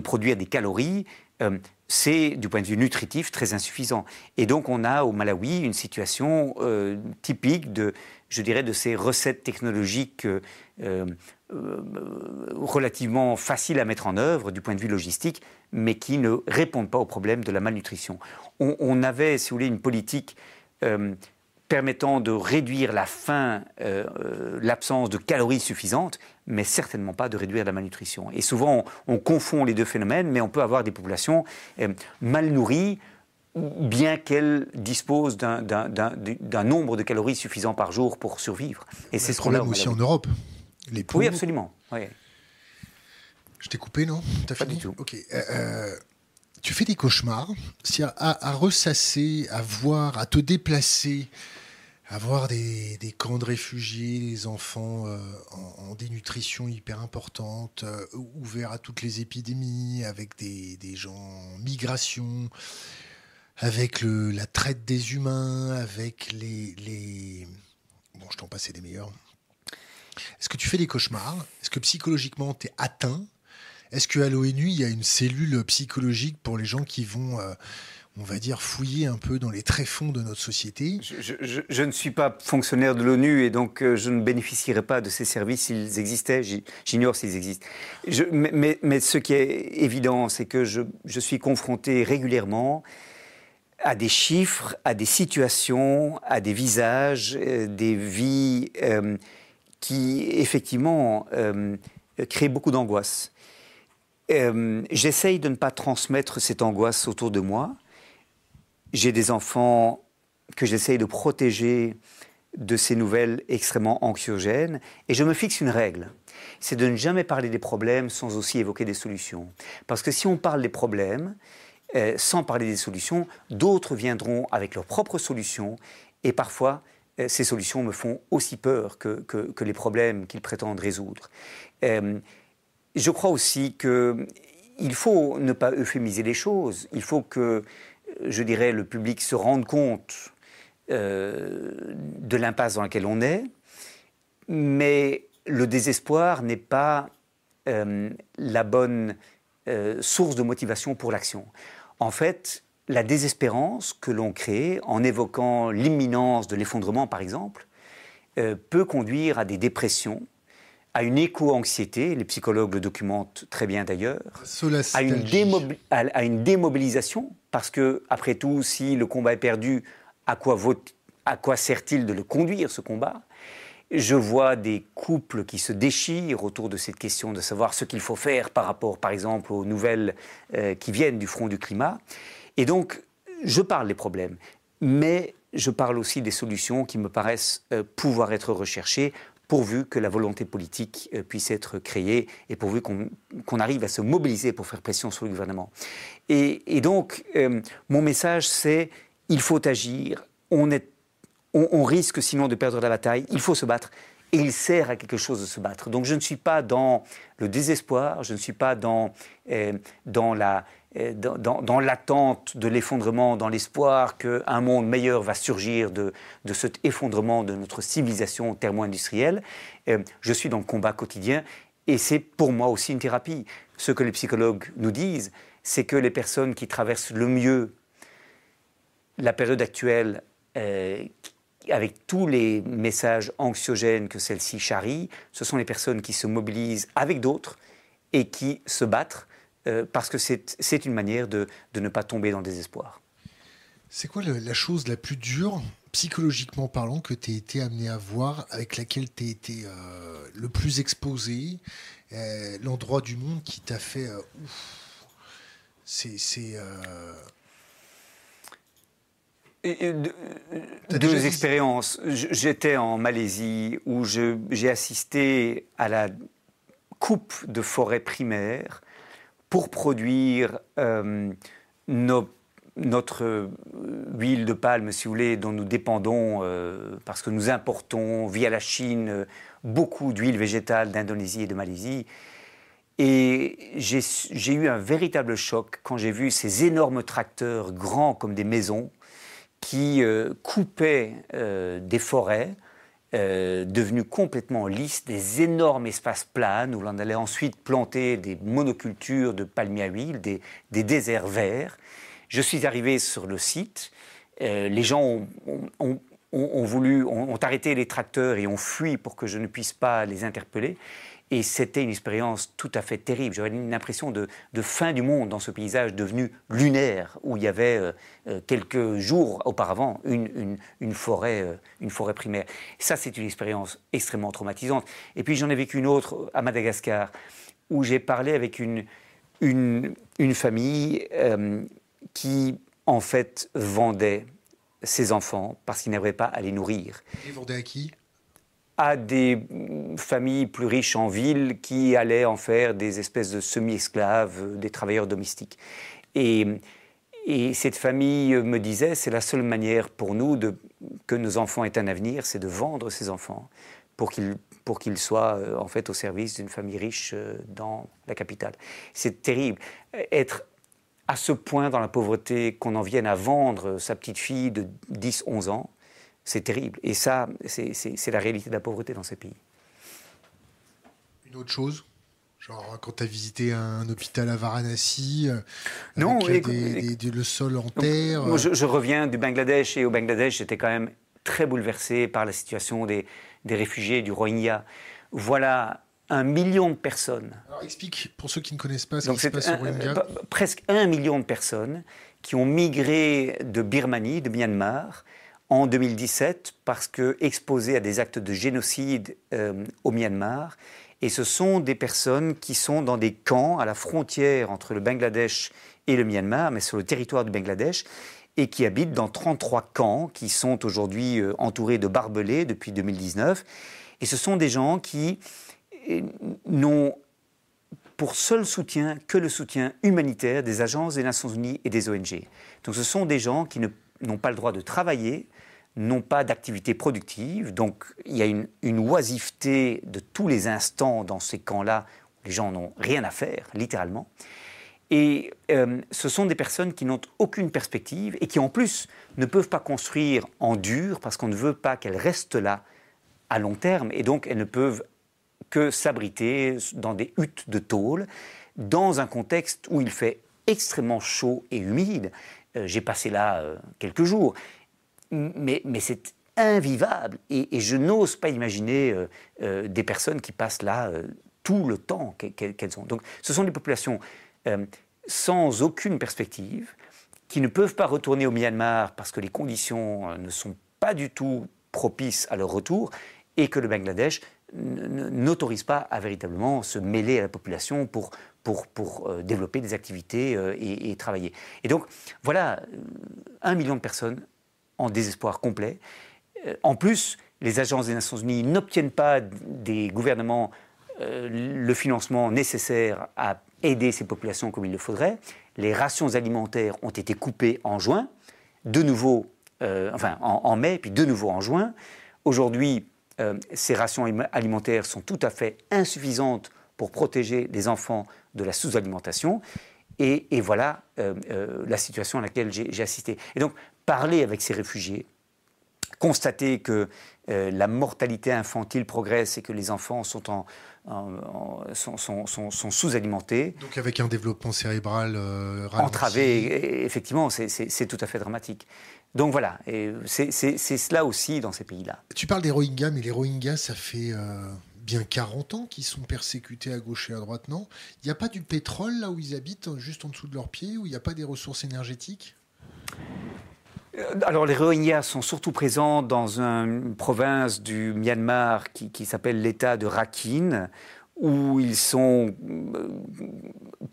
produire des calories, euh, c'est du point de vue nutritif très insuffisant. Et donc on a au Malawi une situation euh, typique de, je dirais, de ces recettes technologiques relativement faciles à mettre en œuvre du point de vue logistique, mais qui ne répondent pas au problème de la malnutrition. On, on avait, si vous voulez, une politique permettant de réduire la faim, euh, euh, l'absence de calories suffisantes, mais certainement pas de réduire la malnutrition. Et souvent, on, confond les deux phénomènes, mais on peut avoir des populations euh, mal nourries, bien qu'elles disposent d'un nombre de calories suffisant par jour pour survivre. Et c'est ce problème aussi en Europe. Les oui, absolument. Oui. Je t'ai coupé, non? As Pas du tout. Ok. tu fais des cauchemars, à, à, ressasser, à voir, à te déplacer avoir des, camps de réfugiés, des enfants euh, en, dénutrition hyper importante, euh, ouverts à toutes les épidémies, avec des, gens en migration, avec la traite des humains, avec les... Bon, je t'en passais des meilleurs. Est-ce que tu fais des cauchemars? Est-ce que psychologiquement, tu es atteint? Est-ce qu'à l'ONU, il y a une cellule psychologique pour les gens qui vont... Euh, on va dire, fouiller un peu dans les tréfonds de notre société. Je, ne suis pas fonctionnaire de l'ONU et donc euh, je ne bénéficierai pas de ces services s'ils existaient. J'ignore s'ils existent. mais, ce qui est évident, c'est que je, suis confronté régulièrement à des chiffres, à des situations, à des visages, euh, des vies euh, qui, effectivement, créent beaucoup d'angoisse. J'essaye de ne pas transmettre cette angoisse autour de moi. J'ai des enfants que j'essaye de protéger de ces nouvelles extrêmement anxiogènes. Et je me fixe une règle, c'est de ne jamais parler des problèmes sans aussi évoquer des solutions. Parce que si on parle des problèmes, euh, sans parler des solutions, d'autres viendront avec leurs propres solutions. Et parfois, euh, ces solutions me font aussi peur que, que, les problèmes qu'ils prétendent résoudre. Euh, je crois aussi qu'il faut ne pas euphémiser les choses. Il faut que, je dirais, le public se rende compte de l'impasse dans laquelle on est. Mais le désespoir n'est pas la bonne source de motivation pour l'action. En fait, la désespérance que l'on crée en évoquant l'imminence de l'effondrement, par exemple, euh, peut conduire à des dépressions, à une éco-anxiété, les psychologues le documentent très bien d'ailleurs, à, une démobilisation, parce que, après tout, si le combat est perdu, à quoi, à quoi sert-il de le conduire, ce combat? Je vois des couples qui se déchirent autour de cette question de savoir ce qu'il faut faire par rapport, par exemple, aux nouvelles euh, qui viennent du front du climat. Et donc, je parle des problèmes, mais je parle aussi des solutions qui me paraissent euh, pouvoir être recherchées pourvu que la volonté politique euh, puisse être créée et pourvu qu'on arrive à se mobiliser pour faire pression sur le gouvernement. Et, donc, mon message, c'est il faut agir. On est on, risque sinon de perdre la bataille. Il faut se battre. Et il sert à quelque chose de se battre. Donc je ne suis pas dans le désespoir, je ne suis pas dans, euh, dans la, euh, dans, l'attente de l'effondrement, dans l'espoir qu'un monde meilleur va surgir de, cet effondrement de notre civilisation thermo-industrielle. Euh, je suis dans le combat quotidien et c'est pour moi aussi une thérapie. Ce que les psychologues nous disent, c'est que les personnes qui traversent le mieux la période actuelle, avec tous les messages anxiogènes que celle-ci charrie, ce sont les personnes qui se mobilisent avec d'autres et qui se battent euh, parce que c'est une manière de, ne pas tomber dans le désespoir. C'est quoi la chose la plus dure, psychologiquement parlant, que tu as été amené à voir, avec laquelle tu as été euh, le plus exposé, euh, l'endroit du monde qui t'a fait... ouf, c'est deux expériences. J'étais en Malaisie où j'ai assisté à la coupe de forêts primaires pour produire euh, notre huile de palme, si vous voulez, dont nous dépendons euh, parce que nous importons via la Chine beaucoup d'huile végétale d'Indonésie et de Malaisie. Et j'ai eu un véritable choc quand j'ai vu ces énormes tracteurs grands comme des maisons qui euh, coupait euh, des forêts euh, devenues complètement lisses, des énormes espaces plats où l'on allait ensuite planter des monocultures de palmiers à huile, des, déserts verts. Je suis arrivé sur le site. les gens ont, voulu, ont, arrêté les tracteurs et ont fui pour que je ne puisse pas les interpeller. Et c'était une expérience tout à fait terrible. J'avais une impression de, fin du monde dans ce paysage devenu lunaire, où il y avait euh, euh, quelques jours auparavant une, forêt, euh, une forêt primaire. ça, c'est une expérience extrêmement traumatisante. Et puis j'en ai vécu une autre à Madagascar, où j'ai parlé avec une, famille qui, en fait, vendait ses enfants parce qu'ils n'avaient pas à les nourrir. Ils vendaient à qui? À des familles plus riches en ville qui allaient en faire des espèces de semi-esclaves, des travailleurs domestiques. Et, et cette famille me disait, c'est la seule manière pour nous que nos enfants aient un avenir, c'est de vendre ces enfants pour qu'ils pour qu'ils soient euh, en fait au service d'une famille riche euh, dans la capitale. C'est terrible. Être à ce point dans la pauvreté qu'on en vienne à vendre sa petite fille de 10-11 ans, c'est terrible. Et ça, c'est la réalité de la pauvreté dans ces pays. Une autre chose Genre quand tu as visité un hôpital à Varanasi, euh, non, avec le sol en terre. Moi, je, reviens du Bangladesh et au Bangladesh, j'étais quand même très bouleversé par la situation des, réfugiés du Rohingya. Voilà un million de personnes. Alors explique pour ceux qui ne connaissent pas ce qui se passe au Rohingya. Euh, presque un million de personnes qui ont migré de Birmanie, de Myanmar, en 2017 parce que exposés à des actes de génocide euh, au Myanmar. Et ce sont des personnes qui sont dans des camps à la frontière entre le Bangladesh et le Myanmar, mais sur le territoire du Bangladesh. et qui habitent dans 33 camps qui sont aujourd'hui euh, entourés de barbelés depuis 2019. Et ce sont des gens qui euh, n'ont pour seul soutien que le soutien humanitaire des agences des Nations Unies et des ONG. Donc ce sont des gens qui n'ont pas le droit de travailler, n'ont pas d'activité productive. Donc il y a une, oisiveté de tous les instants dans ces camps-là. Où les gens n'ont rien à faire, littéralement. Et euh, ce sont des personnes qui n'ont aucune perspective et qui en plus ne peuvent pas construire en dur parce qu'on ne veut pas qu'elles restent là à long terme. Et donc elles ne peuvent que s'abriter dans des huttes de tôle dans un contexte où il fait extrêmement chaud et humide. Euh, j'ai passé là euh, quelques jours, mais, c'est invivable et, je n'ose pas imaginer des personnes qui passent là tout le temps qu'elles ont. Donc ce sont des populations euh, sans aucune perspective, qui ne peuvent pas retourner au Myanmar parce que les conditions euh, ne sont pas du tout propices à leur retour, et que le Bangladesh n'autorise pas à véritablement se mêler à la population pour, pour, pour euh, développer des activités et, et, travailler. Et donc, voilà, un million de personnes en désespoir complet. En plus, les agences des Nations Unies n'obtiennent pas des gouvernements le financement nécessaire à aider ces populations comme il le faudrait. Les rations alimentaires ont été coupées en juin, de nouveau, euh, enfin en, mai, puis de nouveau en juin. Aujourd'hui, euh, ces rations alimentaires sont tout à fait insuffisantes pour protéger les enfants de la sous-alimentation. Et, voilà euh, la situation à laquelle j'ai assisté. Et donc, parler avec ces réfugiés, constater que la mortalité infantile progresse et que les enfants sont en, sont, sous-alimentés. Donc avec un développement cérébral euh, entravé, effectivement, c'est tout à fait dramatique. Donc voilà, c'est cela aussi dans ces pays-là. Tu parles des Rohingyas, mais les Rohingyas, ça fait euh, bien 40 ans qu'ils sont persécutés à gauche et à droite, non? Il n'y a pas du pétrole là où ils habitent, juste en dessous de leurs pieds, où il n'y a pas des ressources énergétiques? euh, alors les Rohingyas sont surtout présents dans une province du Myanmar qui, s'appelle l'État de Rakhine, où ils sont euh,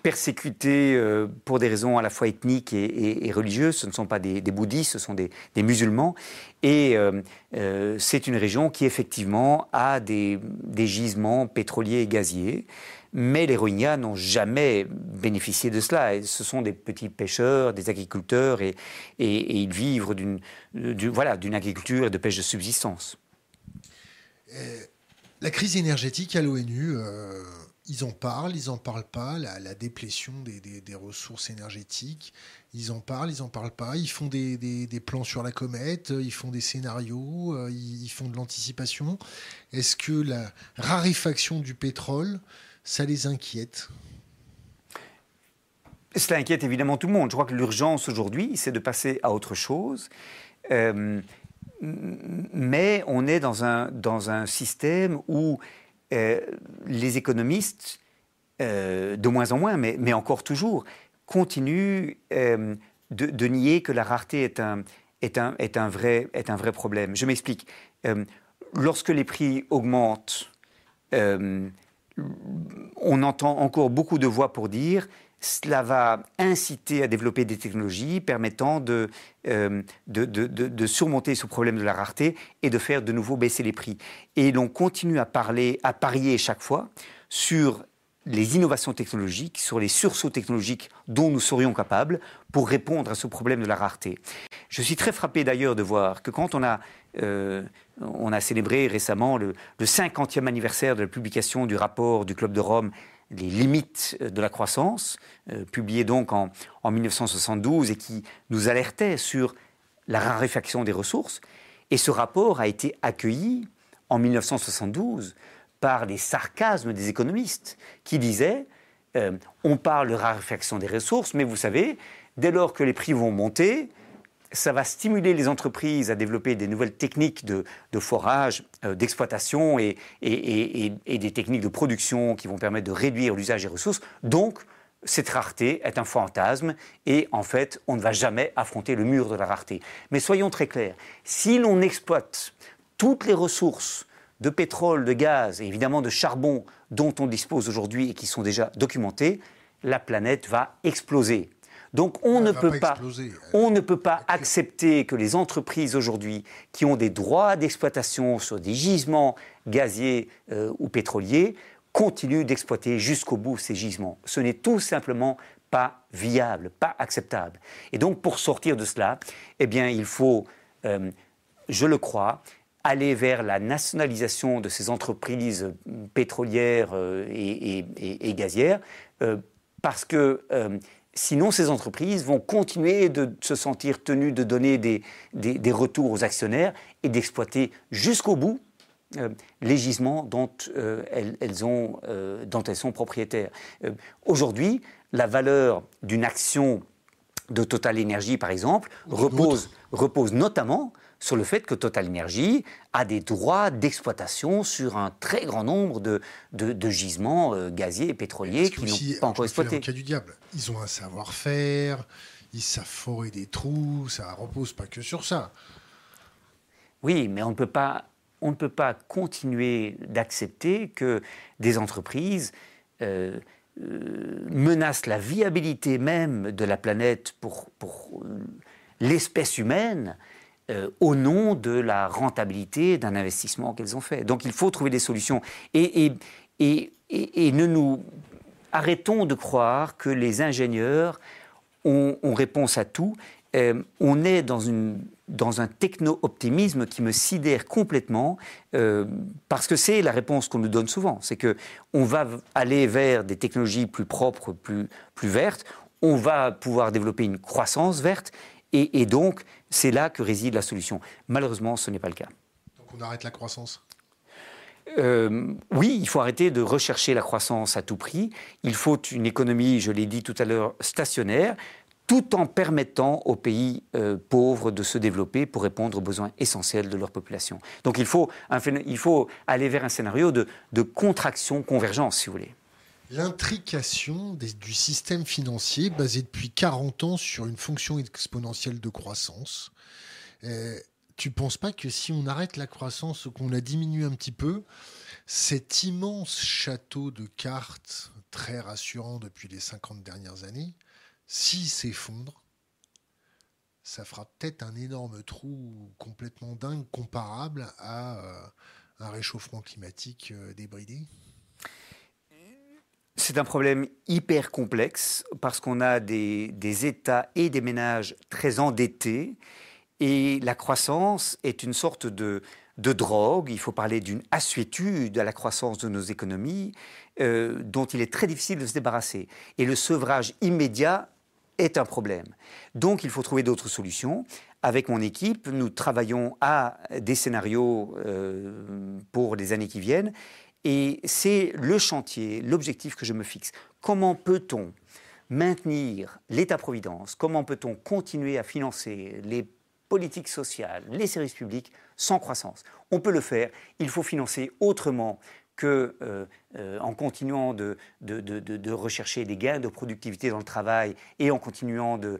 persécutés euh, pour des raisons à la fois ethniques et, religieuses. Ce ne sont pas des, bouddhistes, ce sont des, musulmans. Et c'est une région qui effectivement a des gisements pétroliers et gaziers. Mais les Rohingyas n'ont jamais bénéficié de cela. ce sont des petits pêcheurs, des agriculteurs, et, ils vivent d'une voilà, agriculture et de pêche de subsistance. Euh, la crise énergétique à l'ONU, euh, ils en parlent, ils n'en parlent pas, la, déplétion des, ressources énergétiques, ils en parlent, ils n'en parlent pas, ils font des, plans sur la comète, ils font des scénarios, euh, ils font de l'anticipation. Est-ce que la raréfaction du pétrole ça les inquiète Cela inquiète évidemment tout le monde. Je crois que l'urgence aujourd'hui, c'est de passer à autre chose. Euh, mais on est dans un, dans un système où euh, les économistes, euh, de moins en moins, mais, mais encore toujours, continuent de, de, nier que la rareté est un, est un, est un, vrai, est un vrai problème. Je m'explique. lorsque les prix augmentent, on entend encore beaucoup de voix pour dire cela va inciter à développer des technologies permettant de, euh, de, surmonter ce problème de la rareté et de faire de nouveau baisser les prix. Et l'on continue à parler, à parier chaque fois sur les innovations technologiques, sur les sursauts technologiques dont nous serions capables pour répondre à ce problème de la rareté. Je suis très frappé d'ailleurs de voir que quand on a, euh, on a célébré récemment le, 50e anniversaire de la publication du rapport du Club de Rome, Les limites de la croissance, euh, publié donc en, en 1972 et qui nous alertait sur la raréfaction des ressources. Et ce rapport a été accueilli en 1972 par les sarcasmes des économistes qui disaient euh, on parle de raréfaction des ressources, mais vous savez, dès lors que les prix vont monter, ça va stimuler les entreprises à développer des nouvelles techniques de, forage, euh, d'exploitation et, et, des techniques de production qui vont permettre de réduire l'usage des ressources. Donc, cette rareté est un fantasme et en fait, on ne va jamais affronter le mur de la rareté. Mais soyons très clairs, si l'on exploite toutes les ressources de pétrole, de gaz et évidemment de charbon dont on dispose aujourd'hui et qui sont déjà documentés, la planète va exploser. Donc on ne peut pas, on ne peut pas accepter que les entreprises aujourd'hui qui ont des droits d'exploitation sur des gisements gaziers euh, ou pétroliers continuent d'exploiter jusqu'au bout ces gisements. Ce n'est tout simplement pas viable, pas acceptable. Et donc pour sortir de cela, eh bien il faut, euh, je le crois, aller vers la nationalisation de ces entreprises pétrolières euh, et, gazières, euh, parce que sinon ces entreprises vont continuer de se sentir tenues de donner des, des retours aux actionnaires et d'exploiter jusqu'au bout les gisements dont, elles, elles ont, dont elles sont propriétaires. Aujourd'hui, la valeur d'une action de Total Energy, par exemple, repose, repose notamment sur le fait que Total Energy a des droits d'exploitation sur un très grand nombre de, de, gisements euh, gaziers et pétroliers qui n'ont pas encore exploité. cas du diable. Ils ont un savoir-faire, ils savent forer des trous, ça repose pas que sur ça. Oui, mais on ne peut pas, on ne peut pas continuer d'accepter que des entreprises euh, euh, menace la viabilité même de la planète pour, pour l'espèce humaine euh, au nom de la rentabilité d'un investissement qu'elles ont fait. Donc il faut trouver des solutions. Et, et, et, et, ne nous arrêtons de croire que les ingénieurs ont, réponse à tout. Euh, on est dans une dans un techno-optimisme qui me sidère complètement, euh, parce que c'est la réponse qu'on nous donne souvent. C'est que on va aller vers des technologies plus propres, plus, plus vertes, on va pouvoir développer une croissance verte, et, donc c'est là que réside la solution. Malheureusement, ce n'est pas le cas. Donc on arrête la croissance? Euh, oui, il faut arrêter de rechercher la croissance à tout prix. Il faut une économie, je l'ai dit tout à l'heure, stationnaire tout en permettant aux pays euh, pauvres de se développer pour répondre aux besoins essentiels de leur population. Donc il faut, il faut aller vers un scénario de, contraction-convergence, si vous voulez. L'intrication du système financier basé depuis 40 ans sur une fonction exponentielle de croissance. Euh, tu ne penses pas que si on arrête la croissance, qu'on la diminue un petit peu, cet immense château de cartes très rassurant depuis les 50 dernières années, s'il s'effondre, ça fera peut-être un énorme trou complètement dingue comparable à euh, un réchauffement climatique euh, débridé c'est un problème hyper complexe parce qu'on a des, États et des ménages très endettés et la croissance est une sorte de, drogue. Il faut parler d'une assuétude à la croissance de nos économies euh, dont il est très difficile de se débarrasser. Et le sevrage immédiat est un problème. Donc il faut trouver d'autres solutions. Avec mon équipe, nous travaillons à des scénarios euh, pour les années qui viennent. Et c'est le chantier, l'objectif que je me fixe. Comment peut-on maintenir l'État-providence? Comment peut-on continuer à financer les politiques sociales, les services publics sans croissance? On peut le faire. Il faut financer autrement que euh, euh, continuant de, rechercher des gains de productivité dans le travail et en continuant de,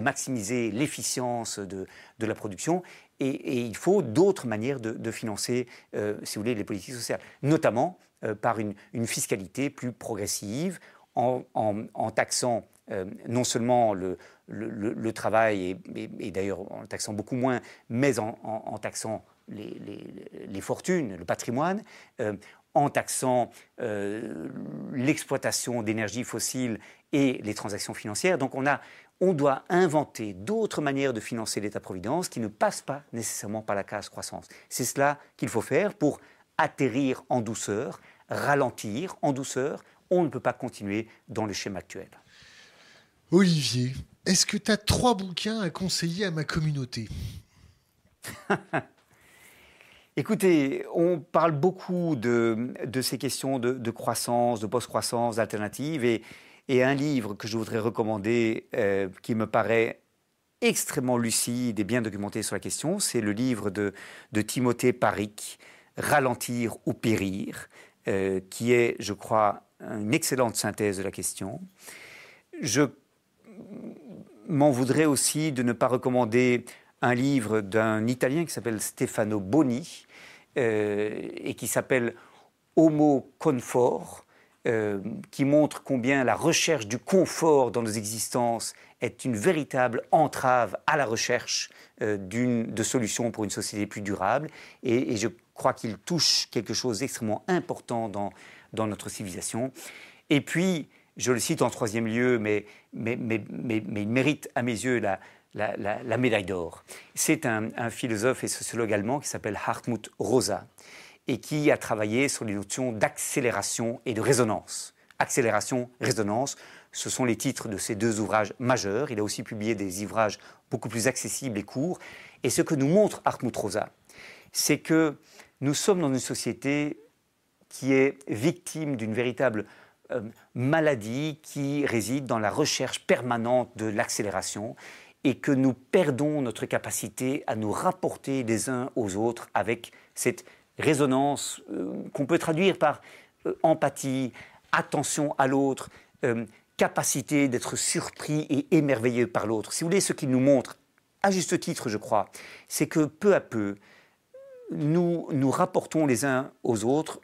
maximiser l'efficience de, la production. Et, il faut d'autres manières de, financer, euh, si vous voulez, les politiques sociales, notamment par une, fiscalité plus progressive, en, taxant non seulement le, le, le, travail, et, d'ailleurs en taxant beaucoup moins, mais en taxant les, fortunes, le patrimoine, euh, en taxant euh, l'exploitation d'énergie fossile et les transactions financières. Donc on, a, on doit inventer d'autres manières de financer l'État-providence qui ne passent pas nécessairement par la case croissance. C'est cela qu'il faut faire pour atterrir en douceur, ralentir en douceur. On ne peut pas continuer dans le schéma actuel. Olivier, est-ce que tu as trois bouquins à conseiller à ma communauté? Écoutez, on parle beaucoup de, ces questions de, croissance, de post-croissance, d'alternatives, et, un livre que je voudrais recommander, euh, qui me paraît extrêmement lucide et bien documenté sur la question, c'est le livre de, Timothée Paric, Ralentir ou périr, euh, qui est, je crois, une excellente synthèse de la question. Je m'en voudrais aussi de ne pas recommander un livre d'un Italien qui s'appelle Stefano Boni euh, et qui s'appelle Homo Confort, qui montre combien la recherche du confort dans nos existences est une véritable entrave à la recherche de solutions pour une société plus durable. Et, je crois qu'il touche quelque chose d'extrêmement important dans, dans notre civilisation. Et puis, je le cite en troisième lieu, mais, mais, mais, mais il mérite à mes yeux la, la, médaille d'or. C'est un, un, philosophe et sociologue allemand qui s'appelle Hartmut Rosa et qui a travaillé sur les notions d'accélération et de résonance. Accélération, résonance, ce sont les titres de ses deux ouvrages majeurs. Il a aussi publié des ouvrages beaucoup plus accessibles et courts. Et ce que nous montre Hartmut Rosa, c'est que nous sommes dans une société qui est victime d'une véritable euh, maladie qui réside dans la recherche permanente de l'accélération et que nous perdons notre capacité à nous rapporter les uns aux autres avec cette résonance euh, qu'on peut traduire par euh, empathie, attention à l'autre, capacité d'être surpris et émerveillé par l'autre. Si vous voulez, ce qu'il nous montre, à juste titre, je crois, c'est que peu à peu, nous nous rapportons les uns aux autres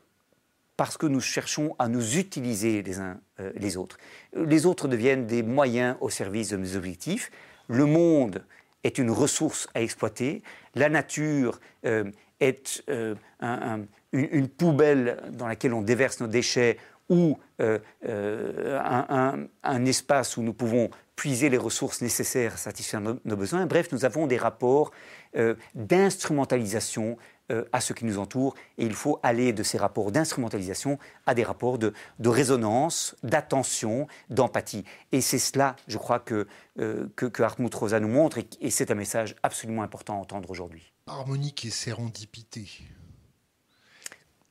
parce que nous cherchons à nous utiliser les uns euh, les autres. Les autres deviennent des moyens au service de nos objectifs. Le monde est une ressource à exploiter. La nature euh, est euh, une, poubelle dans laquelle on déverse nos déchets ou un, un, espace où nous pouvons puiser les ressources nécessaires à satisfaire nos, besoins. Bref, nous avons des rapports d'instrumentalisation euh, à ce qui nous entoure. Et il faut aller de ces rapports d'instrumentalisation à des rapports de, résonance, d'attention, d'empathie. Et c'est cela, je crois, que, euh, que, Hartmut Rosa nous montre. Et, c'est un message absolument important à entendre aujourd'hui. Harmonique et sérendipité.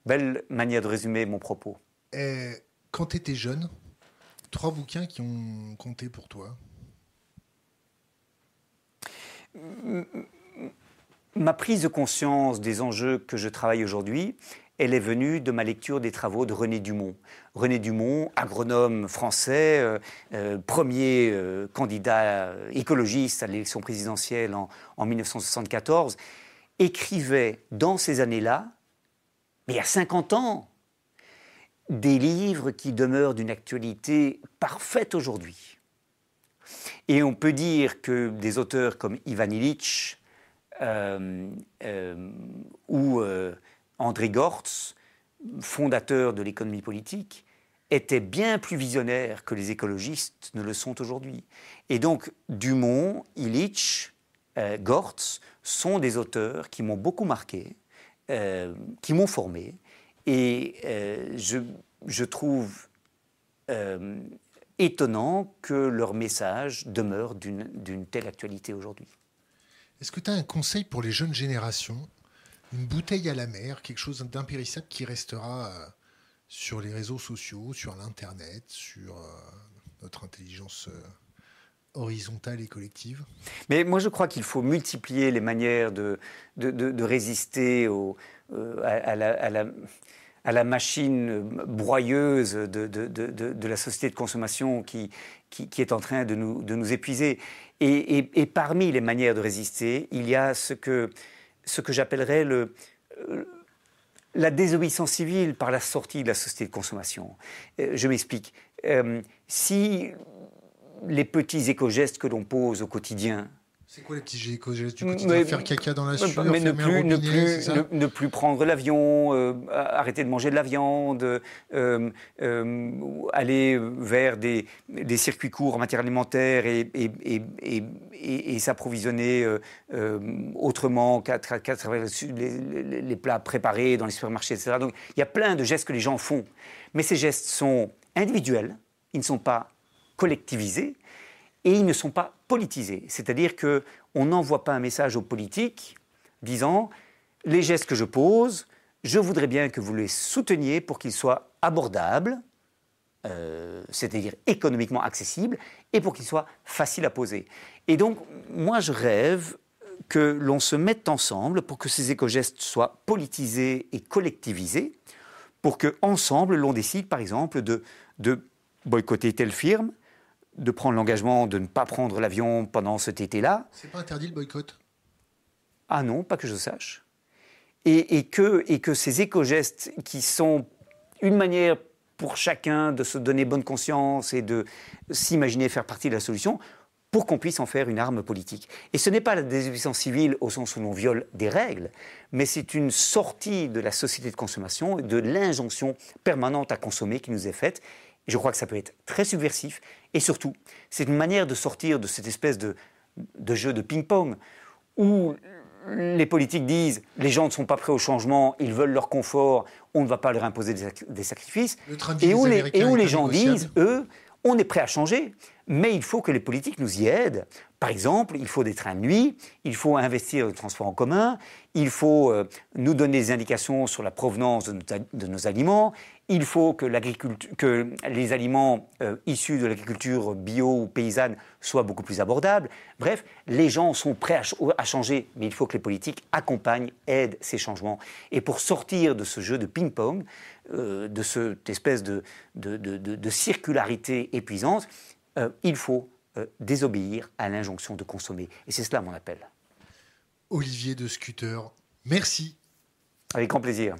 Belle manière de résumer mon propos. Et quand tu étais jeune, trois bouquins qui ont compté pour toi Ma prise de conscience des enjeux que je travaille aujourd'hui, elle est venue de ma lecture des travaux de René Dumont. René Dumont, agronome français, euh, euh, premier euh, candidat écologiste à l'élection présidentielle en, en, 1974, écrivait dans ces années-là, mais il y a 50 ans, des livres qui demeurent d'une actualité parfaite aujourd'hui. Et on peut dire que des auteurs comme Ivan Illich, où euh, André Gortz, fondateur de l'économie politique, était bien plus visionnaire que les écologistes ne le sont aujourd'hui. Et donc Dumont, Illich, Gortz sont des auteurs qui m'ont beaucoup marqué, qui m'ont formé, et je, trouve étonnant que leur message demeure d'une telle actualité aujourd'hui. Est-ce que tu as un conseil pour les jeunes générations? Une bouteille à la mer, quelque chose d'impérissable qui restera euh, sur les réseaux sociaux, sur l'Internet, sur euh, notre intelligence euh, horizontale et collective? Mais moi, je crois qu'il faut multiplier les manières de, résister à, la, machine broyeuse de, de, la société de consommation qui, qui, est en train de nous, de nous épuiser. Et, parmi les manières de résister, il y a ce que, ce que j'appellerais le, la désobéissance civile par la sortie de la société de consommation. Euh, je m'explique. Euh, si les petits éco-gestes que l'on pose au quotidien c'est quoi les petits gestes du quotidien Faire caca dans la sueur, mais ne plus, ne, plus ne, plus, prendre l'avion, euh, arrêter de manger de la viande, euh, euh, aller vers des, des, circuits courts en matière alimentaire et, et, et, et s'approvisionner autrement qu'à travers les, les, plats préparés dans les supermarchés, etc. Donc il y a plein de gestes que les gens font. Mais ces gestes sont individuels, ils ne sont pas collectivisés et ils ne sont pas politisés. C'est-à-dire qu'on n'envoie pas un message aux politiques disant les gestes que je pose, je voudrais bien que vous les souteniez pour qu'ils soient abordables, euh, c'est-à-dire économiquement accessibles, et pour qu'ils soient faciles à poser. Et donc, moi, je rêve que l'on se mette ensemble pour que ces éco-gestes soient politisés et collectivisés, pour qu'ensemble, l'on décide, par exemple, de, de boycotter telle firme, de prendre l'engagement de ne pas prendre l'avion pendant cet été-là. C'est pas interdit le boycott? Ah non, pas que je sache. Et, que, et que ces éco-gestes qui sont une manière pour chacun de se donner bonne conscience et de s'imaginer faire partie de la solution pour qu'on puisse en faire une arme politique. Et ce n'est pas la désobéissance civile au sens où l'on viole des règles, mais c'est une sortie de la société de consommation, de l'injonction permanente à consommer qui nous est faite. Je crois que ça peut être très subversif. Et surtout, c'est une manière de sortir de cette espèce de, de jeu de ping-pong où les politiques disent les gens ne sont pas prêts au changement, ils veulent leur confort, on ne va pas leur imposer des, sacrifices. Et où, les, et où les gens disent, eux, on est prêt à changer, mais il faut que les politiques nous y aident. Par exemple, il faut des trains de nuit, il faut investir dans le transport en commun, il faut euh, nous donner des indications sur la provenance de, nos aliments, il faut que, que les aliments euh, issus de l'agriculture bio ou paysanne soient beaucoup plus abordables. Bref, les gens sont prêts à, changer, mais il faut que les politiques accompagnent, aident ces changements. Et pour sortir de ce jeu de ping-pong, euh, de cette espèce de, circularité épuisante, il faut désobéir à l'injonction de consommer. Et c'est cela mon appel. Olivier de Scooter, merci. Avec grand plaisir.